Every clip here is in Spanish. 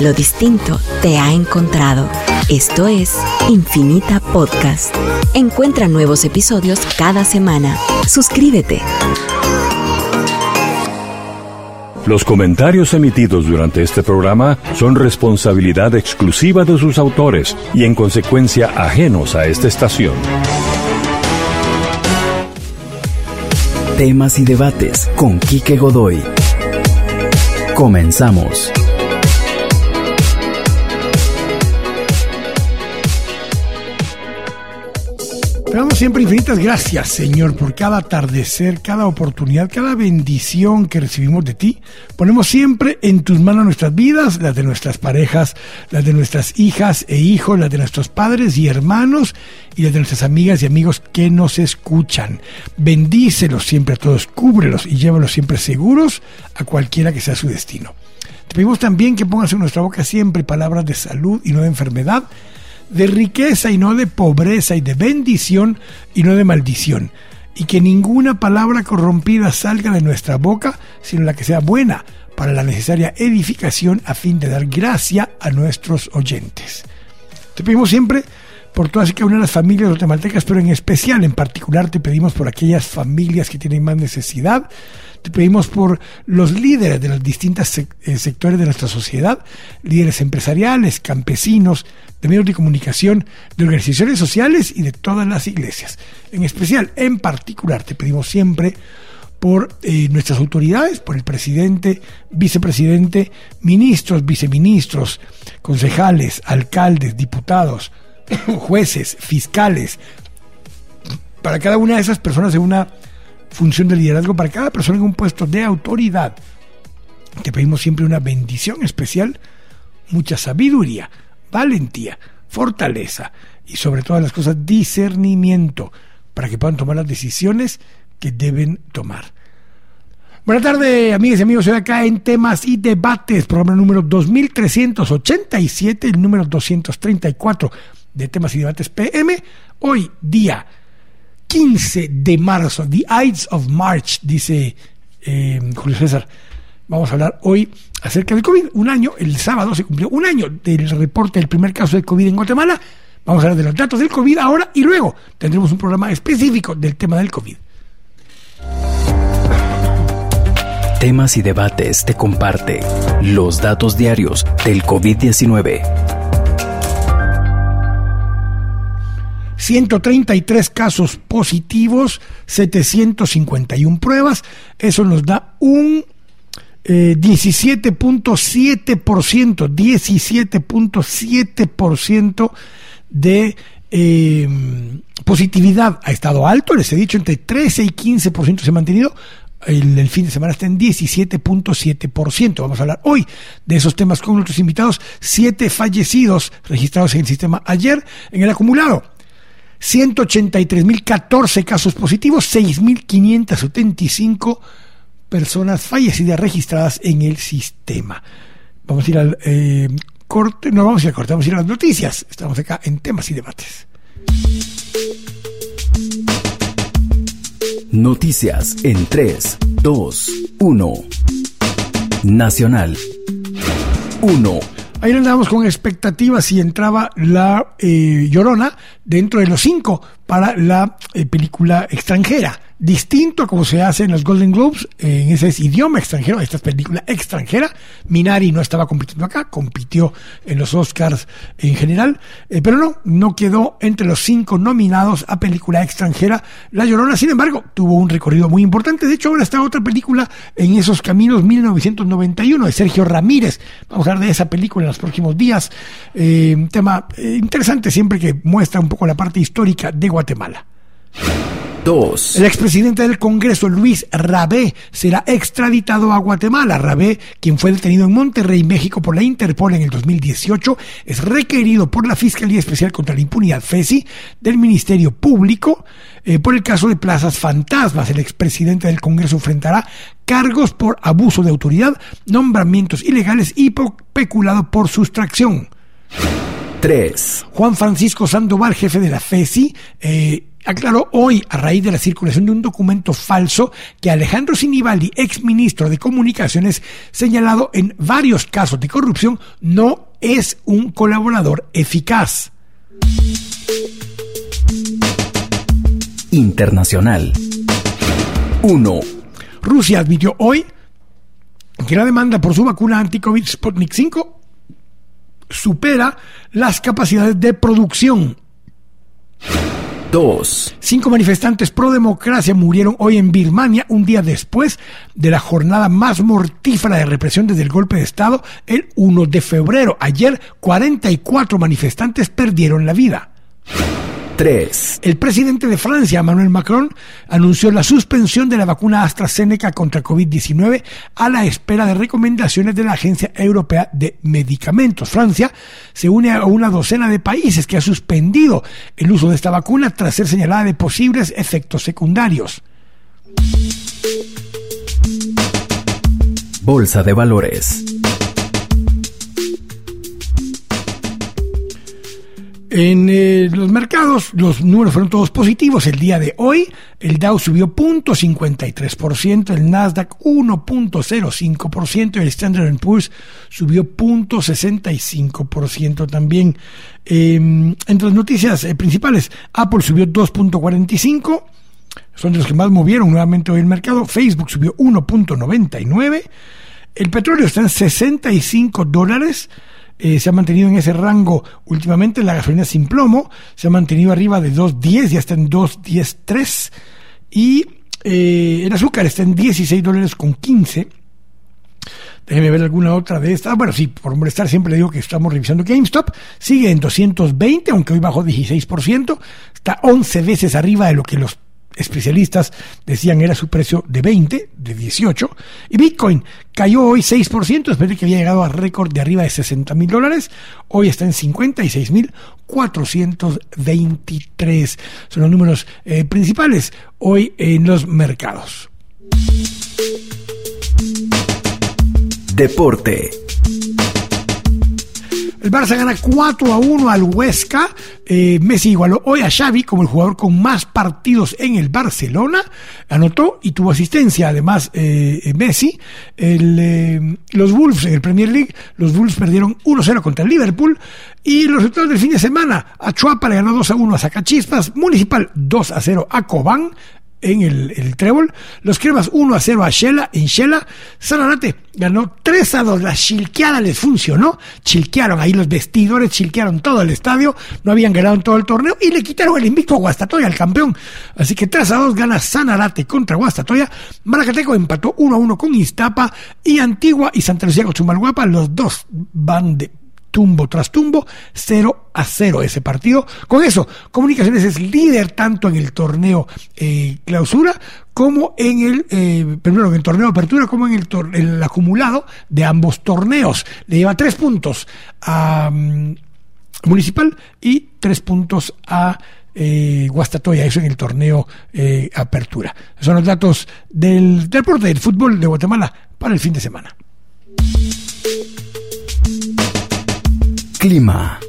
Lo distinto te ha encontrado. Esto es Infinita Podcast. Encuentra nuevos episodios cada semana. Suscríbete. Los comentarios emitidos durante este programa son responsabilidad exclusiva de sus autores y en consecuencia ajenos a esta estación. Temas y debates con Quique Godoy. Comenzamos. Te damos siempre infinitas gracias, Señor, por cada atardecer, cada oportunidad, cada bendición que recibimos de ti. Ponemos siempre en tus manos nuestras vidas, las de nuestras parejas, las de nuestras hijas e hijos, las de nuestros padres y hermanos y las de nuestras amigas y amigos que nos escuchan. Bendícelos siempre a todos, cúbrelos y llévalos siempre seguros a cualquiera que sea su destino. Te pedimos también que pongas en nuestra boca siempre palabras de salud y no de enfermedad de riqueza y no de pobreza y de bendición y no de maldición. Y que ninguna palabra corrompida salga de nuestra boca, sino la que sea buena para la necesaria edificación a fin de dar gracia a nuestros oyentes. Te pedimos siempre por todas y cada una de las familias guatemaltecas, pero en especial, en particular, te pedimos por aquellas familias que tienen más necesidad, te pedimos por los líderes de los distintos eh, sectores de nuestra sociedad, líderes empresariales, campesinos, de medios de comunicación, de organizaciones sociales y de todas las iglesias. En especial, en particular, te pedimos siempre por eh, nuestras autoridades, por el presidente, vicepresidente, ministros, viceministros, concejales, alcaldes, diputados, jueces, fiscales, para cada una de esas personas en una función de liderazgo, para cada persona en un puesto de autoridad. Te pedimos siempre una bendición especial, mucha sabiduría, valentía, fortaleza y sobre todas las cosas discernimiento para que puedan tomar las decisiones que deben tomar. Buenas tardes, amigas y amigos. Soy acá en Temas y Debates, programa número 2387, el número 234 de Temas y Debates PM. Hoy, día 15 de marzo, The Ides of March, dice eh, Julio César. Vamos a hablar hoy acerca del COVID. Un año, el sábado se cumplió un año del reporte del primer caso de COVID en Guatemala. Vamos a hablar de los datos del COVID ahora y luego tendremos un programa específico del tema del COVID. Temas y debates te comparte los datos diarios del COVID-19. 133 casos positivos, 751 pruebas. Eso nos da un 17.7%, eh, 17.7% de eh, positividad. Ha estado alto, les he dicho, entre 13 y 15% se ha mantenido. El, el, fin de semana está en 17.7%. Vamos a hablar hoy de esos temas con nuestros invitados. Siete fallecidos registrados en el sistema ayer en el acumulado. 183.014 casos positivos, 6.575 personas fallecidas registradas en el sistema. Vamos a ir al eh, corte, no vamos a ir al corte, vamos a ir a las noticias. Estamos acá en temas y debates. Noticias en 3, 2, 1. Nacional 1. Ahí andábamos con expectativas si entraba la eh, Llorona dentro de los cinco para la eh, película extranjera distinto a como se hace en los Golden Globes, en ese idioma extranjero, esta es película extranjera. Minari no estaba compitiendo acá, compitió en los Oscars en general, eh, pero no, no quedó entre los cinco nominados a película extranjera. La Llorona, sin embargo, tuvo un recorrido muy importante. De hecho, ahora está otra película en esos caminos, 1991, de Sergio Ramírez. Vamos a hablar de esa película en los próximos días. Eh, un tema eh, interesante siempre que muestra un poco la parte histórica de Guatemala. El expresidente del Congreso, Luis Rabé, será extraditado a Guatemala. Rabé, quien fue detenido en Monterrey, México, por la Interpol en el 2018, es requerido por la Fiscalía Especial contra la Impunidad, FESI, del Ministerio Público, eh, por el caso de plazas fantasmas. El expresidente del Congreso enfrentará cargos por abuso de autoridad, nombramientos ilegales y peculado por sustracción. 3. Juan Francisco Sandoval, jefe de la FESI, eh, aclaró hoy, a raíz de la circulación de un documento falso, que Alejandro Sinibaldi, ex ministro de Comunicaciones, señalado en varios casos de corrupción, no es un colaborador eficaz. Internacional 1. Rusia admitió hoy que la demanda por su vacuna anti-COVID Sputnik 5 supera las capacidades de producción 2. Cinco manifestantes pro democracia murieron hoy en Birmania, un día después de la jornada más mortífera de represión desde el golpe de Estado el 1 de febrero. Ayer, 44 manifestantes perdieron la vida. 3. El presidente de Francia, Emmanuel Macron, anunció la suspensión de la vacuna AstraZeneca contra COVID-19 a la espera de recomendaciones de la Agencia Europea de Medicamentos. Francia se une a una docena de países que ha suspendido el uso de esta vacuna tras ser señalada de posibles efectos secundarios. Bolsa de Valores. En eh, los mercados los números fueron todos positivos el día de hoy. El Dow subió 0.53%, el Nasdaq 1.05% y el Standard Poor's subió 0.65% también. Em, entre las noticias eh, principales, Apple subió 2.45%, son los que más movieron nuevamente hoy el mercado. Facebook subió 1.99%, el petróleo está en 65 dólares. Eh, se ha mantenido en ese rango últimamente. La gasolina sin plomo se ha mantenido arriba de 2.10, ya está en 2.10.3. Y eh, el azúcar está en 16 dólares con 15. Déjeme ver alguna otra de estas. Bueno, sí, por molestar siempre le digo que estamos revisando GameStop. Sigue en 220, aunque hoy bajó 16%. Está 11 veces arriba de lo que los especialistas decían era su precio de 20, de 18, y Bitcoin cayó hoy 6% después de que había llegado a récord de arriba de 60 mil dólares, hoy está en 56 mil 423. Son los números eh, principales hoy en los mercados. Deporte. El Barça gana 4 a 1 al Huesca. Eh, Messi igualó hoy a Xavi como el jugador con más partidos en el Barcelona. Anotó y tuvo asistencia. Además, eh, eh, Messi. los Wolves en el Premier League. Los Wolves perdieron 1-0 contra el Liverpool. Y los resultados del fin de semana. A Chuapa le ganó 2 a 1 a Zacachispas. Municipal 2 a 0 a Cobán en el, el trébol. Los cremas 1 a 0 a Shela, en Shela. Sanarate ganó 3 a 2. La chilqueada les funcionó. Chilquearon ahí los vestidores, chilquearon todo el estadio. No habían ganado en todo el torneo y le quitaron el invicto a Guastatoya, al campeón. Así que 3 a 2 gana Sanarate contra Guastatoya. Maracateco empató 1 a 1 con Iztapa y Antigua y Santa Lucía con Chumalguapa. Los dos van de tumbo tras tumbo, 0 a 0 ese partido. Con eso, Comunicaciones es líder tanto en el torneo eh, clausura como en el, eh, primero en el torneo apertura, como en el, el, acumulado de ambos torneos. Le lleva tres puntos a mm, Municipal y tres puntos a eh, Guastatoya, eso en el torneo apertura. son los datos del deporte del fútbol de Guatemala para el fin de semana. Clima.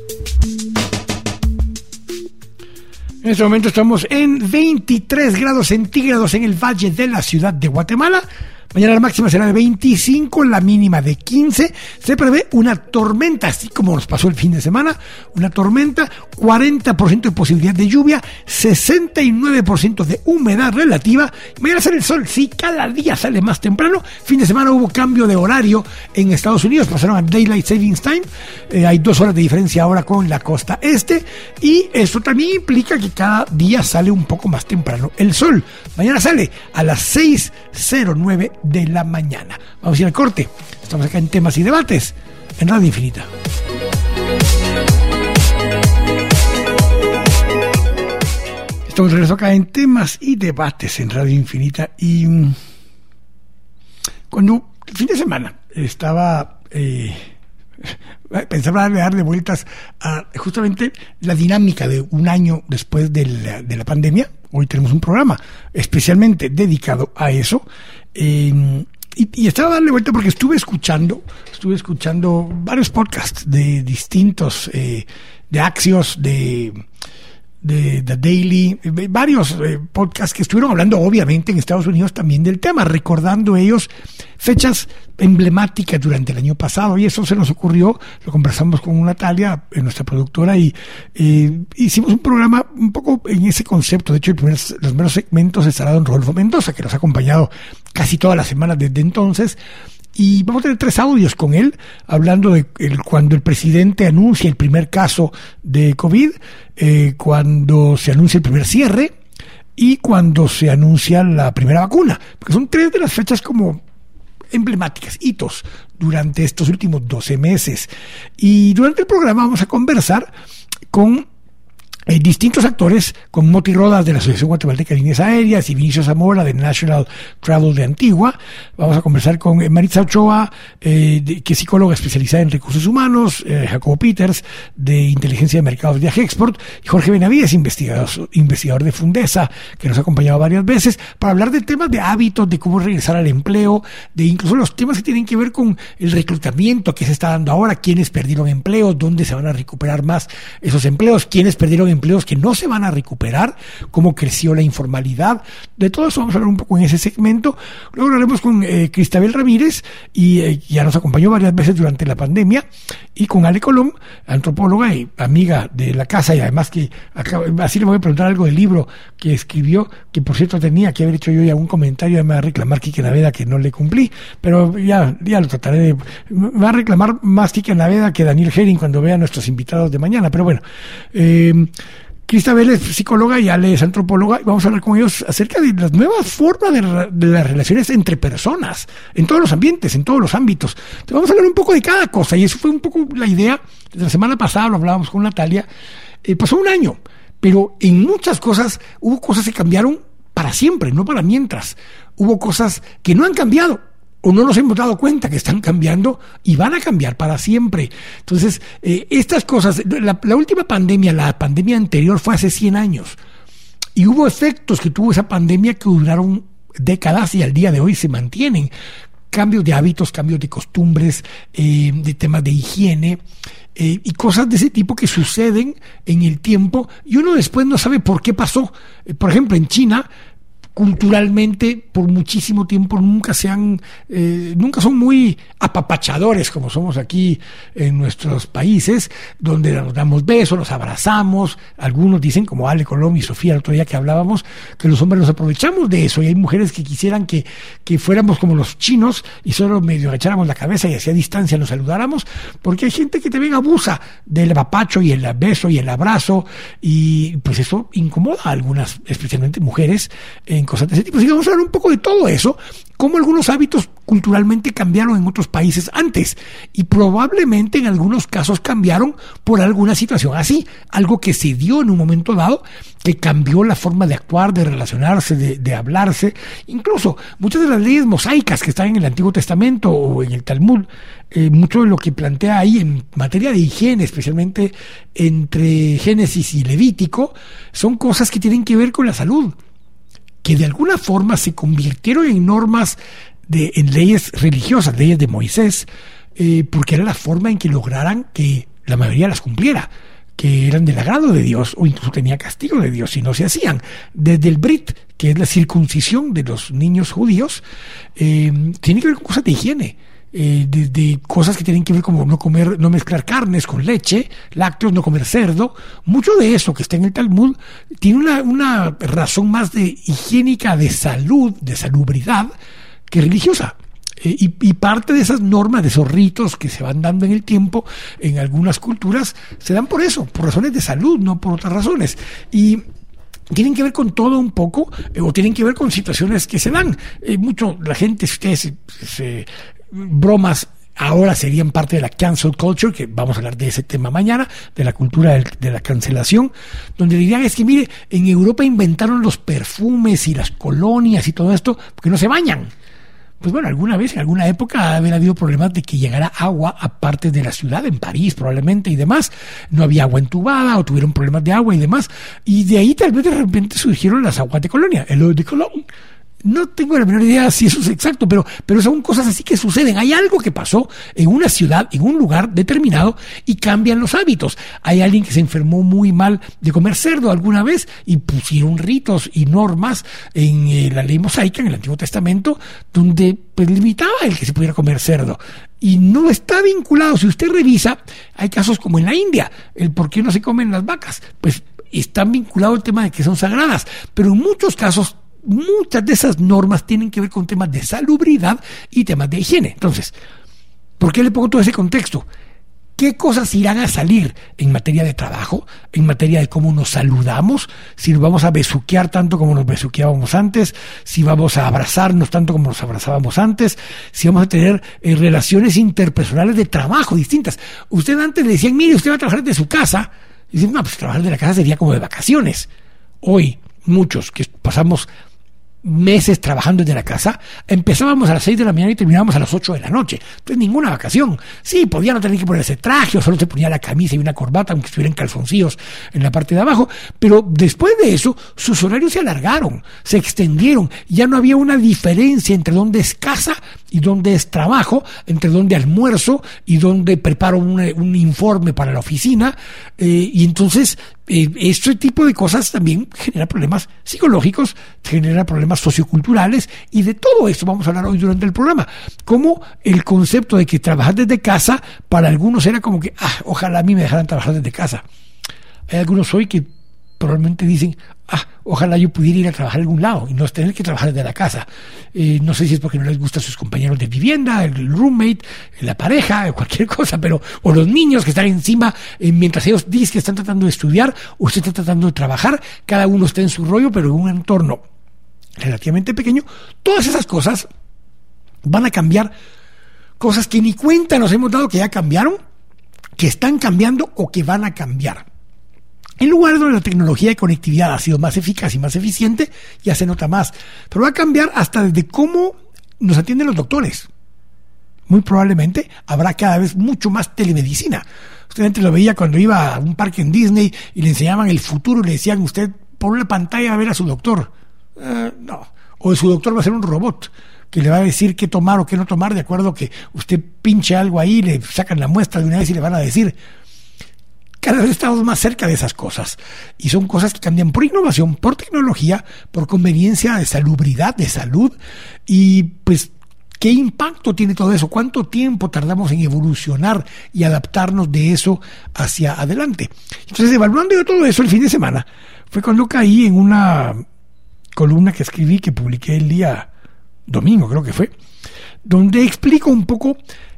En este momento estamos en 23 grados centígrados en el valle de la ciudad de Guatemala. Mañana la máxima será de 25, la mínima de 15. Se prevé una tormenta, así como nos pasó el fin de semana. Una tormenta, 40% de posibilidad de lluvia, 69% de humedad relativa. Mañana sale el sol, sí, cada día sale más temprano. Fin de semana hubo cambio de horario en Estados Unidos, pasaron a Daylight Savings Time. Eh, hay dos horas de diferencia ahora con la costa este. Y eso también implica que cada día sale un poco más temprano el sol. Mañana sale a las 6.09 de la mañana. Vamos a ir al corte. Estamos acá en temas y debates en Radio Infinita. Estamos de regreso acá en temas y debates en Radio Infinita y mm, cuando el fin de semana estaba eh, pensaba darle vueltas a justamente la dinámica de un año después de la, de la pandemia. Hoy tenemos un programa especialmente dedicado a eso eh, y, estaba dando vuelta porque estuve escuchando, estuve escuchando varios podcasts de distintos, eh, de Axios, de, de The Daily, eh, varios eh, podcasts que estuvieron hablando obviamente en Estados Unidos también del tema, recordando ellos fechas emblemáticas durante el año pasado. Y eso se nos ocurrió, lo conversamos con Natalia, nuestra productora, y hicimos un programa un poco en ese concepto, de hecho los primeros segmentos estará don Rodolfo Mendoza, que nos ha acompañado casi todas las semanas desde entonces, y vamos a tener tres audios con él, hablando de cuando el presidente anuncia el primer caso de COVID, eh, cuando se anuncia el primer cierre y cuando se anuncia la primera vacuna. Porque son tres de las fechas como emblemáticas, hitos, durante estos últimos 12 meses. Y durante el programa vamos a conversar con hay distintos actores, con Moti Rodas de la Asociación Guatemalteca de Líneas Aéreas y Vinicio Zamora de National Travel de Antigua. Vamos a conversar con eh, Maritza Ochoa, eh, que es psicóloga especializada en recursos humanos, eh, Jacobo Peters de Inteligencia de Mercados de Export y Jorge Benavides, investigador, investigador de Fundesa, que nos ha acompañado varias veces, para hablar de temas de hábitos, de cómo regresar al empleo, de incluso los temas que tienen que ver con el reclutamiento que se está dando ahora, quiénes perdieron empleo, dónde se van a recuperar más esos empleos, quiénes perdieron empleo empleos que no se van a recuperar, cómo creció la informalidad. De todo eso vamos a hablar un poco en ese segmento. Luego hablaremos con eh, Cristabel Ramírez, y eh, ya nos acompañó varias veces durante la pandemia, y con Ale Colón, antropóloga y amiga de la casa, y además que así le voy a preguntar algo del libro que escribió, que por cierto tenía que haber hecho yo ya un comentario, me va a reclamar Quique Naveda que no le cumplí, pero ya, ya lo trataré de... Me va a reclamar más Quique Naveda que Daniel Herring cuando vea a nuestros invitados de mañana, pero bueno. Eh, Cristabel es psicóloga y Ale es antropóloga y vamos a hablar con ellos acerca de las nuevas formas de, las relaciones entre personas, en todos los ambientes, en todos los ámbitos. Entonces vamos a hablar un poco de cada cosa y eso fue un poco la idea. La semana pasada lo hablábamos con Natalia. Eh, pasó un año, pero en muchas cosas hubo cosas que cambiaron para siempre, no para mientras. Hubo cosas que no han cambiado, o no nos hemos dado cuenta que están cambiando y van a cambiar para siempre. Entonces, eh, estas cosas, la, última pandemia, la pandemia anterior fue hace 100 años y hubo efectos que tuvo esa pandemia que duraron décadas y al día de hoy se mantienen. Cambios de hábitos, cambios de costumbres, eh, de temas de higiene eh, y cosas de ese tipo que suceden en el tiempo y uno después no sabe por qué pasó. por ejemplo, en China culturalmente por muchísimo tiempo nunca se han, eh, nunca son muy apapachadores como somos aquí en nuestros países, donde nos damos besos, nos abrazamos, algunos dicen, como Ale Colón y Sofía el otro día que hablábamos, que los hombres nos aprovechamos de eso. Y hay mujeres que quisieran que, que fuéramos como los chinos y solo medio echáramos la cabeza y hacia distancia nos saludáramos, porque hay gente que también abusa del apapacho y el beso y el abrazo y pues eso incomoda a algunas, especialmente mujeres, en cosas de ese tipo. Así vamos a hablar un poco de todo eso, cómo algunos hábitos culturalmente cambiaron en otros países antes. Y probablemente en algunos casos cambiaron por alguna situación así, algo que se dio en un momento dado, que cambió la forma de actuar, de relacionarse, de, hablarse, incluso muchas de las leyes mosaicas que están en el Antiguo Testamento o en el Talmud, eh, mucho de lo que plantea ahí en materia de higiene, especialmente entre Génesis y Levítico, son cosas que tienen que ver con la salud que de alguna forma se convirtieron en normas de, en leyes religiosas, leyes de Moisés, eh, porque era la forma en que lograran que la mayoría las cumpliera, que eran del agrado de Dios o incluso tenía castigo de Dios si no se hacían. Desde el Brit, que es la circuncisión de los niños judíos, eh, tiene que ver con cosas de higiene eh, de, cosas que tienen que ver como no comer, no mezclar carnes con leche, lácteos, no comer cerdo. Mucho de eso que está en el Talmud tiene una, una razón más de higiénica, de salud, de salubridad, que religiosa. Eh, y, parte de esas normas, de esos ritos que se van dando en el tiempo, en algunas culturas, se dan por eso, por razones de salud, no por otras razones. Y tienen que ver con todo un poco, eh, o tienen que ver con situaciones que se dan. mucho, la gente, ustedes se, bromas ahora serían parte de la cancel culture, que vamos a hablar de ese tema mañana, de la cultura de la cancelación, donde dirían es que mire, en Europa inventaron los perfumes y las colonias y todo esto porque no se bañan. Pues bueno, alguna vez, en alguna época, haber habido problemas de que llegara agua a partes de la ciudad, en París probablemente y demás. No había agua entubada o tuvieron problemas de agua y demás. Y de ahí tal vez de repente surgieron las aguas de colonia, el de Cologne No tengo la menor idea si eso es exacto, pero, pero son cosas así que suceden. Hay algo que pasó en una ciudad, en un lugar determinado, y cambian los hábitos. Hay alguien que se enfermó muy mal de comer cerdo alguna vez y pusieron ritos y normas en eh, la ley mosaica, en el Antiguo Testamento, donde pues, limitaba el que se pudiera comer cerdo. Y no está vinculado. Si usted revisa, hay casos como en la India, el por qué no se comen las vacas. Pues están vinculados al tema de que son sagradas, pero en muchos casos muchas de esas normas tienen que ver con temas de salubridad y temas de higiene. Entonces, ¿por qué le pongo todo ese contexto? ¿Qué cosas irán a salir en materia de trabajo, en materia de cómo nos saludamos, si nos vamos a besuquear tanto como nos besuqueábamos antes, si vamos a abrazarnos tanto como nos abrazábamos antes, si vamos a tener eh, relaciones interpersonales de trabajo distintas? Usted antes le decían, mire, usted va a trabajar desde su casa, y dicen, no, pues trabajar de la casa sería como de vacaciones. Hoy, muchos que pasamos meses trabajando desde la casa, empezábamos a las 6 de la mañana y terminábamos a las 8 de la noche. Entonces, ninguna vacación. Sí, podía no tener que ponerse traje o solo se ponía la camisa y una corbata, aunque estuvieran calzoncillos en la parte de abajo. Pero después de eso, sus horarios se alargaron, se extendieron. Ya no había una diferencia entre dónde es casa y dónde es trabajo, entre dónde almuerzo y dónde preparo un, un informe para la oficina. Eh, y entonces este tipo de cosas también genera problemas psicológicos, genera problemas socioculturales y de todo esto vamos a hablar hoy durante el programa. Como el concepto de que trabajar desde casa para algunos era como que, ah, ojalá a mí me dejaran trabajar desde casa. Hay algunos hoy que probablemente dicen, ah, ojalá yo pudiera ir a trabajar a algún lado y no tener que trabajar desde la casa. Eh, no sé si es porque no les gustan sus compañeros de vivienda, el roommate, la pareja, cualquier cosa, pero, o los niños que están encima eh, mientras ellos dicen que están tratando de estudiar o usted está tratando de trabajar, cada uno está en su rollo, pero en un entorno relativamente pequeño. Todas esas cosas van a cambiar, cosas que ni cuenta nos hemos dado que ya cambiaron, que están cambiando o que van a cambiar. En lugares donde la tecnología de conectividad ha sido más eficaz y más eficiente, ya se nota más. Pero va a cambiar hasta desde cómo nos atienden los doctores. Muy probablemente habrá cada vez mucho más telemedicina. Usted antes lo veía cuando iba a un parque en Disney y le enseñaban el futuro y le decían, usted por una pantalla a ver a su doctor. Eh, no. O su doctor va a ser un robot que le va a decir qué tomar o qué no tomar de acuerdo que usted pinche algo ahí, le sacan la muestra de una vez y le van a decir, cada vez estamos más cerca de esas cosas. Y son cosas que cambian por innovación, por tecnología, por conveniencia de salubridad, de salud. Y pues, ¿qué impacto tiene todo eso? ¿Cuánto tiempo tardamos en evolucionar y adaptarnos de eso hacia adelante? Entonces, evaluando yo todo eso el fin de semana, fue cuando caí en una columna que escribí, que publiqué el día domingo, creo que fue, donde explico un poco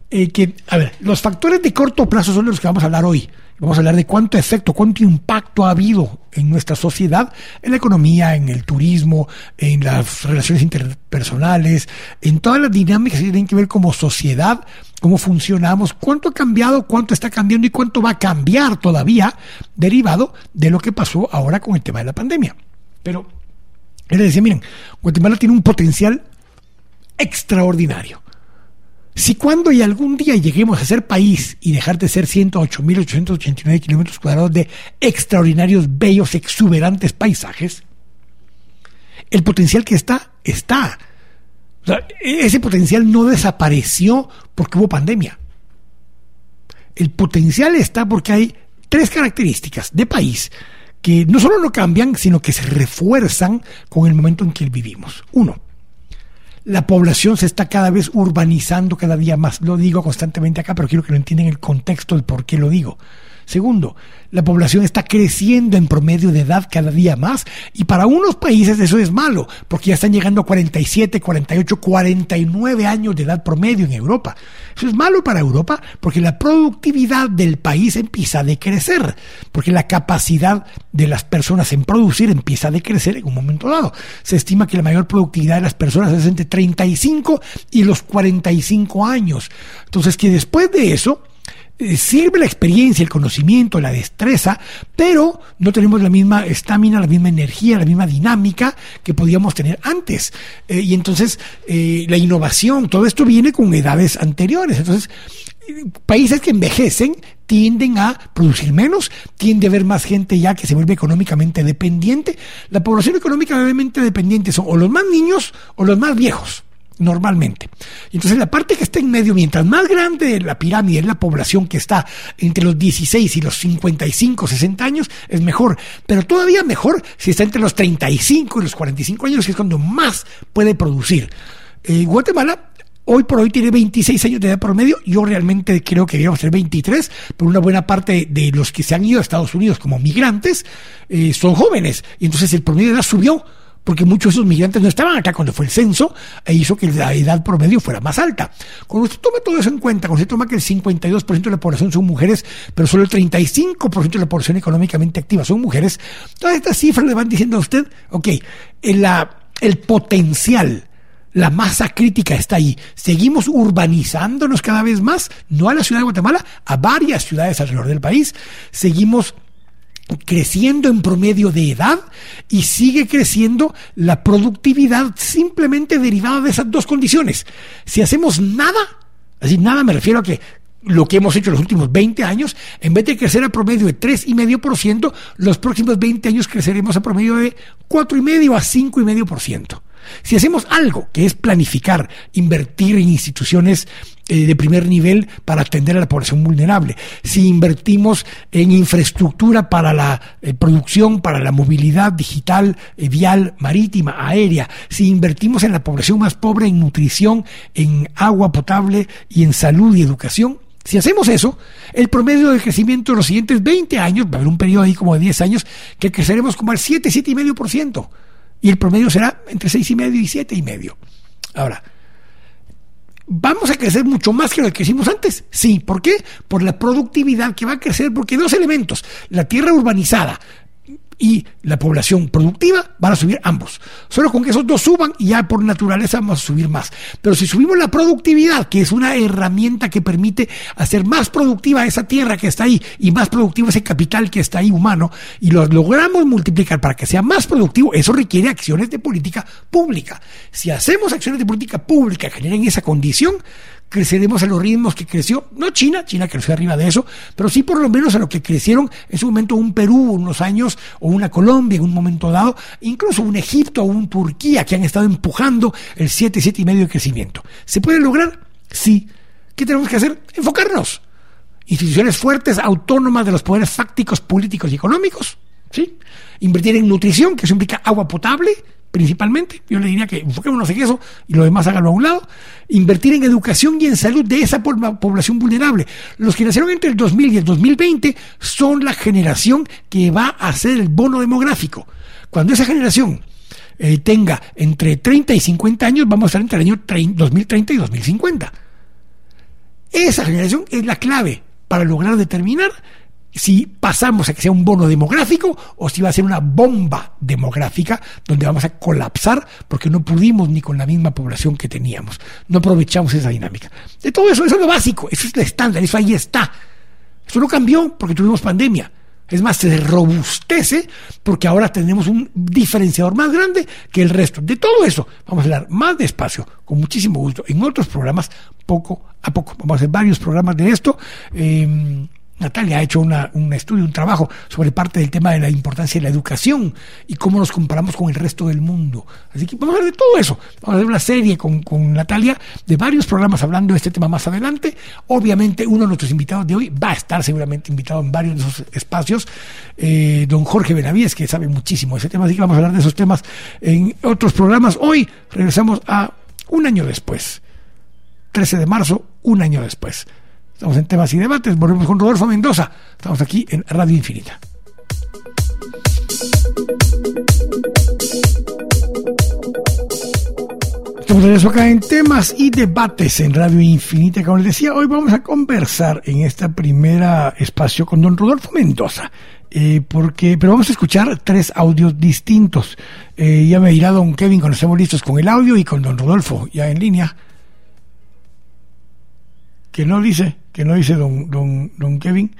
eh, que, a ver, los factores de corto plazo son de los que vamos a hablar hoy. Vamos a hablar de cuánto efecto, cuánto impacto ha habido en nuestra sociedad, en la economía, en el turismo, en las relaciones interpersonales, en todas las dinámicas que tienen que ver como sociedad, cómo funcionamos, cuánto ha cambiado, cuánto está cambiando y cuánto va a cambiar todavía derivado de lo que pasó ahora con el tema de la pandemia. Pero, él decía, miren, Guatemala tiene un potencial extraordinario. Si cuando y algún día lleguemos a ser país y dejar de ser 108.889 kilómetros cuadrados de extraordinarios, bellos, exuberantes paisajes, el potencial que está, está. ese potencial no desapareció porque hubo pandemia. El potencial está porque hay tres características de país que no solo no cambian, sino que se refuerzan con el momento en que vivimos. Uno, la población se está cada vez urbanizando cada día más. Lo digo constantemente acá, pero quiero que lo entiendan el contexto del por qué lo digo. Segundo, la población está creciendo en promedio de edad cada día más y para unos países eso es malo, porque ya están llegando a 47, 48, 49 años de edad promedio en Europa. Eso es malo para Europa porque la productividad del país empieza a decrecer, porque la capacidad de las personas en producir empieza a decrecer en un momento dado. Se estima que la mayor productividad de las personas es entre 35 y los 45 años. Entonces que después de eso, sirve la experiencia, el conocimiento, la destreza, pero no tenemos la misma estamina, la misma energía, la misma dinámica que podíamos tener antes. Eh, y entonces eh, la innovación, todo esto viene con edades anteriores. Entonces, países que envejecen tienden a producir menos, tiende a haber más gente ya que se vuelve económicamente dependiente. La población económicamente dependiente son o los más niños o los más viejos normalmente. Entonces la parte que está en medio, mientras más grande la pirámide es la población que está entre los 16 y los 55, 60 años, es mejor. Pero todavía mejor si está entre los 35 y los 45 años, que es cuando más puede producir. Eh, Guatemala hoy por hoy tiene 26 años de edad promedio. Yo realmente creo que deberíamos tener 23, pero una buena parte de los que se han ido a Estados Unidos como migrantes eh, son jóvenes. Y entonces el promedio de edad subió porque muchos de esos migrantes no estaban acá cuando fue el censo e hizo que la edad promedio fuera más alta. Cuando usted toma todo eso en cuenta, cuando usted toma que el 52% de la población son mujeres, pero solo el 35% de la población económicamente activa son mujeres, todas estas cifras le van diciendo a usted, ok, el, la, el potencial, la masa crítica está ahí. Seguimos urbanizándonos cada vez más, no a la ciudad de Guatemala, a varias ciudades alrededor del país. Seguimos creciendo en promedio de edad y sigue creciendo la productividad simplemente derivada de esas dos condiciones. Si hacemos nada, así nada me refiero a que lo que hemos hecho los últimos 20 años, en vez de crecer a promedio de 3,5%, los próximos 20 años creceremos a promedio de 4,5 a 5,5%. Si hacemos algo, que es planificar, invertir en instituciones eh, de primer nivel para atender a la población vulnerable, si invertimos en infraestructura para la eh, producción, para la movilidad digital, eh, vial, marítima, aérea, si invertimos en la población más pobre en nutrición, en agua potable y en salud y educación, si hacemos eso, el promedio de crecimiento de los siguientes 20 años, va a haber un periodo ahí como de 10 años, que creceremos como al 7, 7,5% y el promedio será entre seis y medio y siete y medio. Ahora, ¿Vamos a crecer mucho más que lo que hicimos antes? Sí. ¿Por qué? Por la productividad que va a crecer, porque dos elementos. La tierra urbanizada, y la población productiva van a subir ambos. Solo con que esos dos suban y ya por naturaleza vamos a subir más. Pero si subimos la productividad, que es una herramienta que permite hacer más productiva esa tierra que está ahí y más productivo ese capital que está ahí humano, y lo logramos multiplicar para que sea más productivo, eso requiere acciones de política pública. Si hacemos acciones de política pública que generen esa condición, creceremos a los ritmos que creció, no China, China creció arriba de eso, pero sí por lo menos a lo que crecieron en su momento un Perú unos años, o una Colombia en un momento dado, incluso un Egipto o un Turquía que han estado empujando el 7, 7 y medio de crecimiento. ¿Se puede lograr? Sí. ¿Qué tenemos que hacer? Enfocarnos. Instituciones fuertes, autónomas de los poderes fácticos, políticos y económicos. ¿Sí? Invertir en nutrición, que eso implica agua potable, principalmente. Yo le diría que enfoquémonos en eso y lo demás háganlo a un lado. Invertir en educación y en salud de esa población vulnerable. Los que nacieron entre el 2000 y el 2020 son la generación que va a hacer el bono demográfico. Cuando esa generación eh, tenga entre 30 y 50 años, vamos a estar entre el año 2030 y 2050. Esa generación es la clave para lograr determinar si pasamos a que sea un bono demográfico o si va a ser una bomba demográfica donde vamos a colapsar porque no pudimos ni con la misma población que teníamos. No aprovechamos esa dinámica. De todo eso, eso es lo básico, eso es el estándar, eso ahí está. Eso no cambió porque tuvimos pandemia. Es más, se robustece porque ahora tenemos un diferenciador más grande que el resto. De todo eso vamos a hablar más despacio, con muchísimo gusto, en otros programas, poco a poco. Vamos a hacer varios programas de esto. Eh, Natalia ha hecho un estudio, un trabajo sobre parte del tema de la importancia de la educación y cómo nos comparamos con el resto del mundo. Así que vamos a hablar de todo eso. Vamos a hacer una serie con, Natalia de varios programas hablando de este tema más adelante. Obviamente uno de nuestros invitados de hoy va a estar seguramente invitado en varios de esos espacios, eh, don Jorge Benavides, que sabe muchísimo de ese tema. Así que vamos a hablar de esos temas en otros programas. Hoy regresamos a un año después. 13 de marzo, un año después. Estamos en temas y debates. Volvemos con Rodolfo Mendoza. Estamos aquí en Radio Infinita. Estamos de acá en temas y debates en Radio Infinita. Como les decía, hoy vamos a conversar en esta primera espacio con don Rodolfo Mendoza. Eh, porque, pero vamos a escuchar tres audios distintos. Eh, ya me dirá don Kevin cuando estemos listos con el audio y con don Rodolfo ya en línea. Que no dice. Que no dice don, don, don Kevin.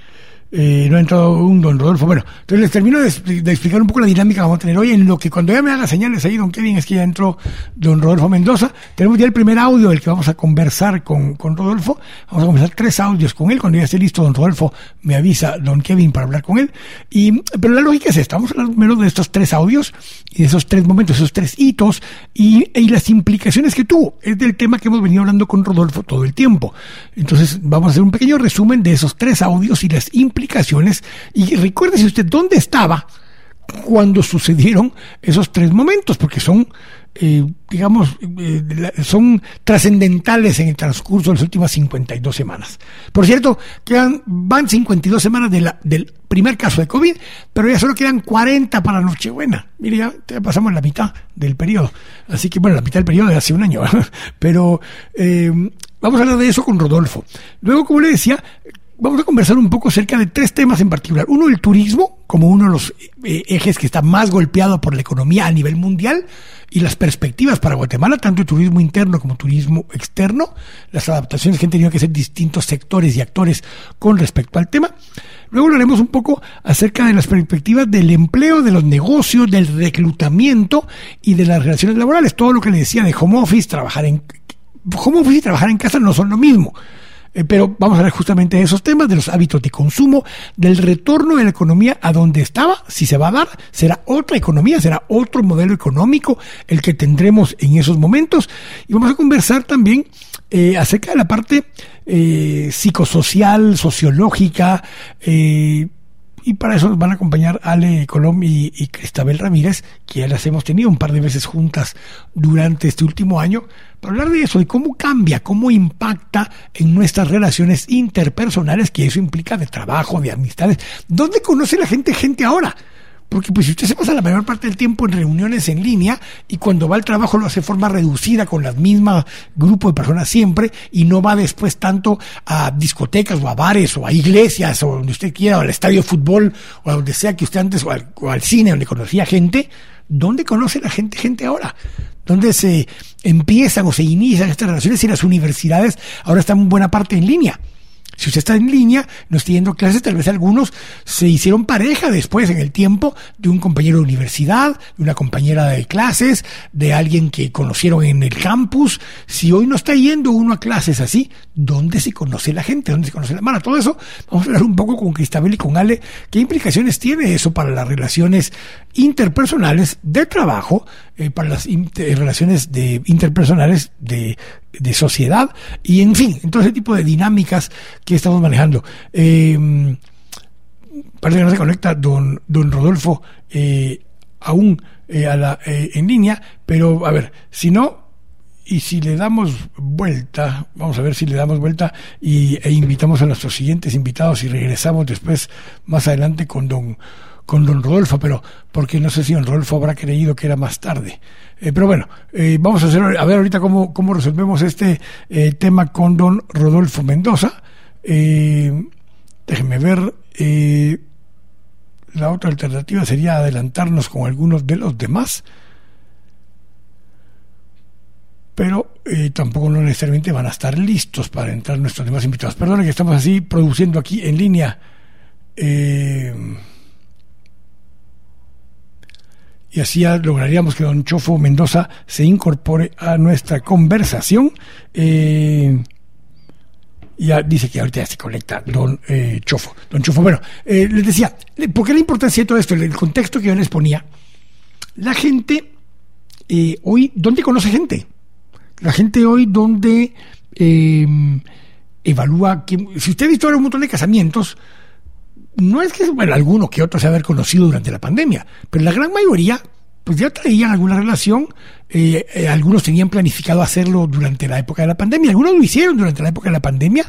Eh, no ha entrado un don Rodolfo. Bueno, entonces les termino de, explicar un poco la dinámica que vamos a tener hoy. En lo que cuando ya me haga señales ahí, don Kevin, es que ya entró don Rodolfo Mendoza. Tenemos ya el primer audio del que vamos a conversar con, con Rodolfo. Vamos a conversar tres audios con él. Cuando ya esté listo, don Rodolfo me avisa, don Kevin, para hablar con él. Y, pero la lógica es esta. Vamos a hablar primero de estos tres audios y de esos tres momentos, esos tres hitos y, y las implicaciones que tuvo. Es del tema que hemos venido hablando con Rodolfo todo el tiempo. Entonces, vamos a hacer un pequeño resumen de esos tres audios y las implicaciones y recuérdese usted dónde estaba cuando sucedieron esos tres momentos, porque son, eh, digamos, eh, son trascendentales en el transcurso de las últimas 52 semanas. Por cierto, quedan, van 52 semanas de la, del primer caso de COVID, pero ya solo quedan 40 para Nochebuena. Mire, ya, pasamos la mitad del periodo. Así que, bueno, la mitad del periodo de hace un año. pero eh, vamos a hablar de eso con Rodolfo. Luego, como le decía, vamos a conversar un poco acerca de tres temas en particular. Uno, el turismo, como uno de los eh, ejes que está más golpeado por la economía a nivel mundial y las perspectivas para Guatemala, tanto el turismo interno como turismo externo, las adaptaciones que han tenido que hacer distintos sectores y actores con respecto al tema. Luego hablaremos un poco acerca de las perspectivas del empleo, de los negocios, del reclutamiento y de las relaciones laborales. Todo lo que le decía de home office, trabajar en home office y trabajar en casa no son lo mismo. Eh, pero vamos a hablar justamente de esos temas, de los hábitos de consumo, del retorno de la economía a donde estaba, si se va a dar, será otra economía, será otro modelo económico el que tendremos en esos momentos. Y vamos a conversar también eh, acerca de la parte eh, psicosocial, sociológica, y para eso nos van a acompañar Ale Colom y, Cristabel Ramírez, que ya las hemos tenido un par de veces juntas durante este último año, para hablar de eso, de cómo cambia, cómo impacta en nuestras relaciones interpersonales, que eso implica de trabajo, de amistades. ¿Dónde conoce la gente gente ahora? Porque pues si usted se pasa la mayor parte del tiempo en reuniones en línea y cuando va al trabajo lo hace de forma reducida con las mismas grupos de personas siempre y no va después tanto a discotecas o a bares o a iglesias o donde usted quiera o al estadio de fútbol o a donde sea que usted antes o al, o al cine donde conocía gente, ¿dónde conoce la gente gente ahora? ¿Dónde se empiezan o se inician estas relaciones y las universidades ahora están en buena parte en línea? Si usted está en línea, no está yendo clases, tal vez algunos se hicieron pareja después en el tiempo de un compañero de universidad, de una compañera de clases, de alguien que conocieron en el campus. Si hoy no está yendo uno a clases así, ¿dónde se conoce la gente? ¿Dónde se conoce la mano? Todo eso, vamos a hablar un poco con Cristabel y con Ale, qué implicaciones tiene eso para las relaciones interpersonales de trabajo, eh, para las relaciones de, interpersonales de, de, sociedad y en fin, en todo ese tipo de dinámicas que estamos manejando. Eh, parece que no se conecta don, don Rodolfo eh, aún eh, a la, en línea, pero a ver, si no, y si le damos vuelta, vamos a ver si le damos vuelta y, e invitamos a nuestros siguientes invitados y regresamos después más adelante con don con don Rodolfo, pero porque no sé si don Rodolfo habrá creído que era más tarde. Eh, pero bueno, eh, vamos a hacer a ver ahorita cómo, cómo resolvemos este eh, tema con don Rodolfo Mendoza. déjenme ver. la otra alternativa sería adelantarnos con algunos de los demás. Pero tampoco no necesariamente van a estar listos para entrar nuestros demás invitados. Perdone que estamos así produciendo aquí en línea. Eh, y así lograríamos que don Chofo Mendoza se incorpore a nuestra conversación. Eh, ya dice que ahorita ya se conecta don eh, Chofo. Don Chofo, bueno, eh, les decía, ¿por qué la importancia de todo esto? El contexto que yo les ponía. La gente hoy, ¿dónde conoce gente? La gente hoy, ¿dónde evalúa? Que, si usted ha visto ahora un montón de casamientos, no es que, bueno, alguno que otro se haber conocido durante la pandemia, pero la gran mayoría pues ya traían alguna relación eh, eh, algunos tenían planificado hacerlo durante la época de la pandemia, algunos lo hicieron durante la época de la pandemia,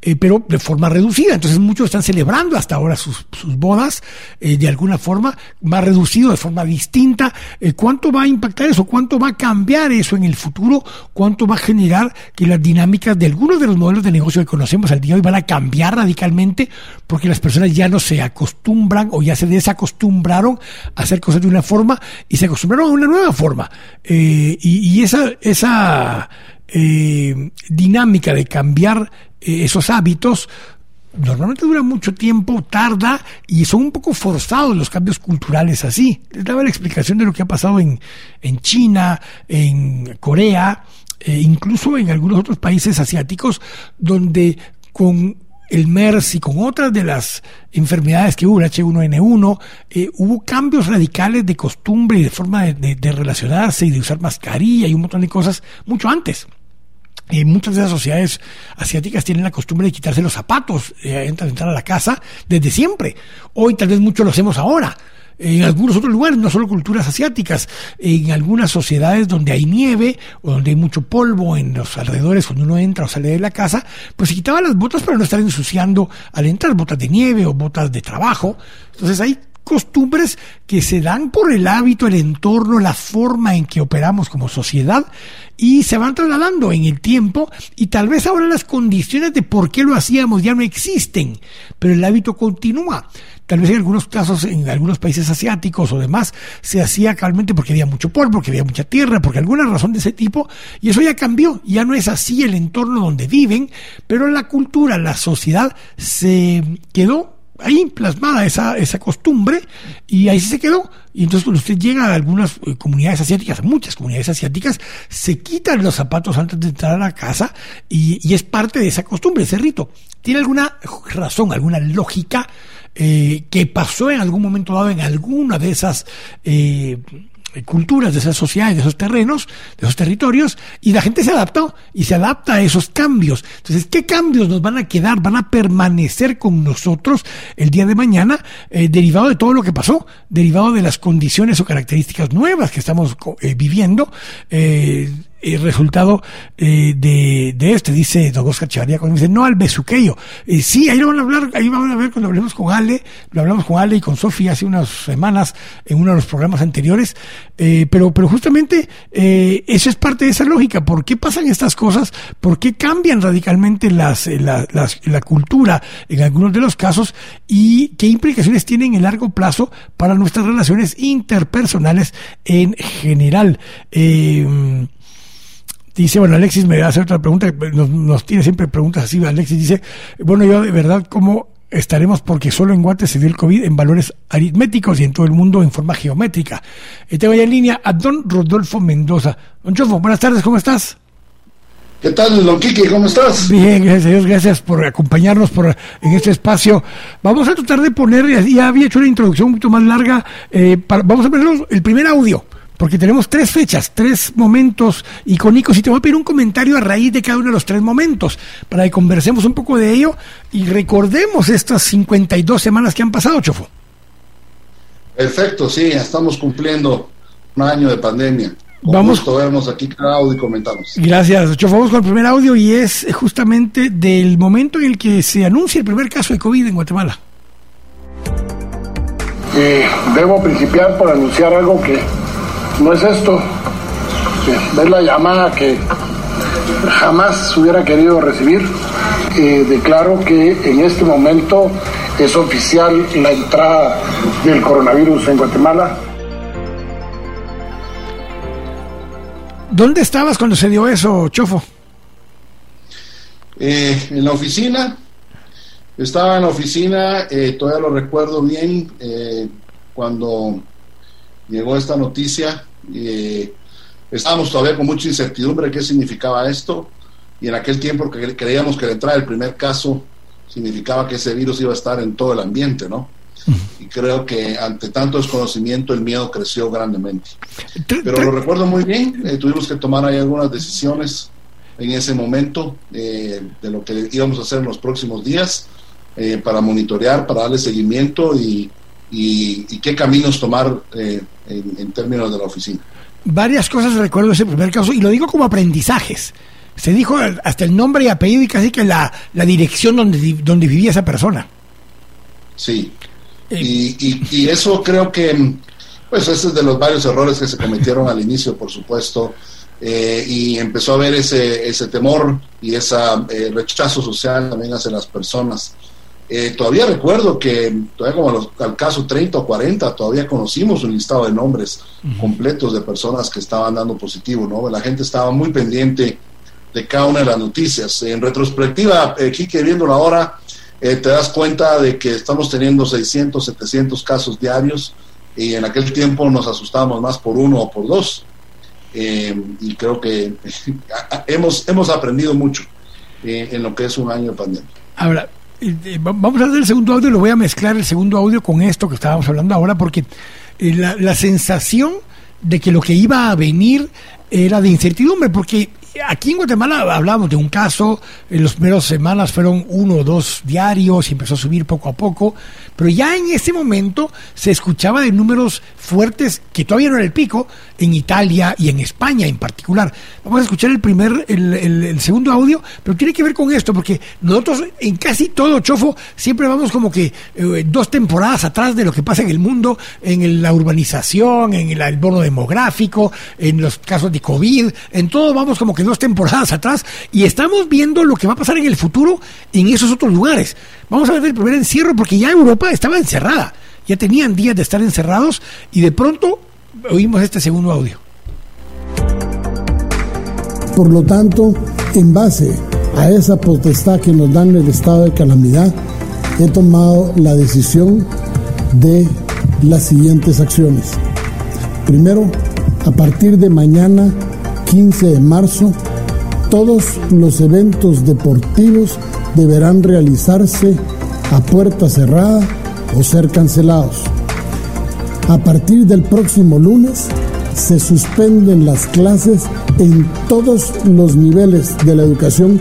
eh, pero de forma reducida. Entonces muchos están celebrando hasta ahora sus, sus bodas de alguna forma más reducido, de forma distinta. ¿Cuánto va a impactar eso? ¿Cuánto va a cambiar eso en el futuro? ¿Cuánto va a generar que las dinámicas de algunos de los modelos de negocio que conocemos al día de hoy van a cambiar radicalmente porque las personas ya no se acostumbran o ya se desacostumbraron a hacer cosas de una forma y se acostumbraron a una nueva forma? Eh, y, esa, esa eh, dinámica de cambiar eh, esos hábitos normalmente dura mucho tiempo, tarda y son un poco forzados los cambios culturales así. Les daba la explicación de lo que ha pasado en, en China, en Corea, e incluso en algunos otros países asiáticos, donde con el MERS y con otras de las enfermedades que hubo, el H1N1, eh, hubo cambios radicales de costumbre y de forma de, relacionarse y de usar mascarilla y un montón de cosas mucho antes. Eh, muchas de las sociedades asiáticas tienen la costumbre de quitarse los zapatos eh, entrar a la casa desde siempre. Hoy tal vez mucho lo hacemos ahora en algunos otros lugares, no solo culturas asiáticas, en algunas sociedades donde hay nieve o donde hay mucho polvo en los alrededores cuando uno entra o sale de la casa, pues se quitaba las botas para no estar ensuciando al entrar, botas de nieve o botas de trabajo. Entonces hay costumbres que se dan por el hábito, el entorno, la forma en que operamos como sociedad y se van trasladando en el tiempo y tal vez ahora las condiciones de por qué lo hacíamos ya no existen, pero el hábito continúa. Tal vez en algunos casos, en algunos países asiáticos o demás, se hacía calmente porque había mucho polvo, porque había mucha tierra, porque alguna razón de ese tipo, y eso ya cambió, ya no es así el entorno donde viven, pero la cultura, la sociedad se quedó ahí plasmada esa, esa costumbre y ahí se quedó. Y entonces cuando usted llega a algunas eh, comunidades asiáticas, muchas comunidades asiáticas, se quitan los zapatos antes de entrar a la casa y, y es parte de esa costumbre, ese rito. ¿Tiene alguna razón, alguna lógica eh, que pasó en algún momento dado en alguna de esas... Eh, culturas, de esas sociedades, de esos terrenos, de esos territorios, y la gente se adaptó y se adapta a esos cambios. Entonces, ¿qué cambios nos van a quedar, van a permanecer con nosotros el día de mañana, eh, derivado de todo lo que pasó, derivado de las condiciones o características nuevas que estamos eh, viviendo? Eh, el resultado eh, de, de este, dice Don Oscar Chavarría, cuando dice no al besuqueyo. Eh, sí, ahí lo van a hablar, ahí van a ver cuando hablemos con Ale, lo hablamos con Ale y con Sofía hace unas semanas en uno de los programas anteriores, eh, pero, pero justamente eh, eso es parte de esa lógica. ¿Por qué pasan estas cosas? ¿Por qué cambian radicalmente las, eh, la, las, la cultura en algunos de los casos? ¿Y qué implicaciones tienen en largo plazo para nuestras relaciones interpersonales en general? Eh, Dice, bueno, Alexis me hace otra pregunta, nos, nos tiene siempre preguntas así. Alexis dice, bueno, yo de verdad, ¿cómo estaremos? Porque solo en Guate se dio el COVID en valores aritméticos y en todo el mundo en forma geométrica. Y tengo ya en línea a don Rodolfo Mendoza. Don Chofo, buenas tardes, ¿cómo estás? ¿Qué tal, don Kiki? ¿Cómo estás? Bien, gracias a Dios, gracias por acompañarnos por, en este espacio. Vamos a tratar de poner, ya había hecho una introducción un poquito más larga, eh, para, vamos a poner el primer audio porque tenemos tres fechas, tres momentos icónicos y te voy a pedir un comentario a raíz de cada uno de los tres momentos para que conversemos un poco de ello y recordemos estas 52 semanas que han pasado, Chofo. Perfecto, sí, estamos cumpliendo un año de pandemia. Con Vamos. gusto vernos aquí cada audio y comentamos. Gracias, Chofo. Vamos con el primer audio y es justamente del momento en el que se anuncia el primer caso de COVID en Guatemala. Eh, debo principiar por anunciar algo que no es esto. Es la llamada que jamás hubiera querido recibir. Eh, declaro que en este momento es oficial la entrada del coronavirus en Guatemala. ¿Dónde estabas cuando se dio eso, Chofo? Eh, en la oficina, estaba en la oficina, eh, todavía lo recuerdo bien, eh, cuando llegó esta noticia, eh, estábamos todavía con mucha incertidumbre qué significaba esto, y en aquel tiempo que creíamos que la entrada del primer caso significaba que ese virus iba a estar en todo el ambiente, ¿no? Y creo que ante tanto desconocimiento el miedo creció grandemente. Pero lo recuerdo muy bien, eh, tuvimos que tomar ahí algunas decisiones en ese momento eh, de lo que íbamos a hacer en los próximos días eh, para monitorear, para darle seguimiento y, y, y qué caminos tomar eh, en, en términos de la oficina. Varias cosas recuerdo ese primer caso y lo digo como aprendizajes. Se dijo hasta el nombre y apellido y casi que la, la dirección donde, donde vivía esa persona. Sí. Eh, Y, y, y eso creo que, pues, ese es de los varios errores que se cometieron al inicio, por supuesto. eh, y empezó a haber ese, ese temor y ese rechazo social también hacia las personas. Eh, todavía recuerdo que, todavía como los- al caso 30 o 40, todavía conocimos un listado de nombres completos de personas que estaban dando positivo, ¿no? La gente estaba muy pendiente de cada una de las noticias. En retrospectiva, aquí que viéndolo ahora, te das cuenta de que estamos teniendo 600, 700 casos diarios y en aquel tiempo nos asustábamos más por uno o por dos. y creo que hemos, hemos aprendido mucho en lo que es un año de pandemia. Ahora, vamos a hacer el segundo audio, lo voy a mezclar el segundo audio con esto que estábamos hablando ahora, porque la, la sensación de que lo que iba a venir era de incertidumbre, porque aquí en Guatemala hablamos de un caso, en las primeras semanas fueron uno o dos diarios y empezó a subir poco a poco, pero ya en ese momento se escuchaba de números fuertes que todavía no era el pico en Italia y en España en particular. Vamos a escuchar el primer, el, segundo audio, pero tiene que ver con esto, porque nosotros en casi todo Chofo siempre vamos como que eh, dos temporadas atrás de lo que pasa en el mundo, en la urbanización, en el, el bono demográfico, en los casos de COVID, en todo vamos como que dos temporadas atrás y estamos viendo lo que va a pasar en el futuro en esos otros lugares. Vamos a ver el primer encierro porque ya Europa estaba encerrada, ya tenían días de estar encerrados y de pronto oímos este segundo audio. Por lo tanto, en base a esa potestad que nos dan el estado de calamidad, he tomado la decisión de las siguientes acciones. Primero, a partir de mañana, 15 de marzo, todos los eventos deportivos deberán realizarse a puerta cerrada o ser cancelados. A partir del próximo lunes se suspenden las clases en todos los niveles de la educación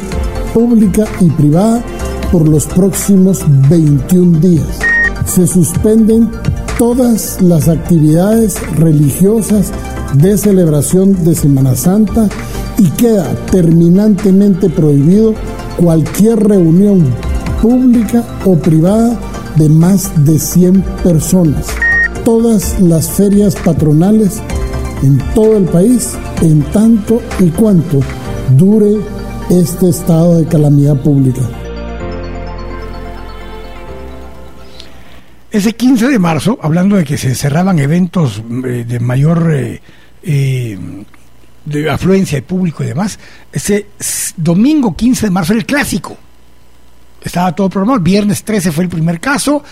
pública y privada por los próximos 21 días. Se suspenden todas las actividades religiosas de celebración de Semana Santa y queda terminantemente prohibido cualquier reunión pública o privada de más de 100 personas. Todas las ferias patronales en todo el país en tanto y cuanto dure este estado de calamidad pública. Ese 15 de marzo, hablando de que se cerraban eventos eh, de mayor eh, eh, de afluencia de público y demás, ese domingo 15 de marzo era el clásico. Estaba todo programado. Viernes 13 fue el primer caso,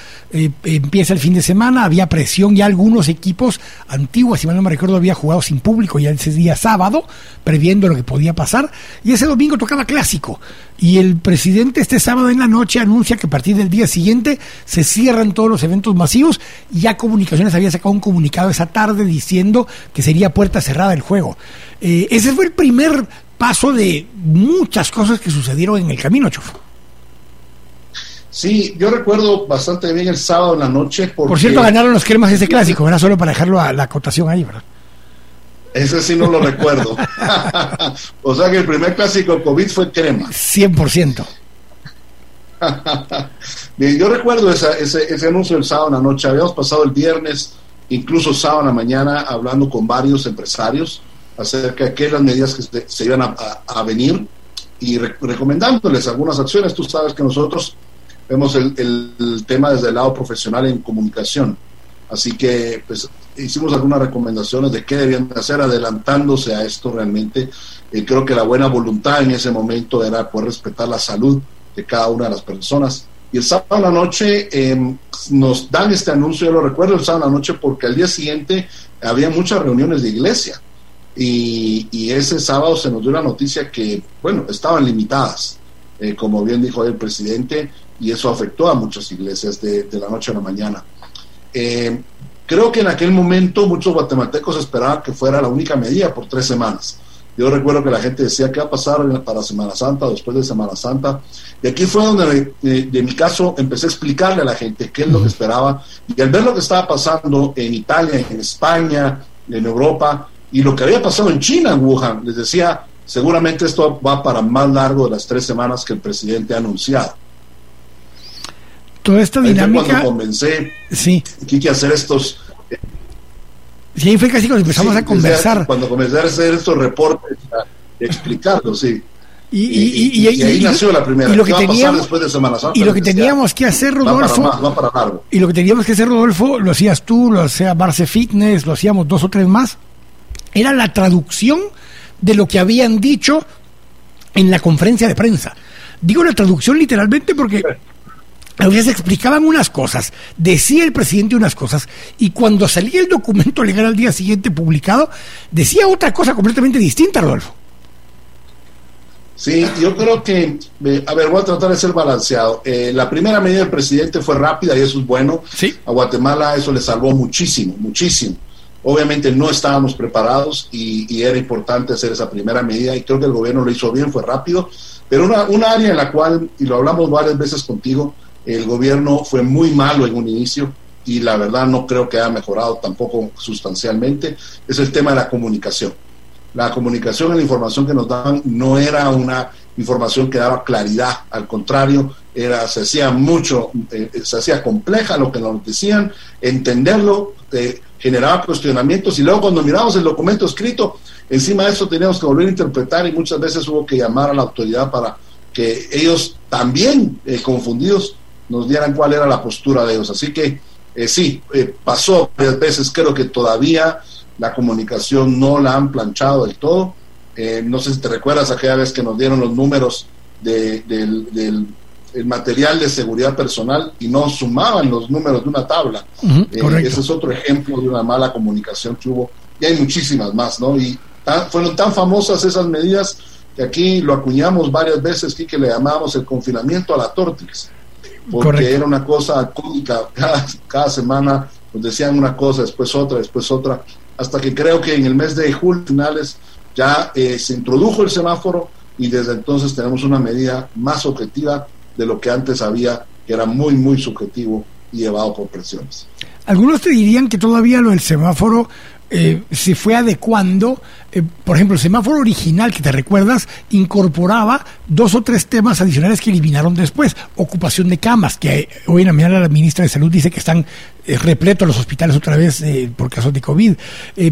empieza el fin de semana, había presión, ya algunos equipos antiguos, si mal no me recuerdo, había jugado sin público ya ese día sábado, previendo lo que podía pasar, y ese domingo tocaba clásico. Y el presidente este sábado en la noche anuncia que a partir del día siguiente se cierran todos los eventos masivos, y ya Comunicaciones había sacado un comunicado esa tarde diciendo que sería puerta cerrada el juego. Eh, ese fue el primer paso de muchas cosas que sucedieron en el camino, Chofo. Sí, yo recuerdo bastante bien el sábado en la noche. Por cierto, ganaron los cremas ese clásico, era solo para dejarlo a la acotación ahí, ¿verdad? Ese sí no lo recuerdo. o sea que el primer clásico COVID fue crema. 100%. bien, yo recuerdo ese, ese anuncio el sábado en la noche. Habíamos pasado el viernes, incluso sábado en la mañana, hablando con varios empresarios acerca de qué las medidas que se, iban a, venir y recomendándoles algunas acciones. Tú sabes que nosotros vemos el, tema desde el lado profesional en comunicación. Así que pues, hicimos algunas recomendaciones de qué debían hacer adelantándose a esto realmente. Eh, creo que la buena voluntad en ese momento era poder respetar la salud de cada una de las personas. Y el sábado a la noche em, nos dan este anuncio, yo lo recuerdo el sábado a la noche porque al día siguiente había muchas reuniones de iglesia. Y, y ese sábado se nos dio la noticia que, bueno, estaban limitadas. Eh, como bien dijo el presidente, y eso afectó a muchas iglesias de, la noche a la mañana. Eh, creo que en aquel momento muchos guatemaltecos esperaban que fuera la única medida por tres semanas. Yo recuerdo que la gente decía qué va a pasar para Semana Santa, después de Semana Santa. Y aquí fue donde, eh, de mi caso, empecé a explicarle a la gente qué es lo que esperaba. Y al ver lo que estaba pasando en Italia, en España, en Europa, y lo que había pasado en China, en Wuhan, les decía, seguramente esto va para más largo de las tres semanas que el presidente ha anunciado toda esta dinámica. cuando comencé sí. que hacer estos. Sí, ahí fue casi cuando empezamos a conversar. Cuando comencé a hacer estos reportes, explicarlos, sí. Y, y, y, ahí nació la primera. Y lo que teníamos, después de Semana Santa, y lo que teníamos que hacer, Rodolfo. Va para largo. Y lo que teníamos que hacer, Rodolfo, lo hacías tú, lo hacía Barce Fitness, lo hacíamos dos o tres más. Era la traducción de lo que habían dicho en la conferencia de prensa. Digo la traducción literalmente porque a veces explicaban unas cosas, decía el presidente unas cosas, y cuando salía el documento legal al día siguiente publicado, decía otra cosa completamente distinta, Rodolfo. Sí, yo creo que, eh, a ver, voy a tratar de ser balanceado. Eh, la primera medida del presidente fue rápida y eso es bueno. Sí. A Guatemala eso le salvó muchísimo, muchísimo. Obviamente no estábamos preparados y, era importante hacer esa primera medida y creo que el gobierno lo hizo bien, fue rápido. Pero una, una área en la cual, y lo hablamos varias veces contigo, el gobierno fue muy malo en un inicio y la verdad no creo que haya mejorado tampoco sustancialmente, es el tema de la comunicación. La comunicación y la información que nos daban no era una información que daba claridad, al contrario, era, se hacía mucho, eh, se hacía compleja lo que nos decían, entenderlo eh, generaba cuestionamientos y luego cuando miramos el documento escrito, encima de eso teníamos que volver a interpretar y muchas veces hubo que llamar a la autoridad para que ellos también eh, confundidos nos dieran cuál era la postura de ellos. Así que sí, pasó varias veces, creo que todavía la comunicación no la han planchado del todo. Eh, no sé si te recuerdas aquella vez que nos dieron los números de, del, material de seguridad personal y no sumaban los números de una tabla. Eh, ese es otro ejemplo de una mala comunicación que hubo. Y hay muchísimas más, ¿no? Y fueron tan famosas esas medidas que aquí lo acuñamos varias veces, que le llamamos el confinamiento a la Tortrix, porque era una cosa cómica, cada, cada semana nos decían una cosa, después otra, después otra, hasta que creo que en el mes de julio finales ya eh, se introdujo el semáforo y desde entonces tenemos una medida más objetiva de lo que antes había, que era muy, muy subjetivo y llevado por presiones. Algunos te dirían que todavía lo del semáforo eh, se fue adecuando. Eh, por ejemplo, el semáforo original, que te recuerdas, incorporaba dos o tres temas adicionales que eliminaron después. Ocupación de camas, que hoy en la mañana la ministra de Salud dice que están eh, repletos los hospitales otra vez por casos de COVID.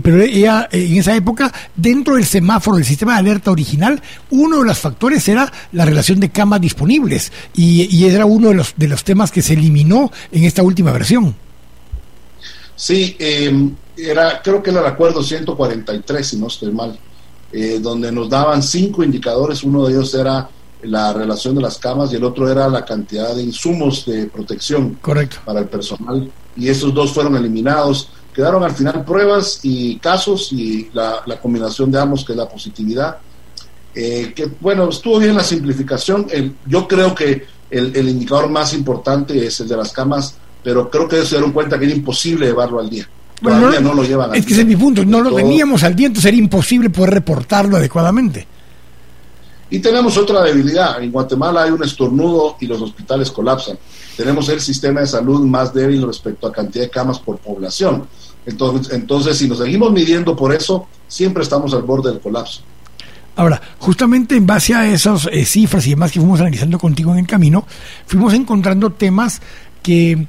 pero ella, en esa época, dentro del semáforo del sistema de alerta original, uno de los factores era la relación de camas disponibles. Y, y era uno de los, de los temas que se eliminó en esta última versión. Sí, eh, era, creo que era el acuerdo 143, si no estoy mal, eh, donde nos daban cinco indicadores, uno de ellos era la relación de las camas y el otro era la cantidad de insumos de protección Correcto. para el personal. Y esos dos fueron eliminados. Quedaron al final pruebas y casos y la, combinación de ambos, que es la positividad. Eh, que bueno, estuvo bien la simplificación. yo creo que el, el, indicador más importante es el de las camas, pero creo que se dieron cuenta que era imposible llevarlo al día no, lo llevan Es que ese es mi punto, no lo teníamos al día, entonces era imposible poder reportarlo adecuadamente. Y tenemos otra debilidad. En Guatemala hay un estornudo y los hospitales colapsan. Tenemos el sistema de salud más débil respecto a cantidad de camas por población. Entonces, entonces si nos seguimos midiendo por eso, siempre estamos al borde del colapso. Ahora, justamente en base a esas eh, cifras y demás que fuimos analizando contigo en el camino, fuimos encontrando temas que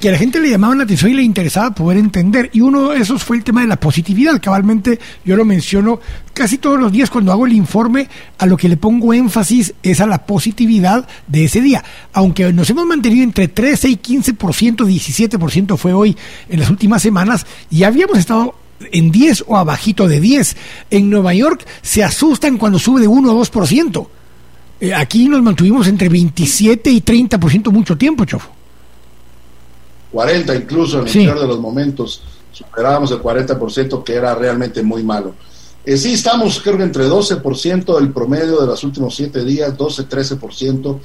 que a la gente le llamaba la atención y le interesaba poder entender. Y uno de esos fue el tema de la positividad. Cabalmente yo lo menciono casi todos los días cuando hago el informe, a lo que le pongo énfasis es a la positividad de ese día. Aunque nos hemos mantenido entre 13 y 15%, 17% fue hoy en las últimas semanas, y habíamos estado en 10 o abajito de 10. En Nueva York se asustan cuando sube de 1 o 2%. Eh, aquí nos mantuvimos entre 27 y 30% mucho tiempo, Chofo. 40 incluso en el peor de los momentos, superábamos el 40% que era realmente muy malo. Eh, sí, estamos creo que entre 12% del promedio de los últimos 7 días, 12-13%,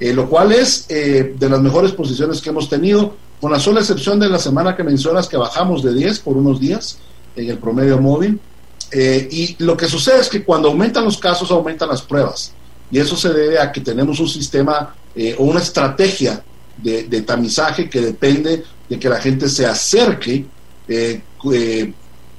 eh, lo cual es eh, de las mejores posiciones que hemos tenido, con la sola excepción de la semana que mencionas que bajamos de 10 por unos días en el promedio móvil. y lo que sucede es que cuando aumentan los casos, aumentan las pruebas. Y eso se debe a que tenemos un sistema o una estrategia de, tamizaje que depende de que la gente se acerque eh, eh,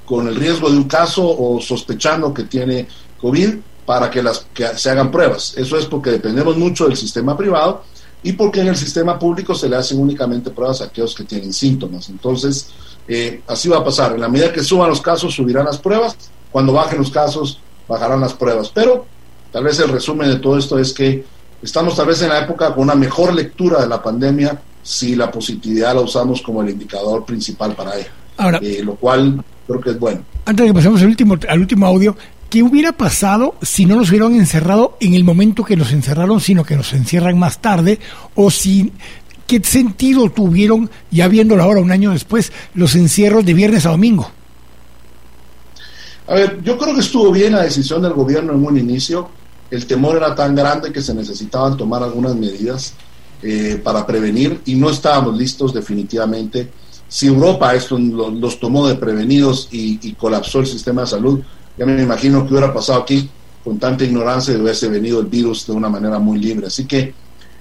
con el riesgo de un caso o sospechando que tiene COVID para que, las, que se hagan pruebas. Eso es porque dependemos mucho del sistema privado y porque en el sistema público se le hacen únicamente pruebas a aquellos que tienen síntomas. Entonces, eh, así va a pasar. En la medida que suban los casos, subirán las pruebas. Cuando bajen los casos, bajarán las pruebas. Pero tal vez el resumen de todo esto es que Estamos tal vez en la época con una mejor lectura de la pandemia si la positividad la usamos como el indicador principal para ella. Ahora, eh, lo cual creo que es bueno. Antes de que pasemos al último, al último audio, ¿Qué hubiera pasado si no nos hubieran encerrado en el momento que nos encerraron, sino que nos encierran más tarde? ¿O si qué sentido tuvieron, ya viéndolo ahora un año después, los encierros de viernes a domingo? A ver, yo creo que estuvo bien la decisión del gobierno en un inicio. El temor era tan grande que se necesitaban tomar algunas medidas eh, para prevenir y no estábamos listos definitivamente. Si Europa esto los, tomó de prevenidos y, colapsó el sistema de salud, ya me imagino que hubiera pasado aquí con tanta ignorancia y hubiese venido el virus de una manera muy libre. Así que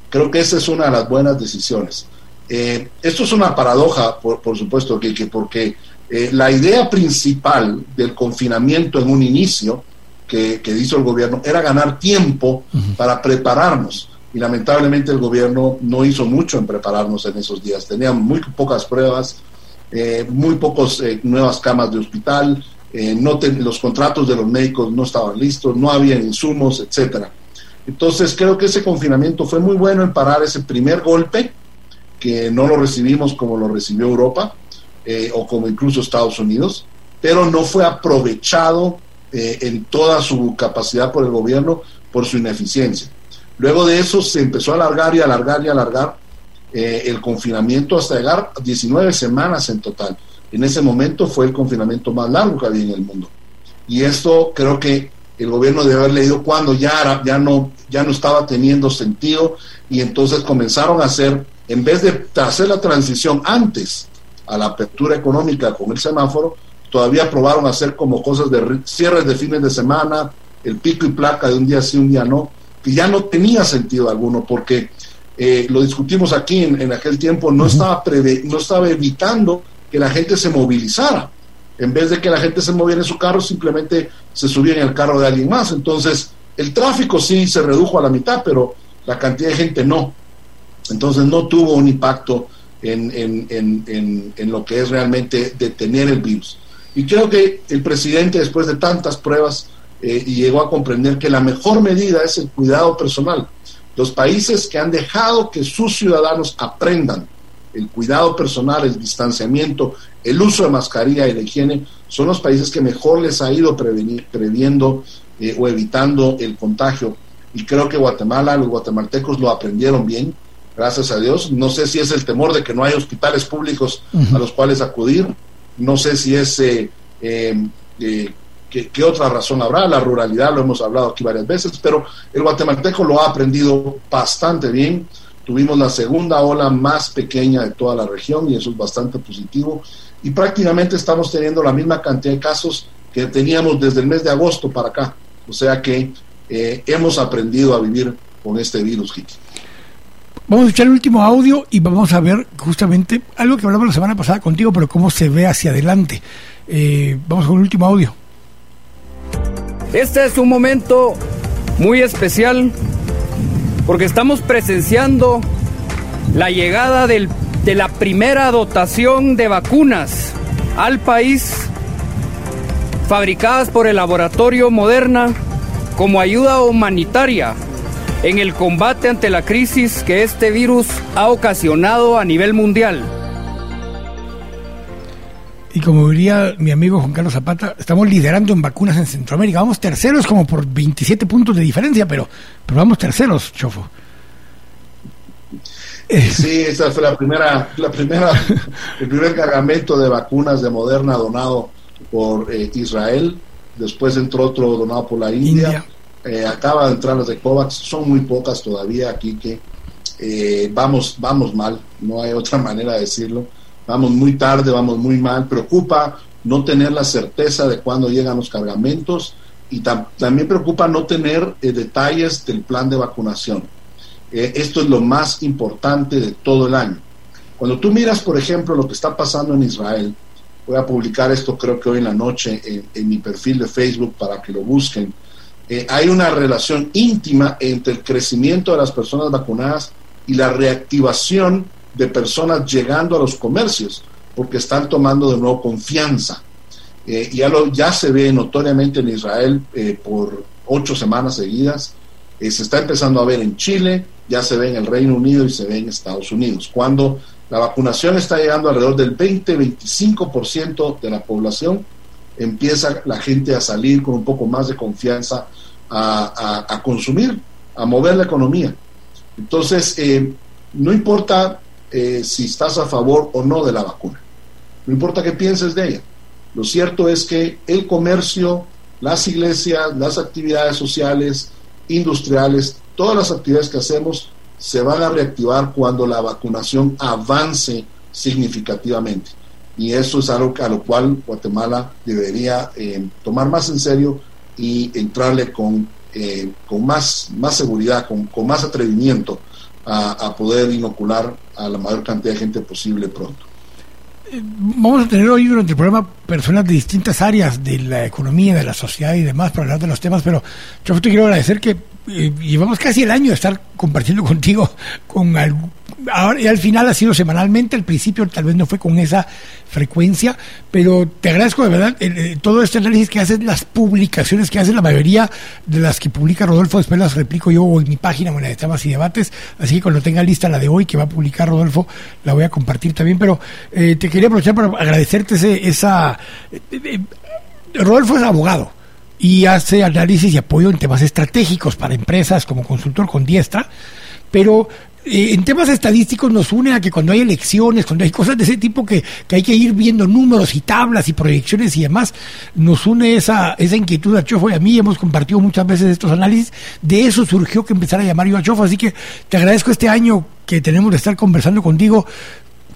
creo que esa es una de las buenas decisiones. Eh, esto es una paradoja, por, supuesto, que, que porque eh, la idea principal del confinamiento en un inicio que, que hizo el gobierno era ganar tiempo para prepararnos. Y lamentablemente el gobierno no hizo mucho en prepararnos en esos días. Tenían muy pocas pruebas, eh, muy pocas eh, nuevas camas de hospital, no los contratos de los médicos no estaban listos, no había insumos, etcétera. Entonces creo que ese confinamiento fue muy bueno en parar ese primer golpe, que no lo recibimos como lo recibió Europa, eh, o como incluso Estados Unidos, pero no fue aprovechado eh, en toda su capacidad por el gobierno por su ineficiencia. Luego de eso se empezó a alargar y alargar y alargar eh, el confinamiento hasta llegar a 19 semanas en total. En ese momento fue el confinamiento más largo que había en el mundo. Y esto creo que el gobierno debe haber leído cuando ya, ya, no, ya no estaba teniendo sentido y entonces comenzaron a hacer, en vez de hacer la transición antes a la apertura económica con el semáforo, todavía probaron hacer como cosas de cierres de fines de semana, el pico y placa de un día sí, un día no, que ya no tenía sentido alguno, porque eh, lo discutimos aquí en, aquel tiempo, no estaba, no estaba evitando que la gente se movilizara. En vez de que la gente se moviera en su carro, simplemente se subía en el carro de alguien más. Entonces, el tráfico sí se redujo a la mitad, pero la cantidad de gente no. Entonces, no tuvo un impacto en, lo que es realmente detener el virus. Y creo que el presidente, después de tantas pruebas, eh, llegó a comprender que la mejor medida es el cuidado personal. Los países que han dejado que sus ciudadanos aprendan el cuidado personal, el distanciamiento, el uso de mascarilla y la higiene, son los países que mejor les ha ido prevenir, previendo eh, o evitando el contagio. Y creo que Guatemala, los guatemaltecos lo aprendieron bien gracias a Dios. No sé si es el temor de que no hay hospitales públicos a los cuales acudir, no sé si es eh, eh, eh qué otra razón habrá, la ruralidad, lo hemos hablado aquí varias veces, pero el guatemalteco lo ha aprendido bastante bien. Tuvimos la segunda ola más pequeña de toda la región y eso es bastante positivo. Y prácticamente estamos teniendo la misma cantidad de casos que teníamos desde el mes de agosto para acá. O sea que eh, hemos aprendido a vivir con este virus. Vamos a escuchar el último audio y vamos a ver justamente algo que hablamos la semana pasada contigo, pero cómo se ve hacia adelante. Eh, vamos con el último audio. Este es un momento muy especial porque estamos presenciando la llegada de la primera dotación de vacunas al país fabricadas por el laboratorio Moderna como ayuda humanitaria en el combate ante la crisis que este virus ha ocasionado a nivel mundial. Y como diría mi amigo Juan Carlos Zapata, estamos liderando en vacunas en Centroamérica. Vamos terceros como por 27 puntos de diferencia, pero, pero vamos terceros, Chofo. Sí, esa fue la primera, la primera, el primer cargamento de vacunas de Moderna donado por eh, Israel. Después entró otro donado por la India. Eh, acaba de entrar las de COVAX, son muy pocas todavía aquí que eh, vamos, vamos mal, no hay otra manera de decirlo. Vamos muy tarde, vamos muy mal. Preocupa no tener la certeza de cuándo llegan los cargamentos y también preocupa no tener eh, detalles del plan de vacunación. esto es lo más importante de todo el año. Cuando tú miras, por ejemplo, lo que está pasando en Israel, voy a publicar esto creo que hoy en la noche en mi perfil de Facebook para que lo busquen eh, hay una relación íntima entre el crecimiento de las personas vacunadas y la reactivación de personas llegando a los comercios, porque están tomando de nuevo confianza. Eh, ya, lo, se ve notoriamente en Israel eh, por ocho semanas seguidas, se está empezando a ver en Chile, ya se ve en el Reino Unido y se ve en Estados Unidos. Cuando la vacunación está llegando alrededor del 20-25% de la población, empieza la gente a salir con un poco más de confianza a, consumir, a mover la economía. Entonces, eh, no importa eh, si estás a favor o no de la vacuna, no importa qué pienses de ella. Lo cierto es que el comercio, las iglesias, las actividades sociales, industriales, todas las actividades que hacemos se van a reactivar cuando la vacunación avance significativamente. Y eso es algo a lo cual Guatemala debería eh, tomar más en serio y entrarle con, eh, con más, más seguridad, con, con más atrevimiento a, a poder inocular a la mayor cantidad de gente posible pronto. Eh, vamos a tener hoy durante el programa personas de distintas áreas de la economía, de la sociedad y demás para hablar de los temas, pero yo te quiero agradecer que llevamos casi el año de estar compartiendo contigo con algo, ahora y al final ha sido semanalmente, al principio tal vez no fue con esa frecuencia, pero te agradezco de verdad eh, todo este análisis que haces, las publicaciones que haces, la mayoría de las que publica Rodolfo, después las replico yo en mi página en la de temas y debates, así que cuando tenga lista la de hoy que va a publicar Rodolfo, la voy a compartir también, pero eh, te quería aprovechar para agradecerte ese, esa... Rodolfo es abogado y hace análisis y apoyo en temas estratégicos para empresas como consultor con diestra, pero eh, en temas estadísticos nos une a que cuando hay elecciones, cuando hay cosas de ese tipo que, hay que ir viendo números y tablas y proyecciones y demás, nos une esa, esa inquietud a Chofo y a mí, hemos compartido muchas veces estos análisis, de eso surgió que empezara a llamar yo a Chofo, así que te agradezco este año que tenemos de estar conversando contigo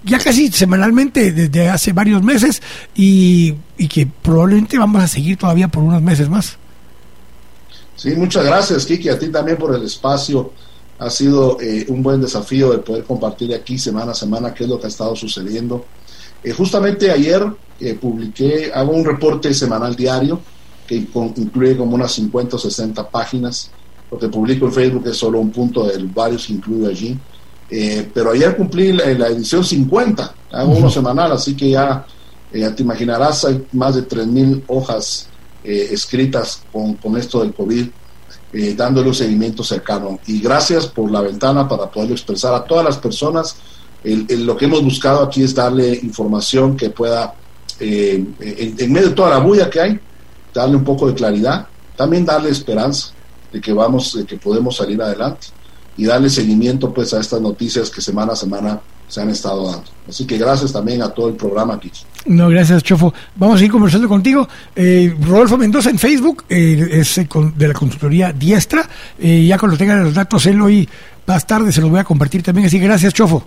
ya casi semanalmente desde hace varios meses y, que probablemente vamos a seguir todavía por unos meses más. Sí, muchas gracias, Kiki, a ti también por el espacio. Ha sido eh, un buen desafío de poder compartir aquí semana a semana qué es lo que ha estado sucediendo. Eh, justamente ayer eh, publiqué, hago un reporte semanal diario que incluye como unas 50 o 60 páginas. Lo que publico en Facebook es solo un punto de varios que incluyo allí. Eh, pero ayer cumplí la, edición 50, hago uno semanal, así que ya, eh, te imaginarás, hay más de 3.000 hojas eh, escritas con, con, esto del COVID, dándole un seguimiento cercano. Y gracias por la ventana para poderlo expresar a todas las personas. lo que hemos buscado aquí es darle información que pueda, en, en medio de toda la bulla que hay, darle un poco de claridad, también darle esperanza de que vamos, de que podemos salir adelante y darle seguimiento pues a estas noticias que semana a semana se han estado dando. Así que gracias también a todo el programa aquí. No, gracias Chofo. Vamos a ir conversando contigo. Eh, Rodolfo Mendoza en Facebook, eh, es eh, de la consultoría Diestra. Eh, ya cuando tengan los datos él hoy más tarde se los voy a compartir también. Así que gracias Chofo.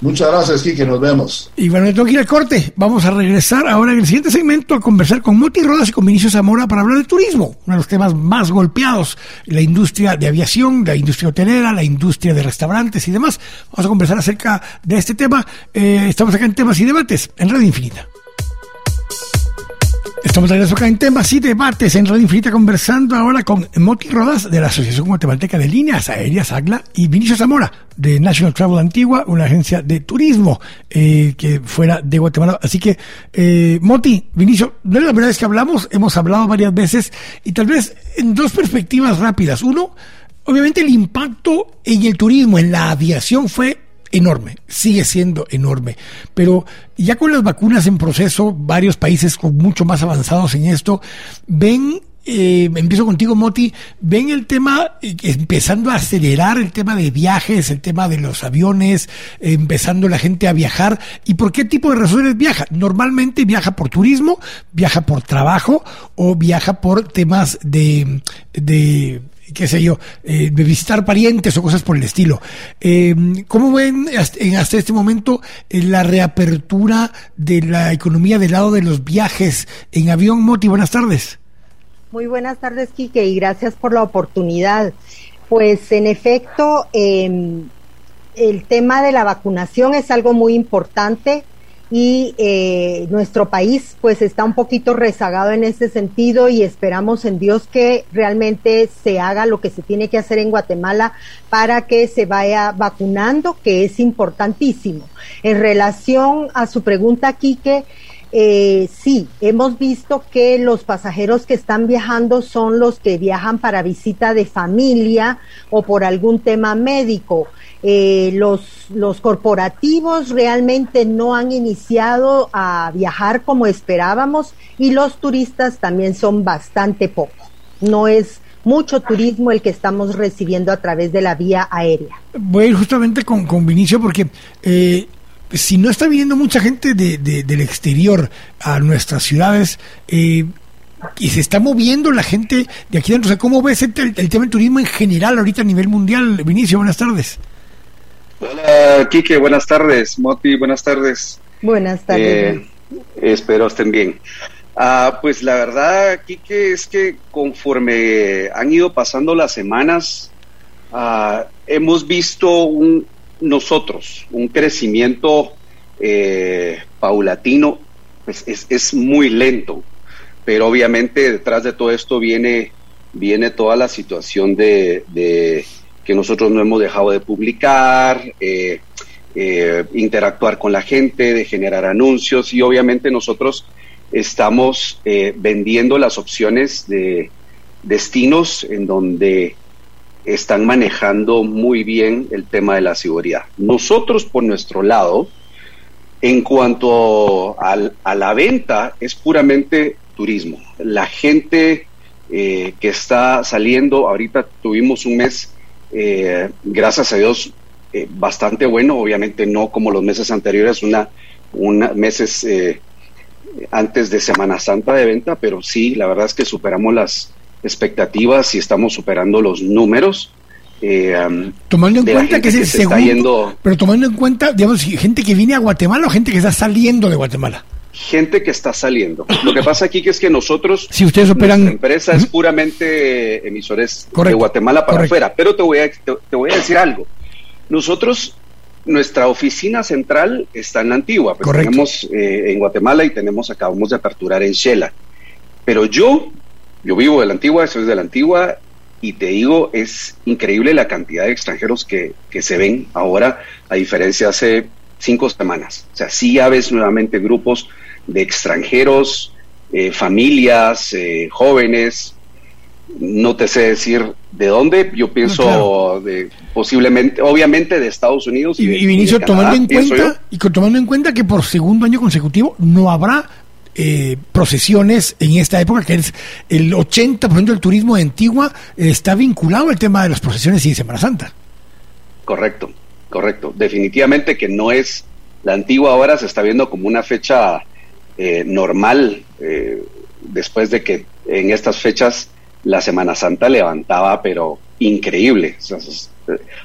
Muchas gracias, Kike, nos vemos. Y bueno, tengo que ir al corte. Vamos a regresar ahora en el siguiente segmento a conversar con Moti Rodas y con Vinicio Zamora para hablar de turismo, uno de los temas más golpeados, la industria de aviación, la industria hotelera, la industria de restaurantes y demás. Vamos a conversar acerca de este tema. Eh, estamos acá en temas y debates en Radio Infinita. Estamos de regreso acá en temas y debates en Radio Infinita conversando ahora con Moti Rodas de la Asociación Guatemalteca de Líneas Aéreas AGLA y Vinicio Zamora de National Travel Antigua, una agencia de turismo eh, que fuera de Guatemala. Así que, eh, Moti, Vinicio, no es la primera vez que hablamos, hemos hablado varias veces y tal vez en dos perspectivas rápidas. Uno, obviamente el impacto en el turismo, en la aviación fue enorme, sigue siendo enorme. Pero ya con las vacunas en proceso, varios países con mucho más avanzados en esto, ven eh, empiezo contigo, Moti, ven el tema eh, empezando a acelerar el tema de viajes, el tema de los aviones, empezando la gente a viajar. ¿Y por qué tipo de razones viaja? Normalmente viaja por turismo, viaja por trabajo o viaja por temas de, de qué sé yo, eh, de visitar parientes o cosas por el estilo. Eh, ¿Cómo ven hasta, este momento eh, la reapertura de la economía del lado de los viajes en avión? Moti, buenas tardes. Muy buenas tardes, Quique, y gracias por la oportunidad. Pues en efecto, em, el tema de la vacunación es algo muy importante y eh, nuestro país pues está un poquito rezagado en ese sentido y esperamos en Dios que realmente se haga lo que se tiene que hacer en Guatemala para que se vaya vacunando, que es importantísimo. En relación a su pregunta, Quique, eh, sí, hemos visto que los pasajeros que están viajando son los que viajan para visita de familia o por algún tema médico. Eh, los, corporativos realmente no han iniciado a viajar como esperábamos y los turistas también son bastante pocos. No es mucho turismo el que estamos recibiendo a través de la vía aérea. Voy a ir justamente con, con Vinicio porque eh, si no está viniendo mucha gente de, del exterior a nuestras ciudades, eh, y se está moviendo la gente de aquí dentro. ¿Cómo ves el, tema del turismo en general ahorita a nivel mundial? Vinicio, buenas tardes. Hola, Quique, buenas tardes. Moti, buenas tardes. Buenas tardes. Eh, espero estén bien. Ah, pues la verdad, Quique, es que conforme han ido pasando las semanas, ah, hemos visto un, nosotros un crecimiento eh, paulatino, pues es, es, muy lento, pero obviamente detrás de todo esto viene, viene toda la situación de, que nosotros no hemos dejado de publicar, eh, eh, interactuar con la gente, de generar anuncios. Y obviamente nosotros estamos vendiendo las opciones de destinos en donde están manejando muy bien el tema de la seguridad. Nosotros, por nuestro lado, en cuanto a la venta, es puramente turismo. La gente eh, que está saliendo, ahorita tuvimos un mes, eh, gracias a Dios, eh, bastante bueno, obviamente no como los meses anteriores, una, una meses antes de Semana Santa de venta, pero sí, la verdad es que superamos las, expectativas y estamos superando los números. Eh, tomando en cuenta que es el segundo, pero tomando en cuenta, digamos, gente que viene a Guatemala o gente que está saliendo de Guatemala. Gente que está saliendo. Lo que pasa aquí que es que nosotros, si ustedes operan, nuestra empresa es puramente emisores de Guatemala para afuera. Pero te voy a te, voy a decir algo. Nosotros nuestra oficina central está en la antigua, pues tenemos eh, en Guatemala y tenemos acabamos de aperturar en Shela. Pero yo yo vivo de la antigua, eso es de la antigua, y te digo, es increíble la cantidad de extranjeros que, se ven ahora, a diferencia de hace cinco semanas. O sea, sí ya ves nuevamente grupos de extranjeros, eh, familias, eh, jóvenes, no te sé decir de dónde, yo pienso de posiblemente, obviamente de Estados Unidos. Y, y, Vinicio, tomando en cuenta, y tomando en cuenta que por segundo año consecutivo no habrá eh, procesiones en esta época, que es el 80% del turismo de Antigua está vinculado al tema de las procesiones y de Semana Santa. Correcto, correcto. Definitivamente que no es la Antigua ahora se está viendo como una fecha eh, normal eh, después de que en estas fechas la Semana Santa levantaba, pero increíble.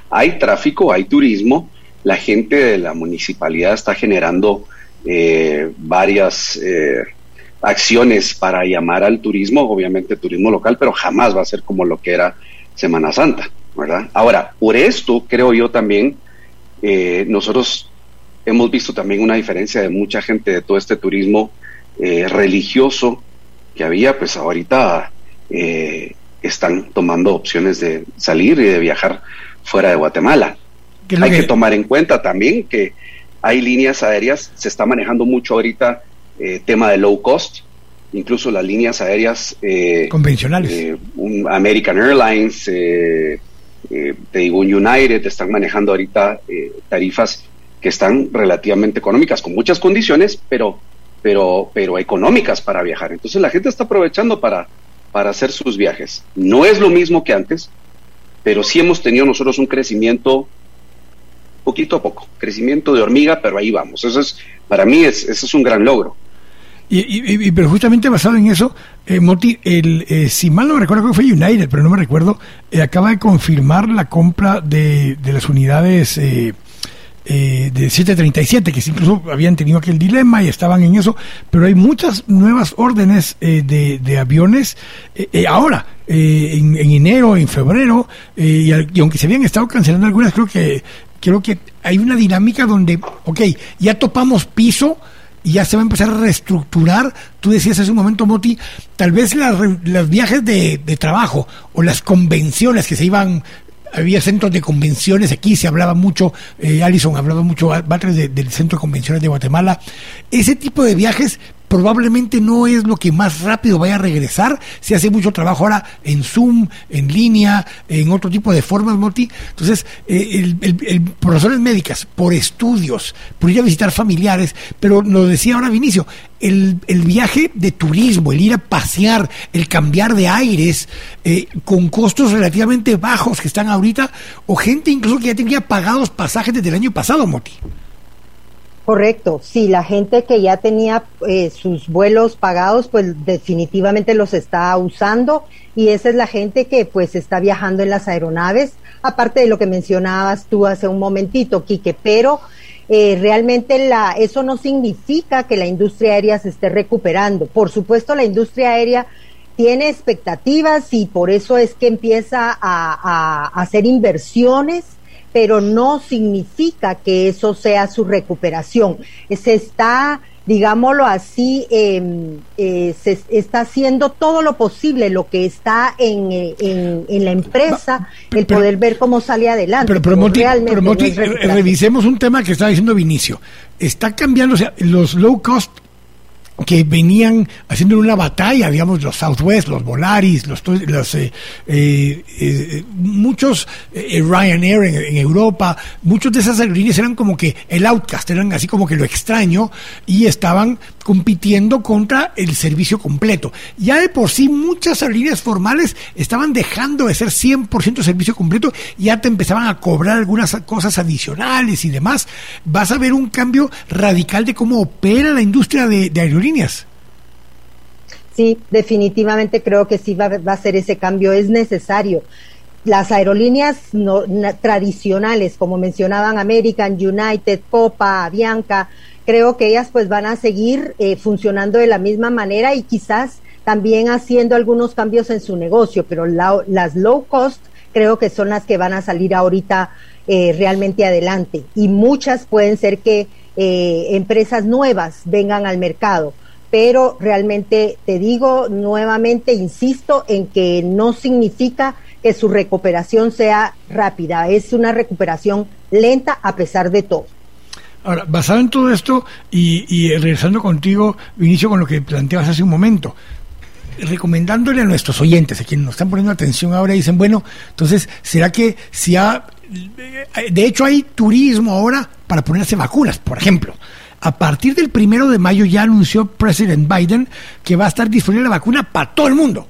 hay tráfico, hay turismo, la gente de la municipalidad está generando eh, varias eh, acciones para llamar al turismo, obviamente turismo local, pero jamás va a ser como lo que era Semana Santa, ¿verdad? Ahora, por esto creo yo también, eh, nosotros hemos visto también una diferencia de mucha gente de todo este turismo religioso que había, pues ahorita están tomando opciones de salir y de viajar fuera de Guatemala. Hay que tomar en cuenta también que hay líneas aéreas, se está manejando mucho ahorita eh, tema de low cost, incluso las líneas aéreas eh, convencionales. Eh, American Airlines, te digo, United, están manejando ahorita tarifas que están relativamente económicas, con muchas condiciones, pero, pero, pero económicas para viajar. Entonces la gente está aprovechando para, para hacer sus viajes. No es lo mismo que antes, pero sí hemos tenido nosotros un crecimiento poquito a poco, crecimiento de hormiga, pero ahí vamos. Eso es, para mí, es, eso es un gran logro. Y, pero justamente basado en eso, eh, Moti, el, eh, si mal no me recuerdo, que fue United, pero no me recuerdo, eh, acaba de confirmar la compra de, de las unidades eh, eh, de 737, que incluso habían tenido aquel dilema y estaban en eso, pero hay muchas nuevas órdenes de, de, aviones ahora, en, en, enero, en febrero, y, y, aunque se habían estado cancelando algunas, creo que creo que hay una dinámica donde, ok, ya topamos piso y ya se va a empezar a reestructurar. Tú decías hace un momento, Moti, tal vez las, los viajes de, trabajo o las convenciones que se iban había centros de convenciones aquí, se hablaba mucho, eh, Alison hablaba mucho del centro de convenciones de Guatemala. Ese tipo de viajes probablemente no es lo que más rápido vaya a regresar. Se hace mucho trabajo ahora en Zoom, en línea, en otro tipo de formas, Moti. Entonces, eh, el, profesores médicas, por estudios, por ir a visitar familiares, pero lo decía ahora Vinicio, el, el viaje de turismo, el ir a pasear, el cambiar de aires, eh, con costos relativamente bajos que están ahorita, o gente incluso que ya tenía pagados pasajes desde el año pasado, Moti. Correcto, sí, la gente que ya tenía eh, sus vuelos pagados, pues definitivamente los está usando y esa es la gente que pues está viajando en las aeronaves, aparte de lo que mencionabas tú hace un momentito, Quique, pero eh, realmente la, eso no significa que la industria aérea se esté recuperando. Por supuesto, la industria aérea tiene expectativas y por eso es que empieza a, a hacer inversiones pero no significa que eso sea su recuperación. Se está, digámoslo así, em, eh, se está haciendo todo lo posible, lo que está en, en, la empresa, el poder ver cómo sale adelante. Pero, pero, revisemos un tema que estaba diciendo Vinicio. Está cambiando, o sea, los low cost que venían haciendo una batalla, digamos, los Southwest, los Volaris, los, los eh, eh, eh muchos eh, Ryanair en, Europa, muchos de esas aerolíneas eran como que el outcast, eran así como que lo extraño y estaban compitiendo contra el servicio completo. Ya de por sí muchas aerolíneas formales estaban dejando de ser 100% servicio completo, ya te empezaban a cobrar algunas cosas adicionales y demás. Vas a ver un cambio radical de cómo opera la industria de, aerolíneas. Sí, definitivamente creo que sí va, a ser ese cambio, es necesario. Las aerolíneas tradicionales, como mencionaban American, United, Copa, Avianca, creo que ellas pues van a seguir eh, funcionando de la misma manera y quizás también haciendo algunos cambios en su negocio, pero las low cost creo que son las que van a salir ahorita eh, realmente adelante. Y muchas pueden ser que eh, empresas nuevas vengan al mercado pero realmente te digo nuevamente, insisto en que no significa que su recuperación sea rápida, es una recuperación lenta a pesar de todo. Ahora, basado en todo esto y, regresando contigo, Vinicio, con lo que planteabas hace un momento, recomendándole a nuestros oyentes, a quienes nos están poniendo atención ahora, dicen, bueno, entonces, ¿será que si ha... De hecho, hay turismo ahora para ponerse vacunas, por ejemplo. A partir del primero de mayo ya anunció President Biden que va a estar disponible la vacuna para todo el mundo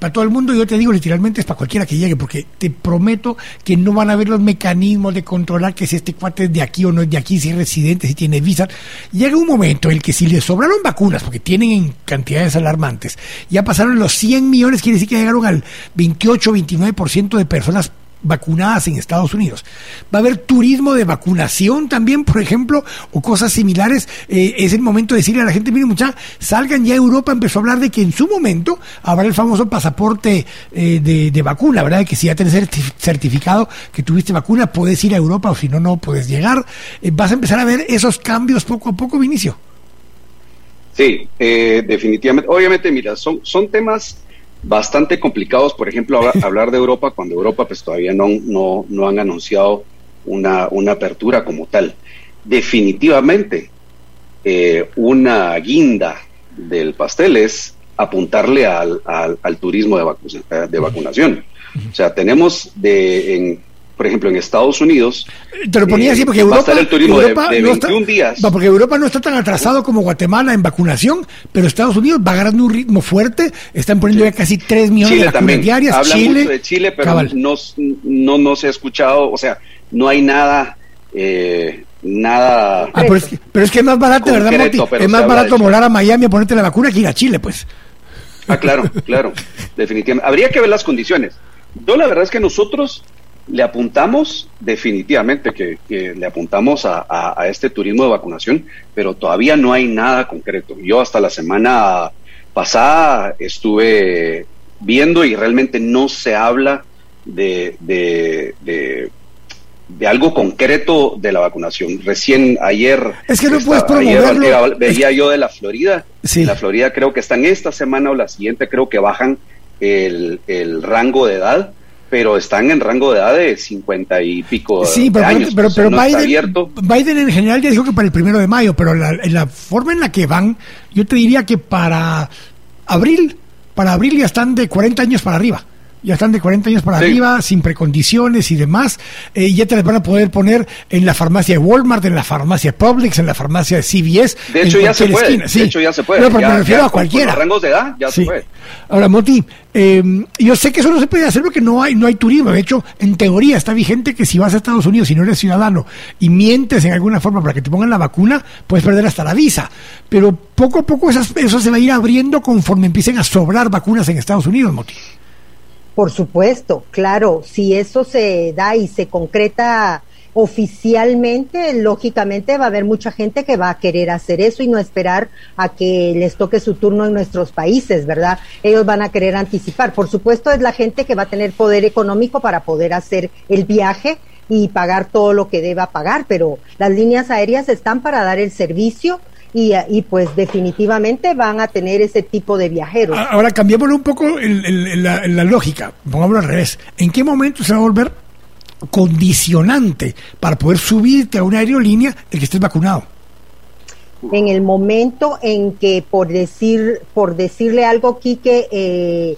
para todo el mundo, yo te digo literalmente es para cualquiera que llegue, porque te prometo que no van a haber los mecanismos de controlar que si este cuate es de aquí o no es de aquí, si es residente, si tiene visa. Llega un momento en el que si le sobraron vacunas, porque tienen en cantidades alarmantes, ya pasaron los 100 millones, quiere decir que llegaron al 28, 29% de personas vacunadas en Estados Unidos. Va a haber turismo de vacunación también, por ejemplo, o cosas similares. Eh, es el momento de decirle a la gente, miren muchachos, salgan ya a Europa, empezó a hablar de que en su momento habrá el famoso pasaporte eh, de, vacuna, ¿verdad? Que si ya tienes certificado que tuviste vacuna, puedes ir a Europa o si no, no puedes llegar. Eh, vas a empezar a ver esos cambios poco a poco, Vinicio. Sí, definitivamente. Obviamente, mira, son, son temas bastante complicados, por ejemplo, hablar de Europa cuando Europa pues todavía no, no, no han anunciado una, una, apertura como tal. Definitivamente, eh, una guinda del pastel es apuntarle al, al, turismo de, de vacunación. O sea, tenemos de, en, por ejemplo, en Estados Unidos. Te lo ponía así porque Europa, el turismo de, 21 días. porque Europa no está tan atrasado como Guatemala en vacunación, pero Estados Unidos va agarrando un ritmo fuerte. Están poniendo ya casi 3 millones de vacunas diarias. Habla Chile, mucho de Chile, pero no, no, no se ha escuchado, o sea, no hay nada. Eh, nada. Ah, pero, es que, pero, es que, es más barato, ¿verdad? Es más barato volar a Miami a ponerte la vacuna que ir a Chile, pues. Ah, claro, claro, definitivamente. Habría que ver las condiciones. Yo la verdad es que nosotros le apuntamos definitivamente que, le apuntamos a, este turismo de vacunación, pero todavía no hay nada concreto. Yo hasta la semana pasada estuve viendo y realmente no se habla de, de, algo concreto de la vacunación. Recién ayer... Es que no puedes promoverlo. veía yo de la Florida. Sí. La Florida creo que están esta semana o la siguiente, creo que bajan el, el rango de edad pero están en rango de edad de 50 y pico sí, pero, años. Pero, pero, Biden, Biden, en general ya dijo que para el primero de mayo, pero la, la forma en la que van, yo te diría que para abril, para abril ya están de 40 años para arriba ya están de 40 años para arriba, sin precondiciones y demás, eh, ya te las van a poder poner en la farmacia de Walmart, en la farmacia Publix, en la farmacia de CVS. De hecho, ya se puede. De hecho, ya se puede. pero me refiero a cualquiera. rangos de edad, ya se puede. Ahora, Moti, eh, yo sé que eso no se puede hacer porque no hay, no hay turismo. De hecho, en teoría está vigente que si vas a Estados Unidos y no eres ciudadano y mientes en alguna forma para que te pongan la vacuna, puedes perder hasta la visa. Pero poco a poco eso se va a ir abriendo conforme empiecen a sobrar vacunas en Estados Unidos, Moti. Por supuesto, claro, si eso se da y se concreta oficialmente, lógicamente va a haber mucha gente que va a querer hacer eso y no esperar a que les toque su turno en nuestros países, ¿verdad? Ellos van a querer anticipar. Por supuesto, es la gente que va a tener poder económico para poder hacer el viaje y pagar todo lo que deba pagar, pero las líneas aéreas están para dar el servicio y, pues definitivamente van a tener ese tipo de viajeros. Ahora cambiémoslo un poco en, la, lógica, pongámoslo al revés. ¿En qué momento se va a volver condicionante para poder subirte a una aerolínea el que estés vacunado? En el momento en que, por decir, por decirle algo, Quique, eh,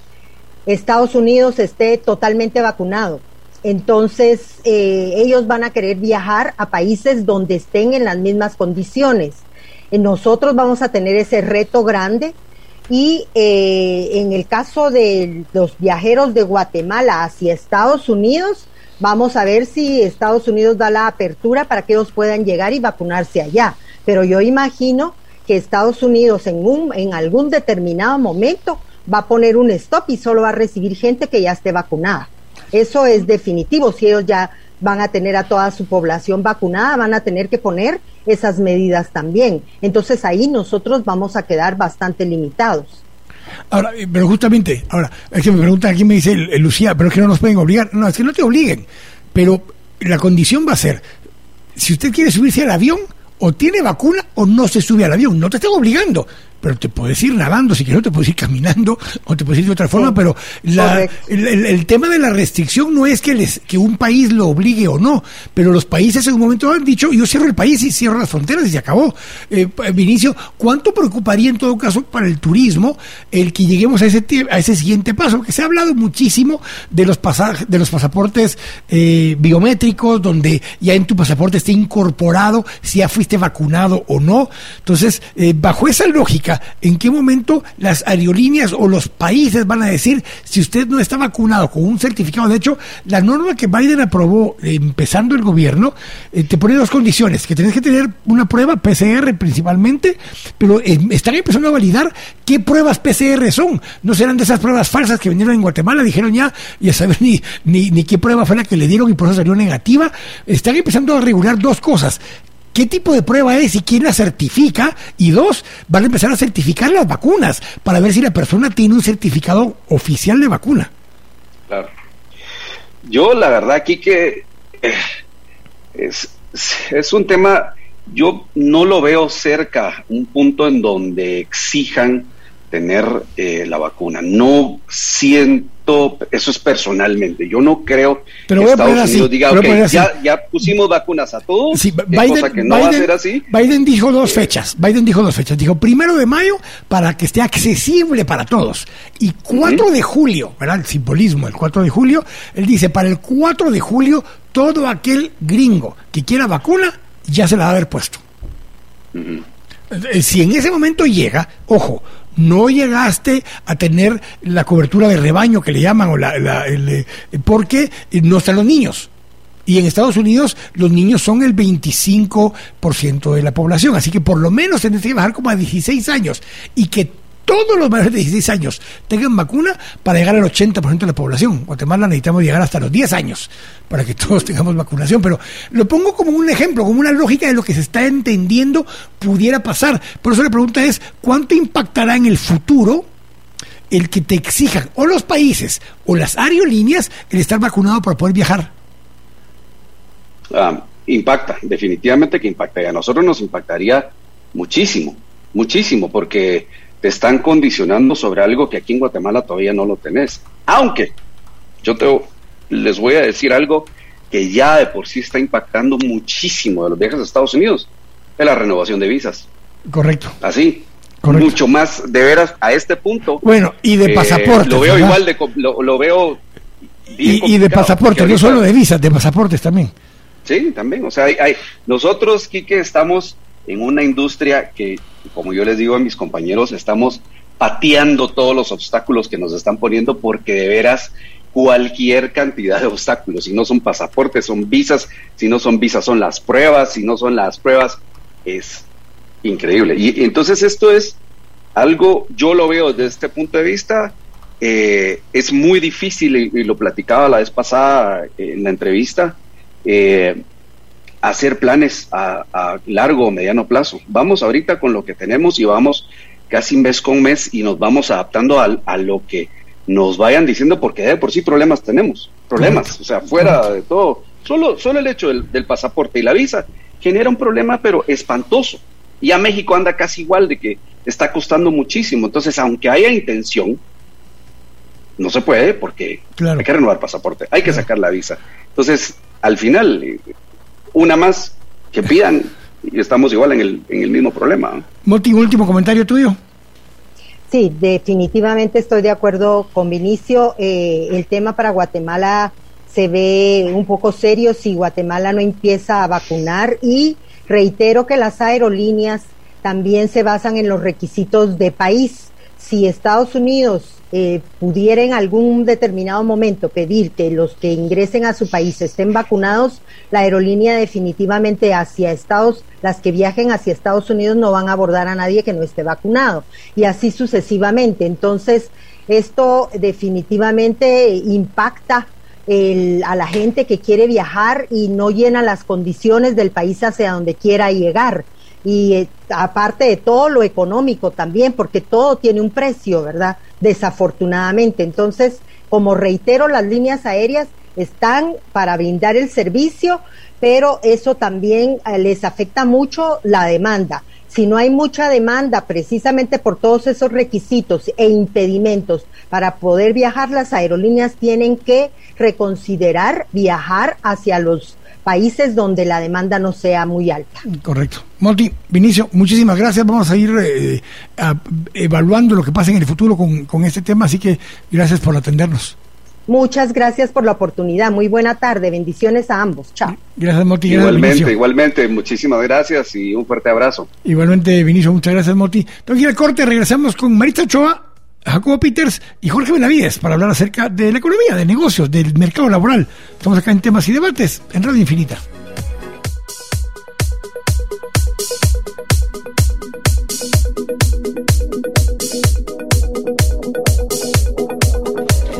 Estados Unidos esté totalmente vacunado. Entonces, eh, ellos van a querer viajar a países donde estén en las mismas condiciones. Eh, nosotros vamos a tener ese reto grande y eh, en el caso de los viajeros de Guatemala hacia Estados Unidos, vamos a ver si Estados Unidos da la apertura para que ellos puedan llegar y vacunarse allá. Pero yo imagino que Estados Unidos en, un, en algún determinado momento va a poner un stop y solo va a recibir gente que ya esté vacunada. Eso es definitivo. Si ellos ya van a tener a toda su población vacunada, van a tener que poner esas medidas también. Entonces ahí nosotros vamos a quedar bastante limitados. Ahora, eh, pero justamente, ahora, es que me pregunta aquí me dice Lucía, pero es que no nos pueden obligar. No, es que no te obliguen, pero la condición va a ser, si usted quiere subirse al avión, o tiene vacuna o no se sube al avión. No te están obligando, pero te puedes ir nadando, si quieres, te puedes ir caminando o te puedes ir de otra forma, pero el, tema de la restricción no es que, les, que un país lo obligue o no, pero los países en un momento han dicho, yo cierro el país y cierro las fronteras y se acabó. Eh, Vinicio, ¿cuánto preocuparía en todo caso para el turismo el que lleguemos a ese, a ese siguiente paso? Que se ha hablado muchísimo de los, pasajes, de los pasaportes eh, biométricos, donde ya en tu pasaporte esté incorporado si ya fuiste vacunado o no. Entonces, eh, bajo esa lógica, ¿en qué momento las aerolíneas o los países van a decir si usted no está vacunado con un certificado? De hecho, la norma que Biden aprobó empezando el gobierno eh, te pone dos condiciones, que tienes que tener una prueba PCR principalmente, pero eh, están empezando a validar qué pruebas PCR son. No serán de esas pruebas falsas que vinieron en Guatemala, dijeron ya, ya saben ni, ni, ni qué prueba fue la que le dieron y por eso salió negativa. Están empezando a regular dos cosas qué tipo de prueba es y quién la certifica. Y dos, van a empezar a certificar las vacunas para ver si la persona tiene un certificado oficial de vacuna. Claro. Yo la verdad aquí que es, es un tema, yo no lo veo cerca, un punto en donde exijan tener eh, la vacuna. No siento, eso es personalmente, yo no creo que Estados Unidos diga, ok, ya, pusimos vacunas a todos, sí, Biden, que no va a ser así. Biden dijo dos fechas, Biden dijo dos fechas, dijo primero de mayo para que esté accesible para todos y 4 de julio, ¿verdad? El simbolismo, el 4 de julio, él dice, para el 4 de julio todo aquel gringo que quiera vacuna ya se la va a haber puesto. Eh, si en ese momento llega, ojo, no llegaste a tener la cobertura de rebaño que le llaman, o la, eh, porque no están los niños. Y en Estados Unidos los niños son el 25% de la población, así que por lo menos tenés que bajar como a 16 años y que todos los mayores de 16 años tengan vacuna para llegar al 80% de la población. Guatemala necesitamos llegar hasta los 10 años para que todos tengamos vacunación, pero lo pongo como un ejemplo, como una lógica de lo que se está entendiendo pudiera pasar. Por eso la pregunta es, ¿cuánto impactará en el futuro el que te exijan o los países o las aerolíneas el estar vacunado para poder viajar? Impacta, definitivamente que impacta. Y a nosotros nos impactaría muchísimo, muchísimo, porque te están condicionando sobre algo que aquí en Guatemala todavía no lo tenés. Aunque yo te les voy a decir algo que ya de por sí está impactando muchísimo de los viajes a Estados Unidos, es la renovación de visas. Correcto. Así, mucho más de veras a este punto. Bueno, y de eh, pasaportes. Lo veo ¿verdad? igual, de, lo, lo veo... Y, y de pasaportes, no solo de visas, de pasaportes también. Sí, también. O sea, hay, hay- nosotros, Quique, estamos en una industria que, como yo les digo a mis compañeros, estamos pateando todos los obstáculos que nos están poniendo porque de veras cualquier cantidad de obstáculos, si no son pasaportes, son visas, si no son visas, son las pruebas, si no son las pruebas, es increíble. Y, entonces esto es algo, yo lo veo desde este punto de vista, eh, es muy difícil, y, y lo platicaba la vez pasada eh, en la entrevista, eh, hacer planes a, a largo o mediano plazo. Vamos ahorita con lo que tenemos y vamos casi mes con mes y nos vamos adaptando al- a, lo que nos vayan diciendo porque de por sí problemas tenemos, problemas, o sea, fuera de todo. Solo, solo el hecho del, del pasaporte y la visa genera un problema, pero espantoso. Y a México anda casi igual de que está costando muchísimo. Entonces, aunque haya intención, no se puede porque Claro. hay que renovar pasaporte, hay que sacar la visa. Entonces, al final, eh, una más que pidan y estamos igual en el, en el mismo problema. último comentario tuyo. Sí, definitivamente estoy de acuerdo con Vinicio. Eh, el tema para Guatemala se ve un poco serio si Guatemala no empieza a vacunar y reitero que las aerolíneas también se basan en los requisitos de país. Si Estados Unidos eh, pudiera en algún determinado momento pedir que los que ingresen a su país estén vacunados, la aerolínea definitivamente hacia Estados, las que viajen hacia Estados Unidos no van a abordar a nadie que no esté vacunado y así sucesivamente. Entonces, esto definitivamente impacta el- a la gente que quiere viajar y no llena las condiciones del país hacia donde quiera llegar. Y eh, aparte de todo lo económico también, porque todo tiene un precio, ¿verdad? Desafortunadamente. Entonces, como reitero, las líneas aéreas están para brindar el servicio, pero eso también eh, les afecta mucho la demanda. Si no hay mucha demanda precisamente por todos esos requisitos e impedimentos para poder viajar, las aerolíneas tienen que reconsiderar viajar hacia los países donde la demanda no sea muy alta. Correcto. Moti, Vinicio, muchísimas gracias. Vamos a ir eh, a- evaluando lo que pasa en el futuro con, con este tema, así que gracias por atendernos. Muchas gracias por la oportunidad. Muy buena tarde. Bendiciones a ambos. Chao. Gracias, Moti. Gracias, Igualmente, Vinicio. igualmente, muchísimas gracias y un fuerte abrazo. Igualmente, Vinicio, muchas gracias, Moti. Tengo que ir al corte, regresamos con Marita Ochoa, Jacobo Peters y Jorge Benavides para hablar acerca de la economía, de negocios, del mercado laboral. Estamos acá en temas y debates en Radio Infinita.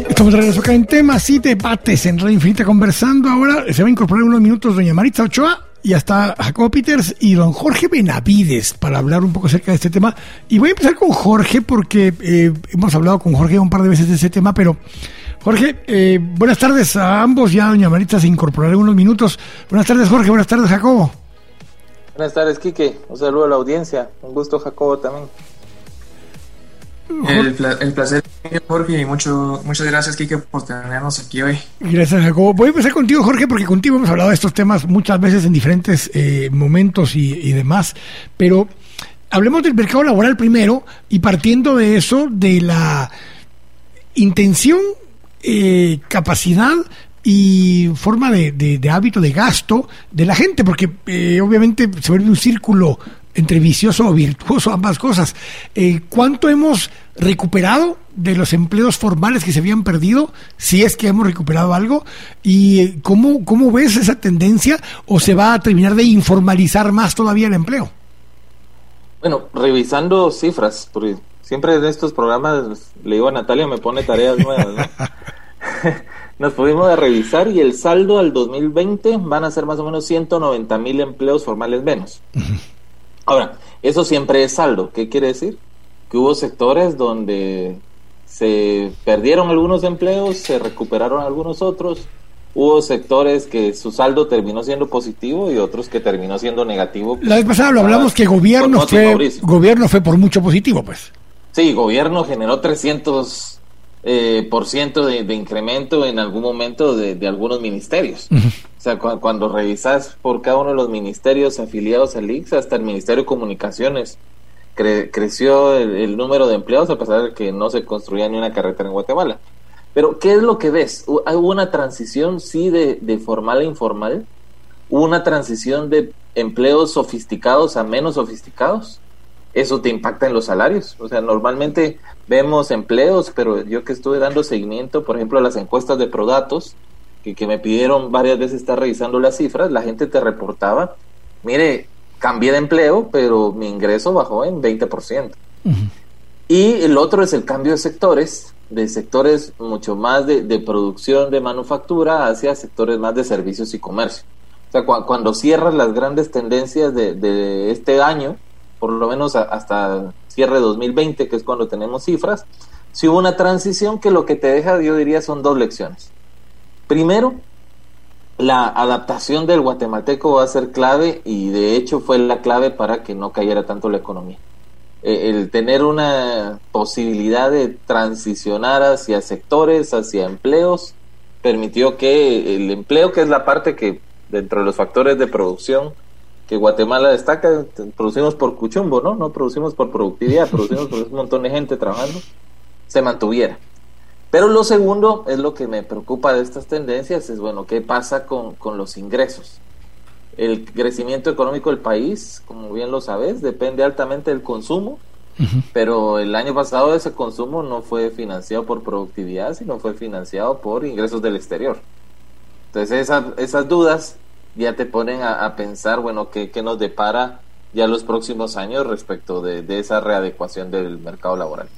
Estamos de acá en temas y debates en Radio Infinita conversando. Ahora se va a incorporar unos minutos doña Maritza Ochoa y hasta Jacobo Peters y don Jorge Benavides para hablar un poco acerca de este tema. Y voy a empezar con Jorge porque eh, hemos hablado con Jorge un par de veces de ese tema, pero Jorge, eh, buenas tardes a ambos. Ya doña Maritza se incorporará en unos minutos. Buenas tardes Jorge, buenas tardes Jacobo. Buenas tardes, Quique. Un saludo a la audiencia. Un gusto, Jacobo, también. El, pla- el placer, Jorge, y mucho, muchas gracias, Kike, por tenernos aquí hoy. Gracias, Jacobo. Voy a empezar contigo, Jorge, porque contigo hemos hablado de estos temas muchas veces en diferentes eh, momentos y, demás, pero hablemos del mercado laboral primero y partiendo de eso, de la intención, eh, capacidad y forma de hábito de gasto de la gente, porque eh, obviamente se vuelve un círculo entre vicioso o virtuoso, ambas cosas. Eh, ¿Cuánto hemos recuperado de los empleos formales que se habían perdido? Si es que hemos recuperado algo. ¿Y eh, cómo, cómo ves esa tendencia? ¿O se va a terminar de informalizar más todavía el empleo? Bueno, revisando cifras, porque siempre en estos programas le digo a Natalia, me pone tareas nuevas. ¿no? Nos pudimos revisar y el saldo al 2020 van a ser más o menos 190 mil empleos formales menos. Ahora, eso siempre es saldo. ¿Qué quiere decir? Que hubo sectores donde se perdieron algunos empleos, se recuperaron algunos otros. Hubo sectores que su saldo terminó siendo positivo y otros que terminó siendo negativo. La vez pasada lo hablamos que gobierno fue, gobierno fue por mucho positivo, pues. Sí, gobierno generó 300 eh, por ciento de, incremento en algún momento de, algunos ministerios. O sea, cuando revisas por cada uno de los ministerios afiliados al IX, hasta el Ministerio de Comunicaciones, creció el, número de empleados a pesar de que no se construía ni una carretera en Guatemala. Pero, ¿qué es lo que ves? Hubo una transición, sí, de, de formal a informal. Hubo una transición de empleos sofisticados a menos sofisticados eso te impacta en los salarios. O sea, normalmente vemos empleos, pero yo que estuve dando seguimiento, por ejemplo, a las encuestas de Prodatos, que, que me pidieron varias veces estar revisando las cifras, la gente te reportaba, mire, cambié de empleo, pero mi ingreso bajó en 20%. Y el otro es el cambio de sectores, de sectores mucho más de, de, producción de manufactura hacia sectores más de servicios y comercio. O sea, cuando cierras las grandes tendencias de, de este año, por lo menos hasta cierre 2020, que es cuando tenemos cifras, si hubo una transición que lo que te deja, yo diría, son dos lecciones. Primero, la adaptación del guatemalteco va a ser clave y de hecho fue la clave para que no cayera tanto la economía. Eh, el tener una posibilidad de transicionar hacia sectores, hacia empleos, permitió que el empleo, que es la parte que dentro de los factores de producción que Guatemala destaca, producimos por cuchumbo, ¿no? No producimos por productividad, producimos por un montón de gente trabajando, se mantuviera. Pero lo segundo es lo que me preocupa de estas tendencias, es bueno, ¿qué pasa con, los ingresos? El crecimiento económico del país, como bien lo sabes, depende altamente del consumo, pero el año pasado ese consumo no fue financiado por productividad, sino fue financiado por ingresos del exterior. Entonces esas, esas dudas ya te ponen a, pensar, bueno, ¿qué, nos depara ya los próximos años respecto de, esa readecuación del mercado laboral.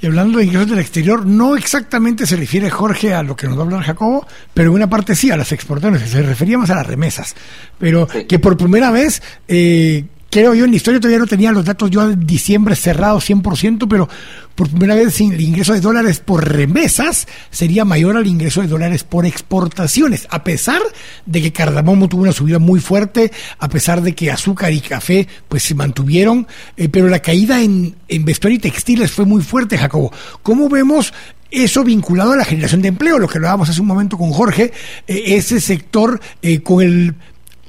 Y hablando de ingresos del exterior, no exactamente se refiere Jorge a lo que nos va a hablar Jacobo, pero en una parte sí, a las exportaciones, se refería más a las remesas, pero que por primera vez eh, creo yo en la historia todavía no tenía los datos yo en diciembre cerrado 100%, pero por primera vez el ingreso de dólares por remesas sería mayor al ingreso de dólares por exportaciones, a pesar de que cardamomo tuvo una subida muy fuerte, a pesar de que azúcar y café pues se mantuvieron, eh, pero la caída en, en vestuario y textiles fue muy fuerte, Jacobo. ¿Cómo vemos eso vinculado a la generación de empleo, lo que hablábamos hace un momento con Jorge, eh, ese sector eh, con el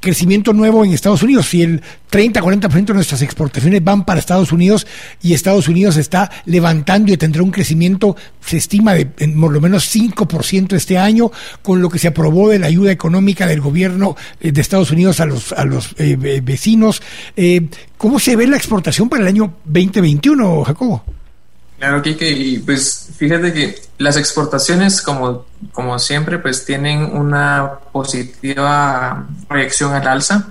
crecimiento nuevo en Estados Unidos. Si el 30-40% de nuestras exportaciones van para Estados Unidos y Estados Unidos está levantando y tendrá un crecimiento, se estima, de por lo menos 5% este año, con lo que se aprobó de la ayuda económica del gobierno eh, de Estados Unidos a los, a los eh, vecinos. Eh, ¿Cómo se ve la exportación para el año 2021, Jacobo? Claro, Kike, y pues fíjate que las exportaciones, como, como siempre, pues tienen una positiva proyección al alza.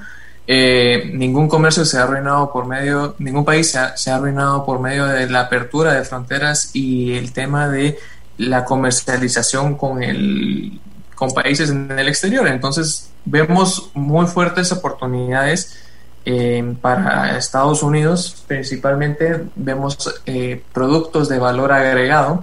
Eh, ningún comercio se ha arruinado por medio, ningún país se ha, se ha, arruinado por medio de la apertura de fronteras y el tema de la comercialización con el con países en el exterior. Entonces vemos muy fuertes oportunidades eh, para Estados Unidos principalmente vemos eh, productos de valor agregado,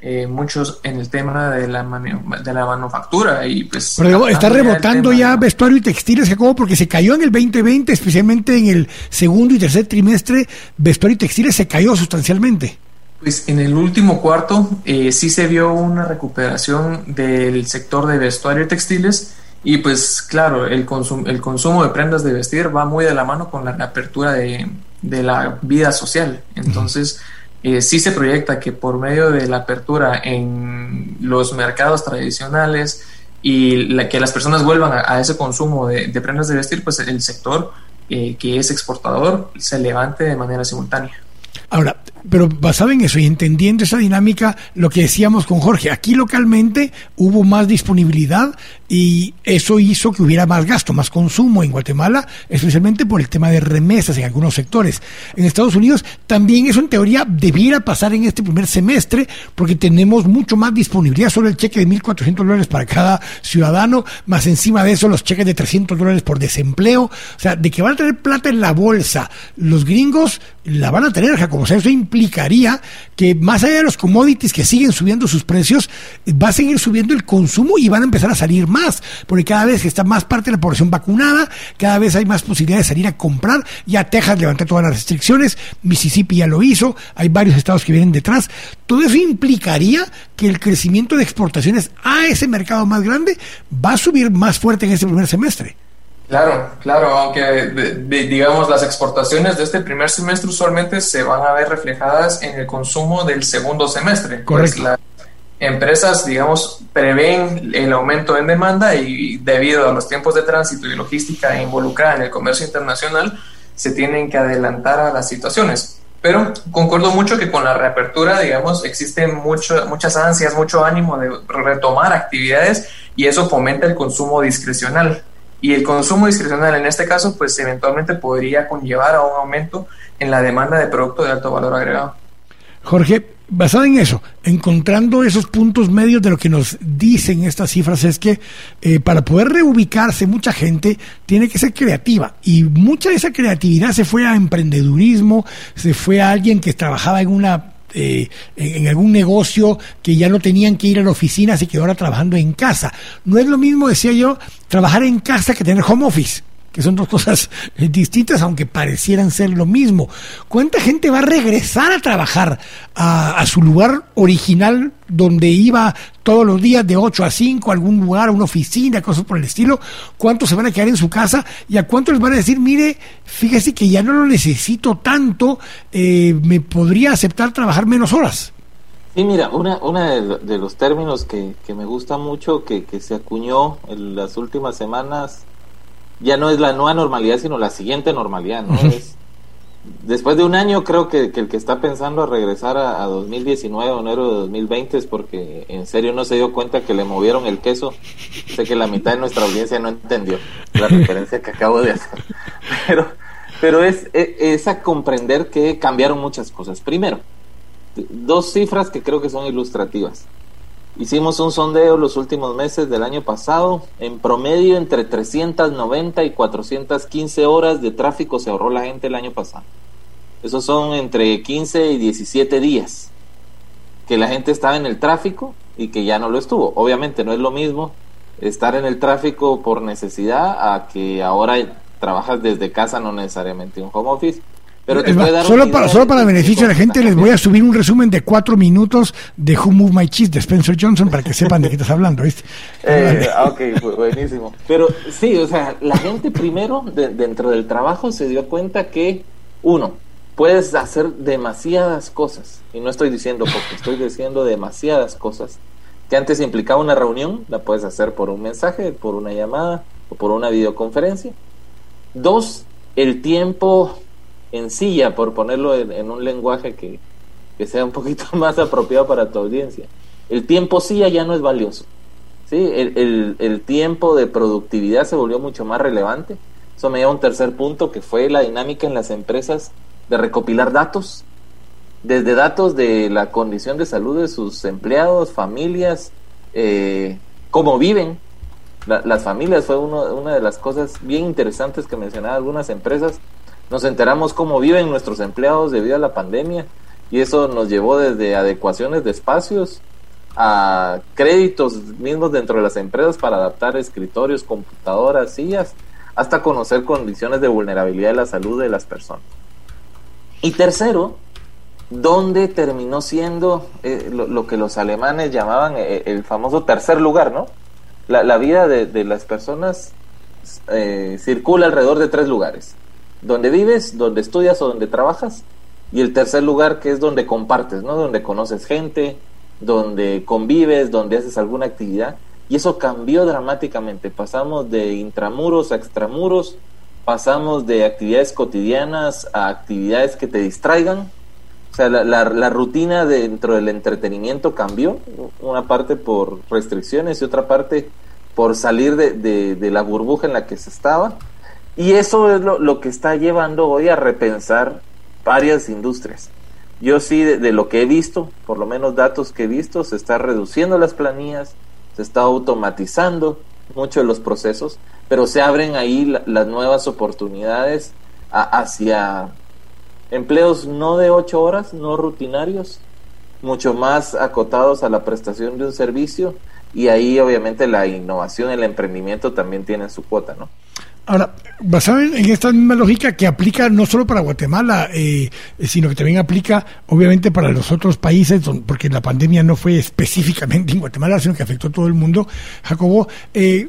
eh, muchos en el tema de la, de la manufactura. y pues está rebotando ya, vestuario y textiles, Jacobo, porque se cayó en el 2020, especialmente en el segundo y tercer trimestre, vestuario y textiles se cayó sustancialmente. Pues en el último cuarto sí se vio una recuperación del sector de vestuario y textiles, y pues claro, el, el consumo de prendas de vestir va muy de la mano con la apertura de, la vida social. Entonces, eh, sí se proyecta que por medio de la apertura en los mercados tradicionales y la, que las personas vuelvan a, ese consumo de, prendas de vestir, pues el sector eh, que es exportador se levante de manera simultánea. Ahora, pero basado en eso y entendiendo esa dinámica, lo que decíamos con Jorge, aquí localmente hubo más disponibilidad y eso hizo que hubiera más gasto, más consumo en Guatemala, especialmente por el tema de remesas en algunos sectores. En Estados Unidos también eso en teoría debiera pasar en este primer semestre porque tenemos mucho más disponibilidad, solo el cheque de 1.400 dólares para cada ciudadano, más encima de eso los cheques de 300 dólares por desempleo, o sea, de que van a tener plata en la bolsa los gringos, la van a tener, Jacob, o sea, eso implica implicaría que más allá de los commodities que siguen subiendo sus precios, va a seguir subiendo el consumo y van a empezar a salir más, porque cada vez está más parte de la población vacunada, cada vez hay más posibilidades de salir a comprar. Ya Texas levantó todas las restricciones, Mississippi ya lo hizo, hay varios estados que vienen detrás. Todo eso implicaría que el crecimiento de exportaciones a ese mercado más grande va a subir más fuerte en este primer semestre. Claro, claro, aunque digamos las exportaciones de este primer semestre usualmente se van a ver reflejadas en el consumo del segundo semestre. Pues Correcto. las empresas, digamos, prevén el aumento en demanda y debido a los tiempos de tránsito y logística involucrada en el comercio internacional, se tienen que adelantar a las situaciones. Pero concuerdo mucho que con la reapertura, digamos, existen mucho, muchas ansias, mucho ánimo de retomar actividades y eso fomenta el consumo discrecional. Y el consumo discrecional en este caso, pues eventualmente podría conllevar a un aumento en la demanda de productos de alto valor agregado. Jorge, basado en eso, encontrando esos puntos medios de lo que nos dicen estas cifras, es que eh, para poder reubicarse mucha gente tiene que ser creativa y mucha de esa creatividad se fue a emprendedurismo, se fue a alguien que trabajaba en una eh, en, algún negocio que ya no tenían que ir a la oficina, se quedó ahora trabajando en casa. No es lo mismo, decía yo, trabajar en casa que tener home office que son dos cosas eh, distintas, aunque parecieran ser lo mismo. ¿Cuánta gente va a regresar a trabajar a, su lugar original donde iba todos los días de 8 a 5, a algún lugar, a una oficina, cosas por el estilo? ¿Cuántos se van a quedar en su casa? ¿Y a cuántos les van a decir, mire, fíjese que ya no lo necesito tanto, eh, me podría aceptar trabajar menos horas? Sí, mira, una, una de, los términos que, que me gusta mucho, que, que se acuñó en las últimas semanas, ya no es la nueva normalidad, sino la siguiente normalidad, ¿no? es, después de un año creo que, el que está pensando a regresar a, 2019 o enero de 2020 es porque en serio no se dio cuenta que le movieron el queso. Sé que la mitad de nuestra audiencia no entendió la referencia que acabo de hacer. Pero, pero es, es, es a comprender que cambiaron muchas cosas. Primero, dos cifras que creo que son ilustrativas. Hicimos un sondeo los últimos meses del año pasado. En promedio, entre 390 y 415 horas de tráfico se ahorró la gente el año pasado. Esos son entre 15 y 17 días que la gente estaba en el tráfico y que ya no lo estuvo. Obviamente no es lo mismo estar en el tráfico por necesidad a que ahora trabajas desde casa, no necesariamente un home office pero solo, para, solo para beneficio de la gente les voy a subir un resumen de cuatro minutos de Who Moved My Cheese de Spencer Johnson para que sepan de qué estás hablando, ¿viste? Eh, ah, ok, buenísimo. Pero sí, o sea, la gente primero dentro del trabajo se dio cuenta que, uno, puedes hacer demasiadas cosas. Y no estoy diciendo porque estoy diciendo demasiadas cosas. Que antes implicaba una reunión, la puedes hacer por un mensaje, por una llamada o por una videoconferencia. Dos, el tiempo en silla, por ponerlo en, un lenguaje que, sea un poquito más apropiado para tu audiencia. El tiempo silla ya no es valioso. ¿sí? El, el, tiempo de productividad se volvió mucho más relevante. Eso me lleva a un tercer punto, que fue la dinámica en las empresas de recopilar datos, desde datos de la condición de salud de sus empleados, familias, eh, cómo viven. las familias fue uno, una de las cosas bien interesantes que mencionaban algunas empresas nos enteramos cómo viven nuestros empleados debido a la pandemia y eso nos llevó desde adecuaciones de espacios a créditos mismos dentro de las empresas para adaptar escritorios, computadoras, sillas, hasta conocer condiciones de vulnerabilidad de la salud de las personas. Y tercero, ¿dónde terminó siendo eh, lo, que los alemanes llamaban eh, el famoso tercer lugar, ¿no? La, vida de, las personas eh, circula alrededor de tres lugares donde vives, donde estudias o donde trabajas. Y el tercer lugar que es donde compartes, ¿no? Donde conoces gente, donde convives, donde haces alguna actividad. Y eso cambió dramáticamente. Pasamos de intramuros a extramuros, pasamos de actividades cotidianas a actividades que te distraigan. O sea, la, la, rutina dentro del entretenimiento cambió, una parte por restricciones y otra parte por salir de, de, de la burbuja en la que se estaba y eso es lo, que está llevando hoy a repensar varias industrias. Yo sí, de, lo que he visto, por lo menos datos que he visto, se está reduciendo las planillas, se está automatizando mucho de los procesos, pero se abren ahí las nuevas oportunidades hacia empleos no de ocho horas, no rutinarios, mucho más acotados a la prestación de un servicio y ahí obviamente la innovación, el emprendimiento también tienen su cuota, ¿no? Ahora, basado en, esta misma lógica que aplica no solo para Guatemala, eh, sino que también aplica obviamente para los otros países, porque la pandemia no fue específicamente en Guatemala, sino que afectó a todo el mundo, Jacobo, eh,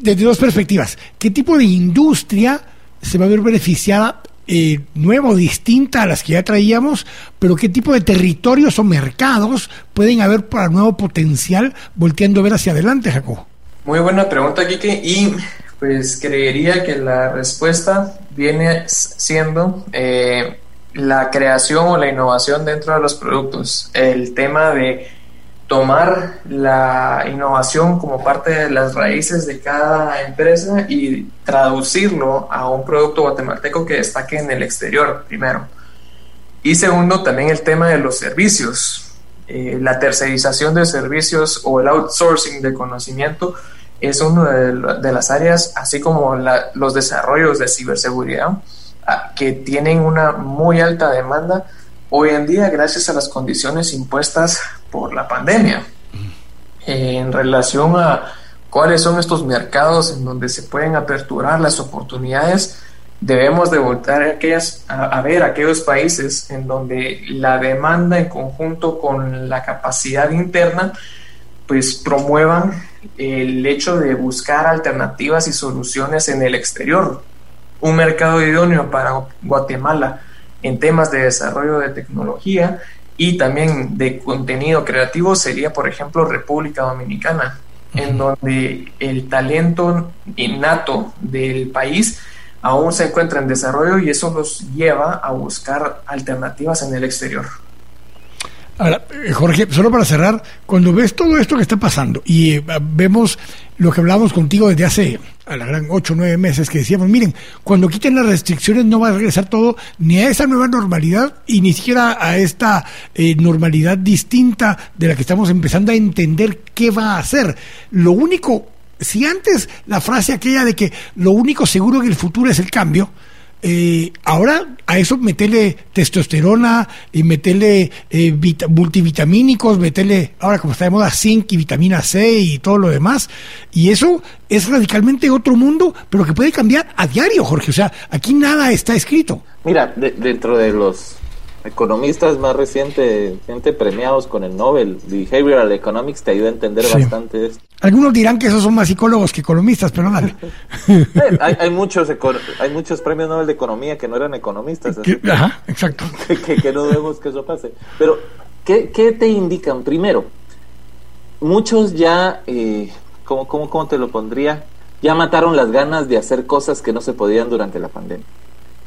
desde dos perspectivas. ¿Qué tipo de industria se va a ver beneficiada eh, nueva distinta a las que ya traíamos, pero qué tipo de territorios o mercados pueden haber para nuevo potencial volteando a ver hacia adelante, Jacobo? Muy buena pregunta, Kike, y pues creería que la respuesta viene siendo eh, la creación o la innovación dentro de los productos, el tema de tomar la innovación como parte de las raíces de cada empresa y traducirlo a un producto guatemalteco que destaque en el exterior, primero. Y segundo, también el tema de los servicios. Eh, la tercerización de servicios o el outsourcing de conocimiento es una de, las áreas, así como los desarrollos de ciberseguridad, ah, que tienen una muy alta demanda hoy en día gracias a las condiciones impuestas por la pandemia. En relación a cuáles son estos mercados en donde se pueden aperturar las oportunidades, debemos de voltar a, aquellas, a, ver aquellos países en donde la demanda en conjunto con la capacidad interna pues promuevan el hecho de buscar alternativas y soluciones en el exterior. Un mercado idóneo para Guatemala en temas de desarrollo de tecnología y también de contenido creativo sería, por ejemplo, República Dominicana, en donde el talento innato del país aún se encuentra en desarrollo y eso los lleva a buscar alternativas en el exterior. Ahora, eh, Jorge, solo para cerrar, cuando ves todo esto que está pasando y eh, vemos lo que hablábamos contigo desde hace a la gran ocho o nueve meses que decíamos, miren, cuando quiten las restricciones no va a regresar todo ni a esa nueva normalidad y ni siquiera a esta eh, normalidad distinta de la que estamos empezando a entender qué va a hacer. Lo único, si antes la frase aquella de que lo único seguro en el futuro es el cambio, eh, ahora a eso metele testosterona y metele eh, multivitamínicos, metele, ahora como está de moda, zinc y vitamina C y todo lo demás. Y eso es radicalmente otro mundo, pero que puede cambiar a diario, Jorge. O sea, aquí nada está escrito. Mira, dentro de los economistas más recientes premiados con el Nobel, Behavioral Economics, te ayuda a entender bastante esto. Algunos dirán que esos son más psicólogos que economistas, pero dale. Eh, hay, muchos hay muchos premios Nobel de Economía que no eran economistas. ajá, exacto. Que, no debemos que eso pase. Pero, ¿qué, qué te indican? Primero, muchos ya, eh, ¿cómo, cómo, ¿cómo te lo pondría? Ya mataron las ganas de hacer cosas que no se podían durante la pandemia.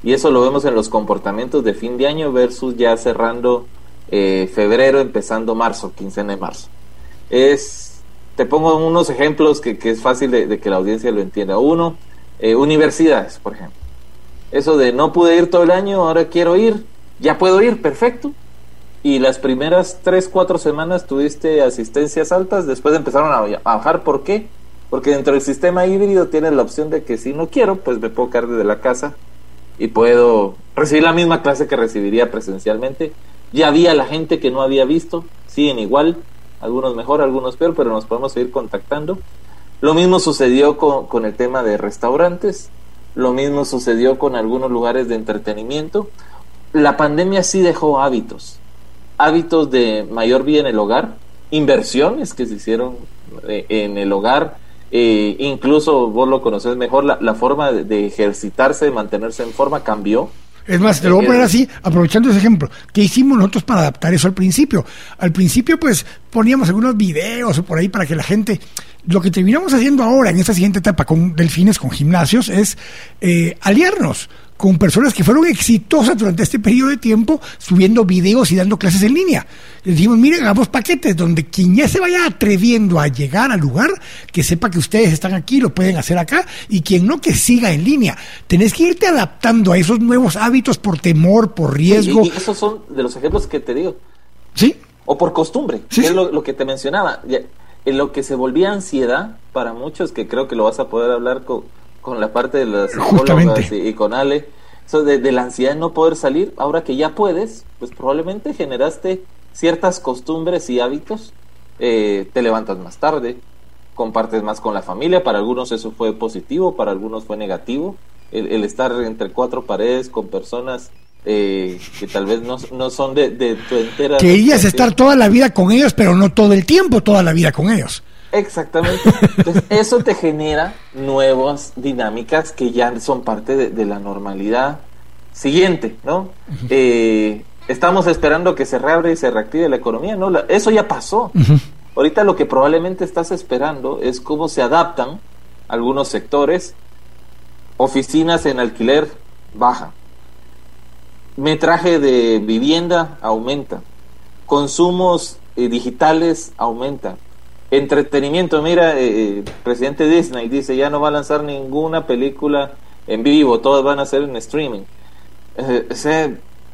Y eso lo vemos en los comportamientos de fin de año versus ya cerrando eh, febrero, empezando marzo, quincena de marzo. Es, te pongo unos ejemplos que, es fácil de, que la audiencia lo entienda. Uno, eh, universidades, por ejemplo. Eso de no pude ir todo el año, ahora quiero ir, ya puedo ir, perfecto. Y las primeras tres, cuatro semanas tuviste asistencias altas, después empezaron a, a bajar. ¿Por qué? Porque dentro del sistema híbrido tienes la opción de que si no quiero, pues me puedo quedar desde la casa y puedo recibir la misma clase que recibiría presencialmente. Ya había la gente que no había visto, siguen igual, algunos mejor, algunos peor, pero nos podemos seguir contactando. Lo mismo sucedió con, el tema de restaurantes, lo mismo sucedió con algunos lugares de entretenimiento. La pandemia sí dejó hábitos, hábitos de mayor vida en el hogar, inversiones que se hicieron eh, en el hogar, eh, incluso vos lo conoces mejor, la, forma de, ejercitarse, de mantenerse en forma cambió. Es más, te lo voy a poner eh, así, aprovechando ese ejemplo. ¿Qué hicimos nosotros para adaptar eso al principio? Al principio, pues, poníamos algunos videos o por ahí para que la gente... Lo que terminamos haciendo ahora, en esta siguiente etapa con delfines, con gimnasios, es eh, aliarnos con personas que fueron exitosas durante este periodo de tiempo subiendo videos y dando clases en línea. Les dijimos, miren, hagamos paquetes donde quien ya se vaya atreviendo a llegar al lugar, que sepa que ustedes están aquí, lo pueden hacer acá, y quien no, que siga en línea. Tenés que irte adaptando a esos nuevos hábitos por temor, por riesgo. y, esos son de los ejemplos que te digo. Sí. O por costumbre, que es lo, que te mencionaba. En lo que se volvía ansiedad para muchos, que creo que lo vas a poder hablar con con la parte de las psicólogas y, con Ale, Eso de, la ansiedad de no poder salir, ahora que ya puedes, pues probablemente generaste ciertas costumbres y hábitos, eh, te levantas más tarde, compartes más con la familia, para algunos eso fue positivo, para algunos fue negativo, el, estar entre cuatro paredes con personas eh, que tal vez no, no son de, de, tu entera... Querías estar toda la vida con ellos, pero no todo el tiempo, toda la vida con ellos. Exactamente. Entonces, eso te genera nuevas dinámicas que ya son parte de, la normalidad siguiente, ¿no? Eh, estamos esperando que se reabra y se reactive la economía, ¿no? eso ya pasó. Ahorita lo que probablemente estás esperando es cómo se adaptan algunos sectores, oficinas en alquiler baja, metraje de vivienda aumenta, consumos eh, digitales aumentan, Entretenimiento, mira, eh, eh, presidente Disney dice ya no va a lanzar ninguna película en vivo, todas van a ser en streaming. Eh,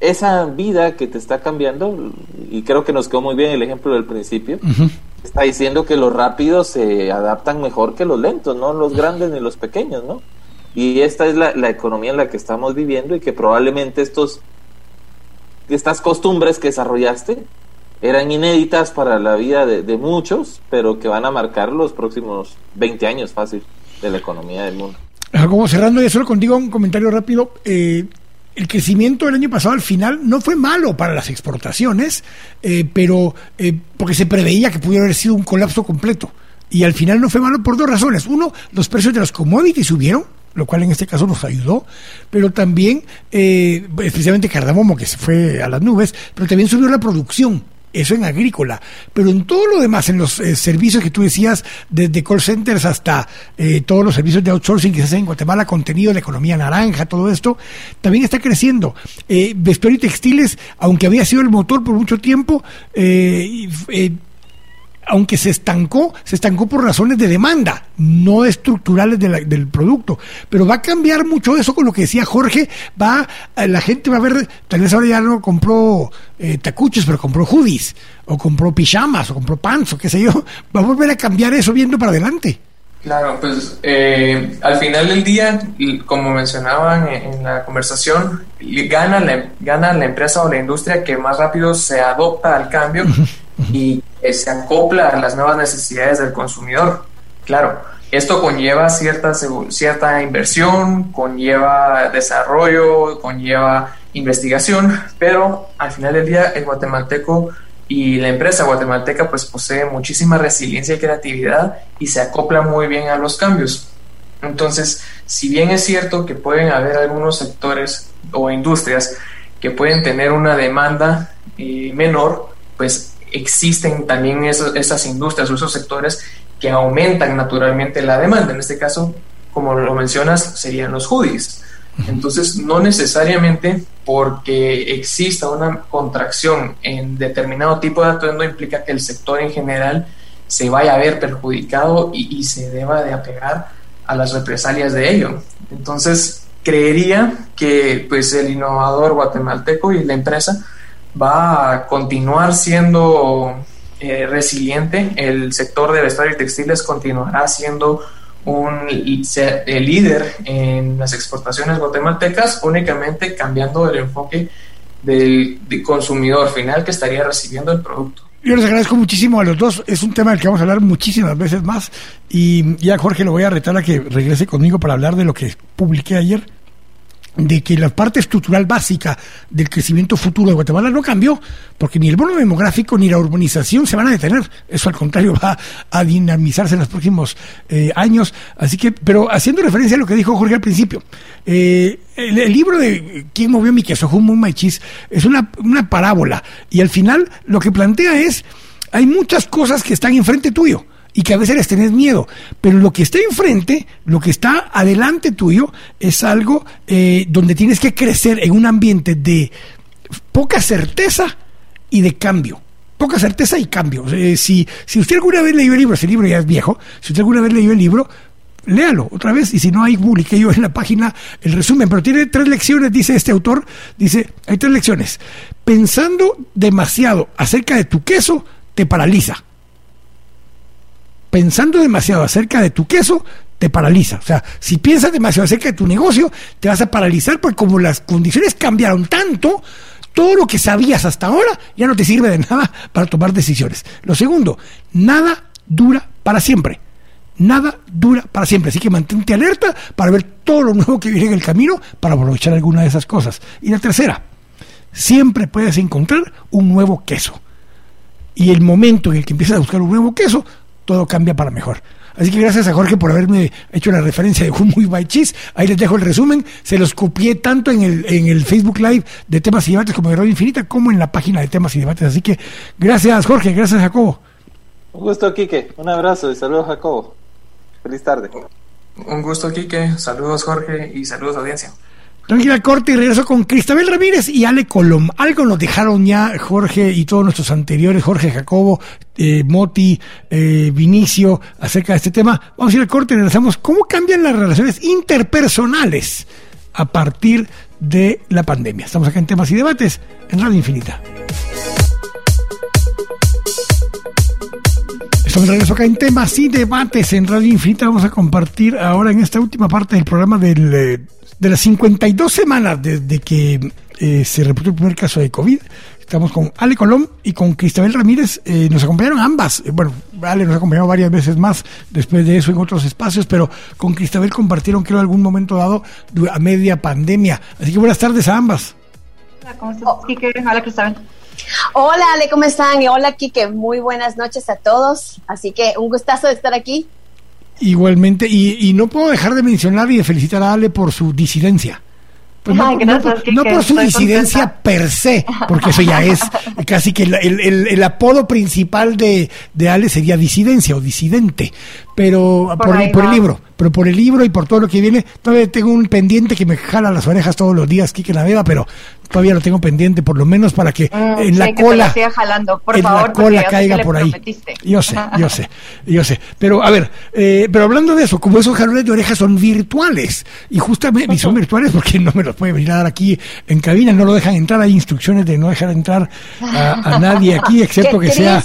esa vida que te está cambiando, y creo que nos quedó muy bien el ejemplo del principio, está diciendo que los rápidos se adaptan mejor que los lentos, no los grandes ni los pequeños, ¿no? Y esta es la, la economía en la que estamos viviendo y que probablemente estos estas costumbres que desarrollaste eran inéditas para la vida de, muchos, pero que van a marcar los próximos 20 años fácil de la economía del mundo. Como cerrando ya solo contigo un comentario rápido. Eh, el crecimiento del año pasado al final no fue malo para las exportaciones, eh, pero eh, porque se preveía que pudiera haber sido un colapso completo. Y al final no fue malo por dos razones. Uno, los precios de los commodities subieron, lo cual en este caso nos ayudó, pero también, especialmente cardamomo, que se fue a las nubes, pero también subió la producción eso en agrícola, pero en todo lo demás, en los eh, servicios que tú decías, desde call centers hasta eh, todos los servicios de outsourcing que se hacen en Guatemala, contenido, la economía naranja, todo esto, también está creciendo. Eh, vestuario y textiles, aunque había sido el motor por mucho tiempo, eh, aunque se estancó, se estancó por razones de demanda, no estructurales del producto. Pero va a cambiar mucho eso con lo que decía Jorge. Va, eh, la gente va a ver, tal vez ahora ya no compró eh, tacuches, pero compró hoodies, o compró pijamas, o compró pants, o qué sé yo. Va a volver a cambiar eso viendo para adelante. Claro, pues eh, al final del día, como mencionaban en, la conversación, gana la, gana la empresa o la industria que más rápido se adopta al cambio y se acopla a las nuevas necesidades del consumidor. Claro, esto conlleva cierta, cierta inversión, conlleva desarrollo, conlleva investigación, pero al final del día el guatemalteco y la empresa guatemalteca pues posee muchísima resiliencia y creatividad y se acopla muy bien a los cambios. Entonces, si bien es cierto que pueden haber algunos sectores o industrias que pueden tener una demanda eh, menor, pues existen también esas industrias o esos sectores que aumentan naturalmente la demanda. En este caso, como lo mencionas, serían los hoodies. Entonces, no necesariamente porque exista una contracción en determinado tipo de atuendo implica que el sector en general se vaya a ver perjudicado y, y se deba de apegar a las represalias de ello. Entonces, creería que pues el innovador guatemalteco y la empresa va a continuar siendo eh, resiliente, el sector de vestuario y textiles continuará siendo un el líder en las exportaciones guatemaltecas, únicamente cambiando el enfoque del, consumidor final que estaría recibiendo el producto. Yo les agradezco muchísimo a los dos. Es un tema del que vamos a hablar muchísimas veces más. Y ya Jorge lo voy a retar a que regrese conmigo para hablar de lo que publiqué ayer de que la parte estructural básica del crecimiento futuro de Guatemala no cambió, porque ni el bono demográfico ni la urbanización se van a detener. Eso al contrario va a dinamizarse en los próximos eh, años. Así que, pero haciendo referencia a lo que dijo Jorge al principio, eh, el, libro de ¿Quién movió mi queso? Humo Maichis es una, una parábola y al final lo que plantea es hay muchas cosas que están enfrente tuyo y que a veces les tenés miedo. Pero lo que está enfrente, lo que está adelante tuyo, es algo eh, donde tienes que crecer en un ambiente de poca certeza y de cambio. Poca certeza y cambio. Eh, si, si usted alguna vez leyó el libro, ese libro ya es viejo, si usted alguna vez leyó el libro, léalo otra vez y si no hay publiqué yo en la página el resumen, pero tiene tres lecciones, dice este autor, dice, hay tres lecciones. Pensando demasiado acerca de tu queso, te paraliza pensando demasiado acerca de tu queso, te paraliza. O sea, si piensas demasiado acerca de tu negocio, te vas a paralizar porque como las condiciones cambiaron tanto, todo lo que sabías hasta ahora ya no te sirve de nada para tomar decisiones. Lo segundo, nada dura para siempre. Nada dura para siempre. Así que mantente alerta para ver todo lo nuevo que viene en el camino para aprovechar alguna de esas cosas. Y la tercera, siempre puedes encontrar un nuevo queso. Y el momento en el que empiezas a buscar un nuevo queso, todo cambia para mejor. Así que gracias a Jorge por haberme hecho la referencia de un muy by cheese. Ahí les dejo el resumen. Se los copié tanto en el, en el Facebook Live de temas y debates como de Radio Infinita, como en la página de temas y debates. Así que gracias Jorge, gracias Jacobo. Un gusto, Quique. Un abrazo y saludos, Jacobo. Feliz tarde. Un gusto, Quique. Saludos, Jorge, y saludos, audiencia. Tranquila corte y regreso con Cristabel Ramírez y Ale Colom. Algo nos dejaron ya Jorge y todos nuestros anteriores, Jorge Jacobo, eh, Moti, eh, Vinicio, acerca de este tema. Vamos a ir al corte y regresamos. ¿Cómo cambian las relaciones interpersonales a partir de la pandemia? Estamos acá en temas y debates en Radio Infinita. Estamos de regreso acá en temas y debates en Radio Infinita. Vamos a compartir ahora en esta última parte del programa del... Eh, de las 52 semanas desde que eh, se reportó el primer caso de COVID, estamos con Ale Colón y con Cristabel Ramírez. Eh, nos acompañaron ambas. Eh, bueno, Ale nos ha acompañado varias veces más después de eso en otros espacios, pero con Cristabel compartieron, creo, algún momento dado a media pandemia. Así que buenas tardes a ambas. Hola, ¿cómo estás? Hola, Cristabel. Hola, Ale, ¿cómo están? Y hola, Kike. Muy buenas noches a todos. Así que un gustazo de estar aquí. Igualmente, y, y, no puedo dejar de mencionar y de felicitar a Ale por su disidencia. Pues no, no, por su disidencia per se, porque eso ya es casi que el, el, el apodo principal de, de, Ale sería disidencia o disidente, pero por, por, el libro, pero por el libro y por todo lo que viene, todavía tengo un pendiente que me jala las orejas todos los días, Kike Naveda, pero todavía lo tengo pendiente, por lo menos para que mm, en la cola, jalando, por en favor, la cola caiga por ahí. Yo sé, yo sé, yo sé. Pero a ver, eh, pero hablando de eso, como esos jalones de orejas son virtuales y justamente y son virtuales porque no me los puede venir a dar aquí en cabina, no lo dejan entrar, hay instrucciones de no dejar entrar a, nadie aquí excepto que sea.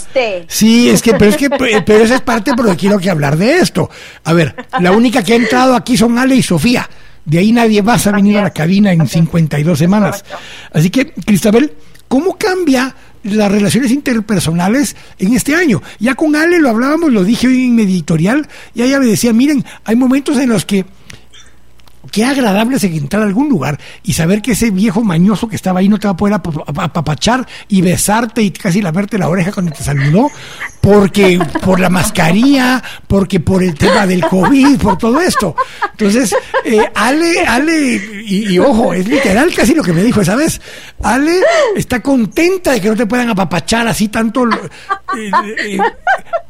Sí, es que pero es que pero esa es parte porque quiero que hablar de esto. A ver, la única que ha entrado aquí son Ale y Sofía. De ahí nadie más a venir a la cabina en 52 semanas. Así que, Cristabel, ¿cómo cambia las relaciones interpersonales en este año? Ya con Ale lo hablábamos, lo dije hoy en mi editorial, y ella me decía, miren, hay momentos en los que qué agradable es entrar a algún lugar y saber que ese viejo mañoso que estaba ahí no te va a poder apapachar y besarte y casi laverte la oreja cuando te saludó, porque por la mascarilla, porque por el tema del COVID, por todo esto. Entonces, eh, Ale, Ale, y, ojo, es literal casi lo que me dijo esa vez. Ale está contenta de que no te puedan apapachar así tanto. Eh, eh,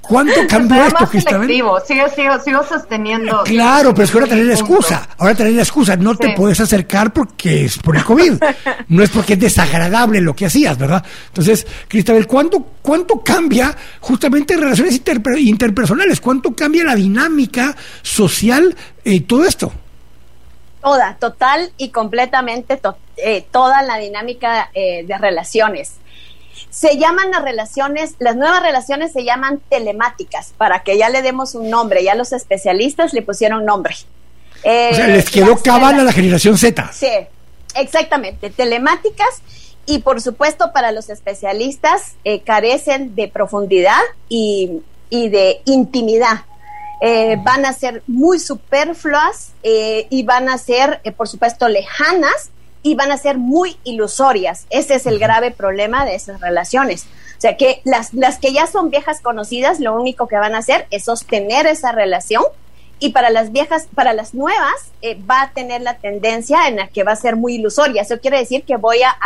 ¿Cuánto cambió esto, Cristabel? Sigo, sigo, sigo sosteniendo. Claro, pero es que ahora tener la excusa. Ahora tener la excusa. No te puedes acercar porque es por el COVID. no es porque es desagradable lo que hacías, ¿verdad? Entonces, Cristabel, ¿cuánto, cuánto cambia justamente relaciones interpersonales? ¿Cuánto cambia la dinámica social y eh, todo esto? Toda, total y completamente eh, toda la dinámica eh, de relaciones se llaman las relaciones, las nuevas relaciones se llaman telemáticas, para que ya le demos un nombre, ya los especialistas le pusieron nombre. Eh, o sea, les quedó cabal a la generación Z. Sí, exactamente, telemáticas y por supuesto para los especialistas eh, carecen de profundidad y, de intimidad. Eh, van a ser muy superfluas y van a ser, por supuesto, lejanas y van a ser muy ilusorias. Ese es el grave problema de esas relaciones. O sea que las, las que ya son viejas conocidas, lo único que van a hacer es sostener esa relación y para las viejas, para las nuevas, eh, va a tener la tendencia en la que va a ser muy ilusoria. Eso quiere decir que voy a,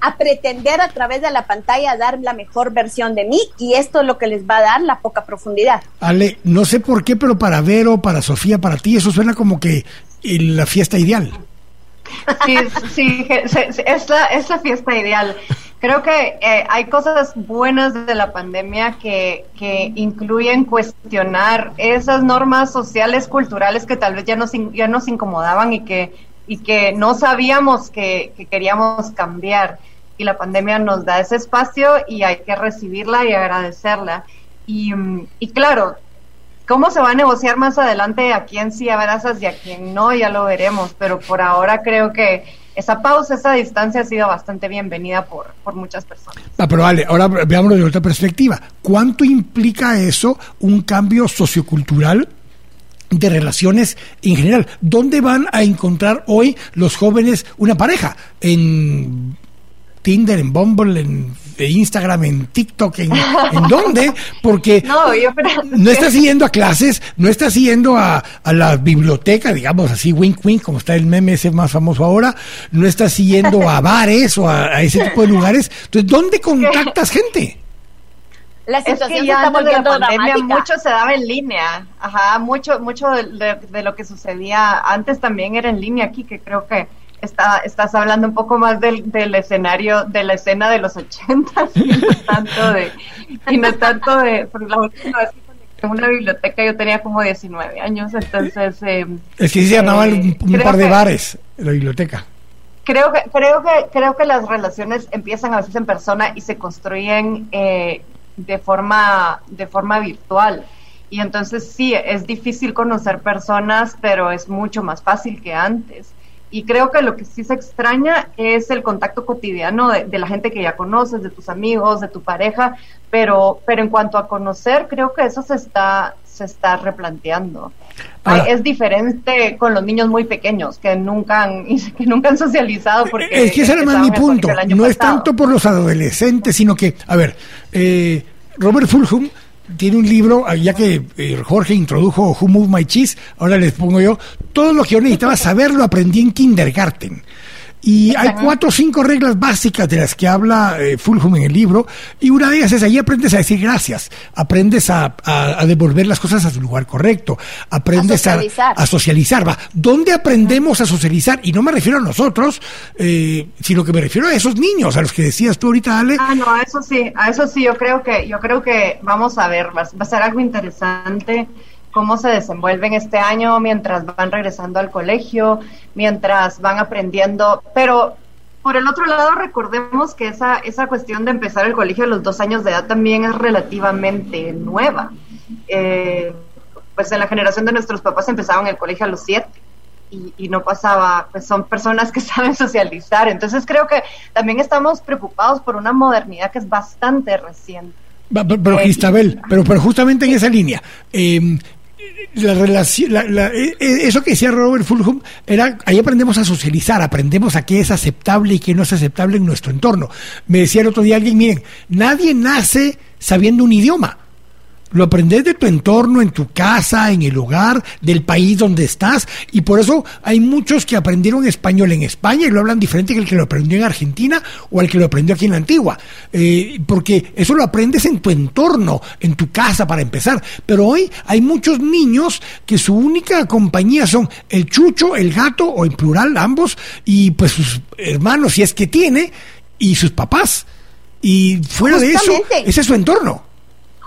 a, pretender a través de la pantalla dar la mejor versión de mí y esto es lo que les va a dar la poca profundidad. Ale, no sé por qué, pero para Vero, para Sofía, para ti, eso suena como que la fiesta ideal. Sí, sí, es la, es la fiesta ideal. Creo que eh, hay cosas buenas de la pandemia que, que incluyen cuestionar esas normas sociales, culturales que tal vez ya nos, ya nos incomodaban y que, y que no sabíamos que, que queríamos cambiar. Y la pandemia nos da ese espacio y hay que recibirla y agradecerla. Y, y claro, cómo se va a negociar más adelante a quién sí abrazas y a quién no, ya lo veremos, pero por ahora creo que esa pausa, esa distancia ha sido bastante bienvenida por, por muchas personas. Ah, pero vale, ahora veámoslo de otra perspectiva. ¿Cuánto implica eso un cambio sociocultural de relaciones en general. ¿Dónde van a encontrar hoy los jóvenes una pareja? ¿En Tinder, en Bumble, en Instagram, en TikTok, en, dónde? Porque no, yo no estás yendo a clases, no estás yendo a, a, la biblioteca, digamos así, wink wink, como está el meme ese más famoso ahora, no estás yendo a bares o a, a ese tipo de lugares. Entonces, ¿dónde contactas gente? la situación se está volviendo la pandemia, Mucho se daba en línea, ajá, mucho, mucho de, lo que sucedía antes también era en línea aquí, que creo que está, estás hablando un poco más del, del escenario, de la escena de los ochentas, y no tanto de, y no tanto de, por la última vez en una biblioteca yo tenía como 19 años, entonces... Eh, es que se llamaban eh, un, par de bares en la biblioteca creo que creo que creo que las relaciones empiezan a veces en persona y se construyen eh, de forma, de forma virtual. Y entonces sí, es difícil conocer personas, pero es mucho más fácil que antes. Y creo que lo que sí se extraña es el contacto cotidiano de, la gente que ya conoces, de tus amigos, de tu pareja, pero, pero en cuanto a conocer, creo que eso se está, se está replanteando. es diferente con los niños muy pequeños que nunca han, que nunca han socializado. Porque es que ese era más mi punto. No es tanto por los adolescentes, sino que, a ver, eh, Robert Fulham tiene un libro, ya que eh, Jorge introdujo Who Moved My Cheese, ahora les pongo yo, todo lo que yo necesitaba saber lo aprendí en kindergarten. Y hay cuatro o cinco reglas básicas de las que habla eh, Fulham en el libro, y una de ellas es ahí aprendes a decir gracias, aprendes a, devolver las cosas a su lugar correcto, aprendes a socializar. A, socializar va. ¿Dónde aprendemos a socializar? Y no me refiero a nosotros, eh, sino que me refiero a esos niños, a los que decías tú ahorita, Ale. Ah, no, a eso sí, a eso sí, yo creo que, yo creo que vamos a ver, va a ser algo interesante cómo se desenvuelven este año mientras van regresando al colegio, mientras van aprendiendo, pero por el otro lado recordemos que esa, esa cuestión de empezar el colegio a los dos años de edad también es relativamente nueva. Eh, pues en la generación de nuestros papás empezaban el colegio a los siete. Y, y, no pasaba, pues son personas que saben socializar. Entonces creo que también estamos preocupados por una modernidad que es bastante reciente. Pero, eh, Isabel, pero, pero justamente en esa línea, eh, la relación, e, e, eso que decía Robert Fulham, era, ahí aprendemos a socializar, aprendemos a qué es aceptable y qué no es aceptable en nuestro entorno. Me decía el otro día alguien, miren, nadie nace sabiendo un idioma. Lo aprendes de tu entorno, en tu casa, en el hogar, del país donde estás. Y por eso hay muchos que aprendieron español en España y lo hablan diferente que el que lo aprendió en Argentina o el que lo aprendió aquí en la antigua. Eh, porque eso lo aprendes en tu entorno, en tu casa para empezar. Pero hoy hay muchos niños que su única compañía son el chucho, el gato o en plural ambos y pues sus hermanos si es que tiene y sus papás. Y fuera de eso, ese es su entorno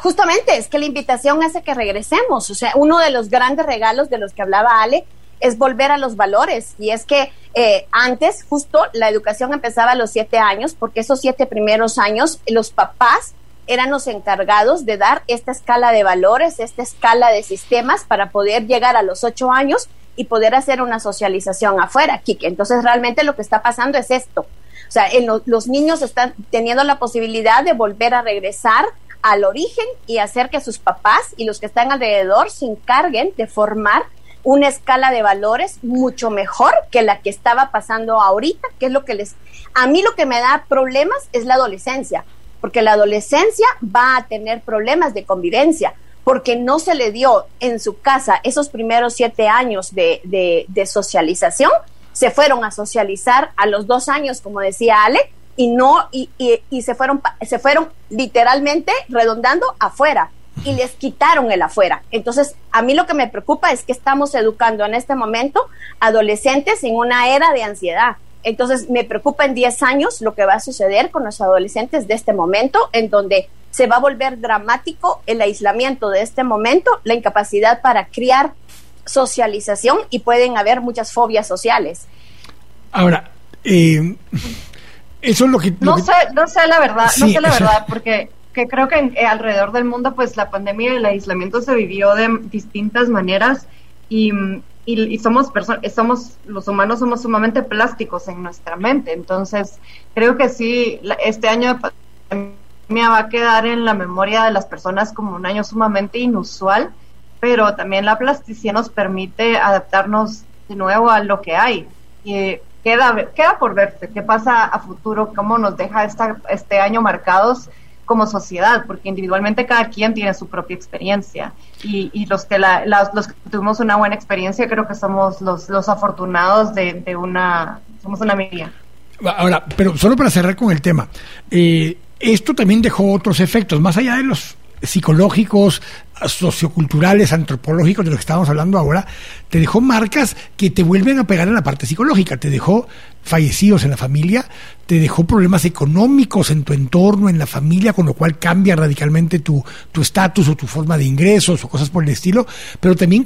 justamente es que la invitación hace que regresemos. O sea, uno de los grandes regalos de los que hablaba Ale es volver a los valores. Y es que eh, antes, justo, la educación empezaba a los siete años, porque esos siete primeros años los papás eran los encargados de dar esta escala de valores, esta escala de sistemas para poder llegar a los ocho años y poder hacer una socialización afuera, Kike. Entonces, realmente lo que está pasando es esto. O sea, los niños están teniendo la posibilidad de volver a regresar al origen y hacer que sus papás y los que están alrededor se encarguen de formar una escala de valores mucho mejor que la que estaba pasando ahorita, que es lo que les... A mí lo que me da problemas es la adolescencia, porque la adolescencia va a tener problemas de convivencia, porque no se le dio en su casa esos primeros siete años de, de, de socialización, se fueron a socializar a los dos años, como decía Ale, y no y, y, se fueron se fueron literalmente redondando afuera y les quitaron el afuera. Entonces, a mí lo que me preocupa es que estamos educando en este momento adolescentes en una era de ansiedad. Entonces, me preocupa en 10 años lo que va a suceder con los adolescentes de este momento, en donde se va a volver dramático el aislamiento de este momento, la incapacidad para criar socialización y pueden haber muchas fobias sociales. Ahora, eh, eso es lo que... no, Sé, no sé la verdad, no sé la verdad, porque que creo que eh, alrededor del mundo, pues la pandemia y el aislamiento se vivió de distintas maneras y, y, somos personas, somos, los humanos somos sumamente plásticos en nuestra mente. Entonces, creo que sí, este año de pandemia va a quedar en la memoria de las personas como un año sumamente inusual, pero también la plasticidad nos permite adaptarnos de nuevo a lo que hay. Y queda, queda por verse qué pasa a futuro, cómo nos deja esta, este año marcados como sociedad, porque individualmente cada quien tiene su propia experiencia y, los, que la, los que tuvimos una buena experiencia creo que somos los, los afortunados de, una, somos una mayoría. Ahora, pero solo para cerrar con el tema, eh, esto también dejó otros efectos, más allá de los psicológicos, socioculturales, antropológicos de lo que estábamos hablando ahora, te dejó marcas que te vuelven a pegar en la parte psicológica, te dejó fallecidos en la familia, te dejó problemas económicos en tu entorno, en la familia, con lo cual cambia radicalmente tu estatus o tu forma de ingresos o cosas por el estilo, pero también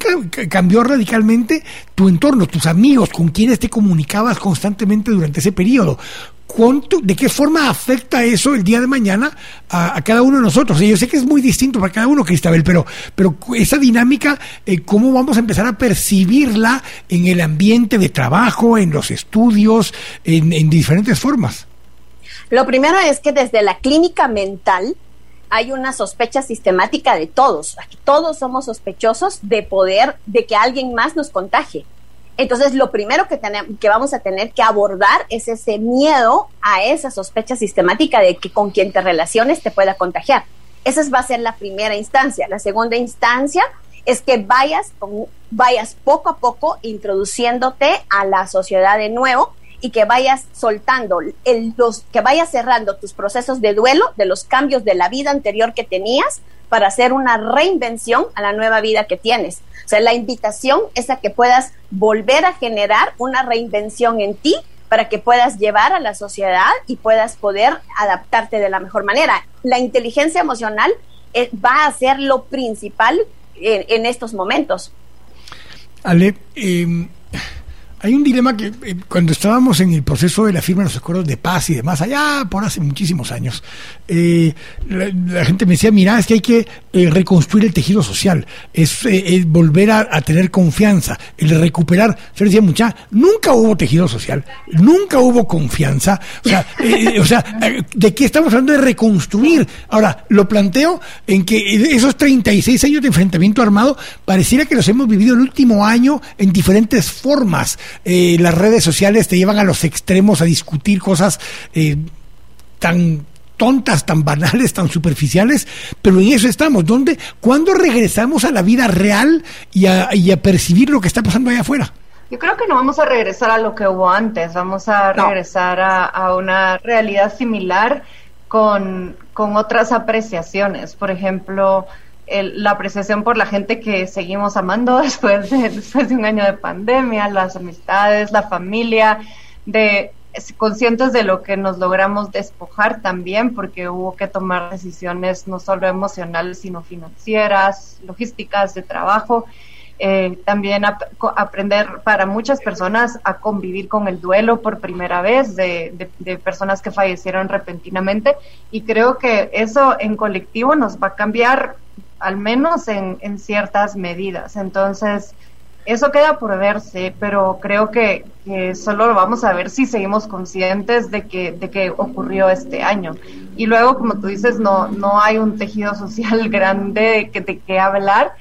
cambió radicalmente tu entorno, tus amigos, con quienes te comunicabas constantemente durante ese periodo. ¿De qué forma afecta eso el día de mañana a, cada uno de nosotros? yo sé que es muy distinto para cada uno, Cristabel, pero, pero esa dinámica, eh, ¿cómo vamos a empezar a percibirla en el ambiente de trabajo, en los estudios, en, diferentes formas? Lo primero es que desde la clínica mental hay una sospecha sistemática de todos. todos somos sospechosos de poder, de que alguien más nos contagie. Entonces, lo primero que, tenemos, que vamos a tener que abordar es ese miedo a esa sospecha sistemática de que con quien te relaciones te pueda contagiar. Esa va a ser la primera instancia. La segunda instancia es que vayas, vayas poco a poco introduciéndote a la sociedad de nuevo y que vayas soltando, el, los, que vayas cerrando tus procesos de duelo de los cambios de la vida anterior que tenías para hacer una reinvención a la nueva vida que tienes. O sea, la invitación es a que puedas volver a generar una reinvención en ti para que puedas llevar a la sociedad y puedas poder adaptarte de la mejor manera. La inteligencia emocional eh, va a ser lo principal en, estos momentos. Ale, eh, hay un dilema que eh, cuando estábamos en el proceso de la firma de los acuerdos de paz y demás, allá por hace muchísimos años, eh, la, gente me decía, mira, es que hay que eh, reconstruir el tejido social, es, volver a, tener confianza, el recuperar. Yo decía, mucha, nunca hubo tejido social, nunca hubo confianza. O sea, o sea, ¿de qué estamos hablando de reconstruir? Ahora, lo planteo en que esos 36 años de enfrentamiento armado pareciera que los hemos vivido el último año en diferentes formas. Eh, las redes sociales te llevan a los extremos a discutir cosas eh, tan tontas, tan banales, tan superficiales, pero en eso estamos. ¿Dónde? ¿Cuándo regresamos a la vida real y a, percibir lo que está pasando allá afuera? Yo creo que no vamos a regresar a lo que hubo antes, vamos a regresar a, una realidad similar con, con otras apreciaciones. Por ejemplo, la apreciación por la gente que seguimos amando después de, después de un año de pandemia, las amistades, la familia, de conscientes de lo que nos logramos despojar también, porque hubo que tomar decisiones no solo emocionales, sino financieras, logísticas, de trabajo. Eh, también aprender para muchas personas a convivir con el duelo por primera vez de, de, personas que fallecieron repentinamente y creo que eso en colectivo nos va a cambiar al menos en, en ciertas medidas. Entonces, eso queda por verse, pero creo que, solo lo vamos a ver si seguimos conscientes de que, de que ocurrió este año. Y luego, como tú dices, no, no hay un tejido social grande que, de qué hablar,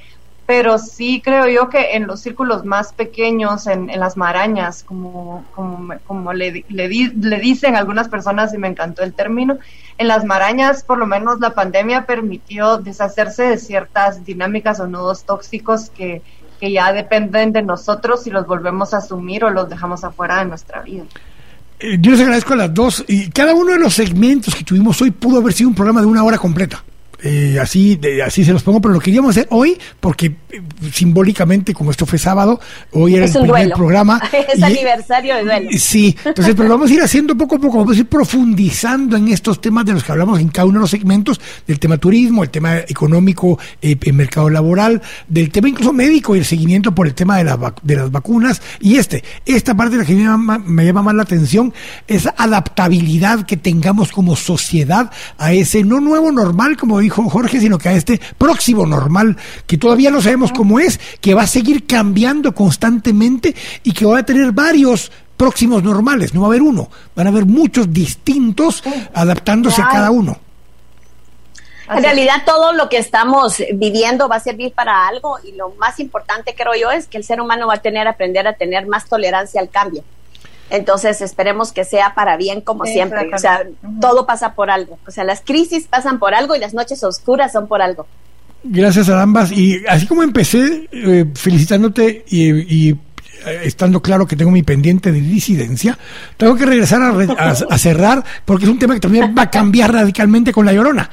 pero sí creo yo que en los círculos más pequeños, en, en las marañas, como, como, como le, le, le, dicen algunas personas, y me encantó el término, en las marañas por lo menos la pandemia permitió deshacerse de ciertas dinámicas o nudos tóxicos que, que ya dependen de nosotros si los volvemos a asumir o los dejamos afuera de nuestra vida. Eh, yo les agradezco a las dos. Y cada uno de los segmentos que tuvimos hoy pudo haber sido un programa de una hora completa. Eh, así, de, así se los pongo, pero lo queríamos hacer hoy porque eh, simbólicamente, como esto fue sábado, hoy era Es el primer duelo. programa. es y- aniversario de duelo. Sí, entonces, pero lo vamos a ir haciendo poco a poco, vamos a ir profundizando en estos temas de los que hablamos en cada uno de los segmentos, del tema turismo, el tema económico, eh, el mercado laboral, del tema incluso médico y el seguimiento por el tema de, la de las vacunas. Y este, esta parte de la que me llama, me llama más la atención, esa adaptabilidad que tengamos como sociedad a ese no nuevo normal, como dijo Jorge, sino que a este próximo normal, que todavía no sabemos cómo es, que va a seguir cambiando constantemente y que va a tener varios próximos normales, no va a haber uno, van a haber muchos distintos adaptándose a cada uno. En realidad todo lo que estamos viviendo va a servir para algo y lo más importante creo yo es que el ser humano va a tener aprender a tener más tolerancia al cambio. Entonces esperemos que sea para bien como siempre. O sea, todo pasa por algo. O sea, las crisis pasan por algo y las noches oscuras son por algo. Gracias a ambas. Y así como empecé eh, felicitándote y, y, estando claro que tengo mi pendiente de disidencia, tengo que regresar a, re- a- a cerrar porque es un tema que también va a cambiar radicalmente con la llorona.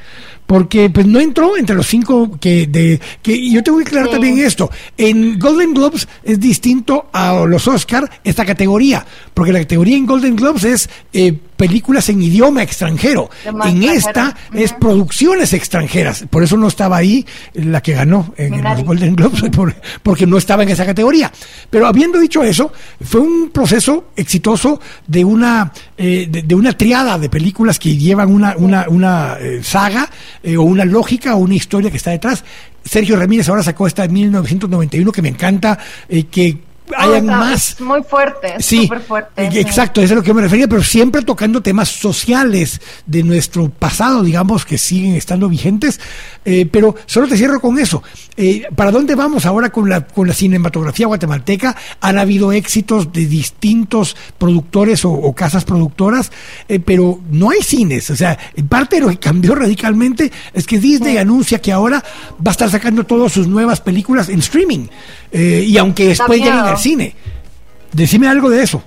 Porque pues no entró entre los cinco que de que y yo tengo que aclarar también esto. En Golden Globes es distinto a los Oscar esta categoría, porque la categoría en Golden Globes es eh, películas en idioma extranjero. En esta es producciones extranjeras. Por eso no estaba ahí la que ganó en, en los Golden Globes, por- porque no estaba en esa categoría. Pero habiendo dicho eso, fue un proceso exitoso de una, eh, de, de una triada de películas que llevan una, una, una eh, saga eh, o una lógica o una historia que está detrás. Sergio Ramírez ahora sacó esta de 1991 que me encanta, eh, que hayan más muy fuerte, Sí, súper fuerte. eh, sí. exacto, eso es a lo que me refería, pero siempre tocando temas sociales de nuestro pasado, digamos, que siguen estando vigentes. Eh, pero solo te cierro con eso. Eh, ¿Para dónde vamos ahora con la, con la cinematografía guatemalteca? Han habido éxitos de distintos productores o, o casas productoras, eh, pero no hay cines. O sea, en parte de lo que cambió radicalmente es que Disney anuncia que ahora va a estar sacando todas sus nuevas películas en streaming. Y aunque después lleguen al cine. Decime algo de eso.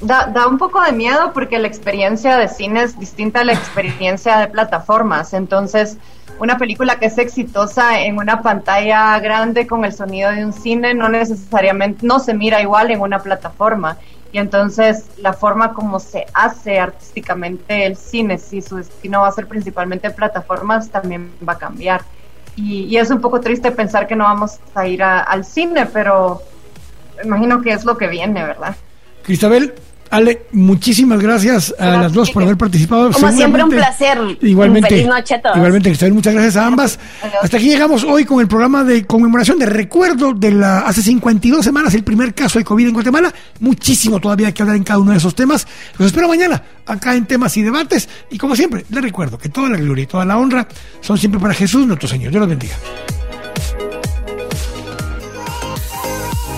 Da, un poco de miedo porque la experiencia de cine es distinta a la experiencia de plataformas. Entonces, una película que es exitosa en una pantalla grande con el sonido de un cine no necesariamente, no se mira igual en una plataforma. Y entonces la forma como se hace artísticamente el cine, si su destino va a ser principalmente en plataformas, también va a cambiar. Y, es un poco triste pensar que no vamos a ir al cine, pero imagino que es lo que viene, ¿verdad? Cristabel, Ale, muchísimas gracias a las dos por haber participado. Como siempre, un placer. Igualmente. Feliz noche a todos. Igualmente, Cristabel, muchas gracias a ambas. Hasta aquí llegamos hoy con el programa de conmemoración de recuerdo de la hace 52 semanas el primer caso de COVID en Guatemala. Muchísimo todavía hay que hablar en cada uno de esos temas. Los espero mañana acá en temas y debates. Y como siempre, les recuerdo que toda la gloria y toda la honra son siempre para Jesús nuestro Señor. Dios los bendiga.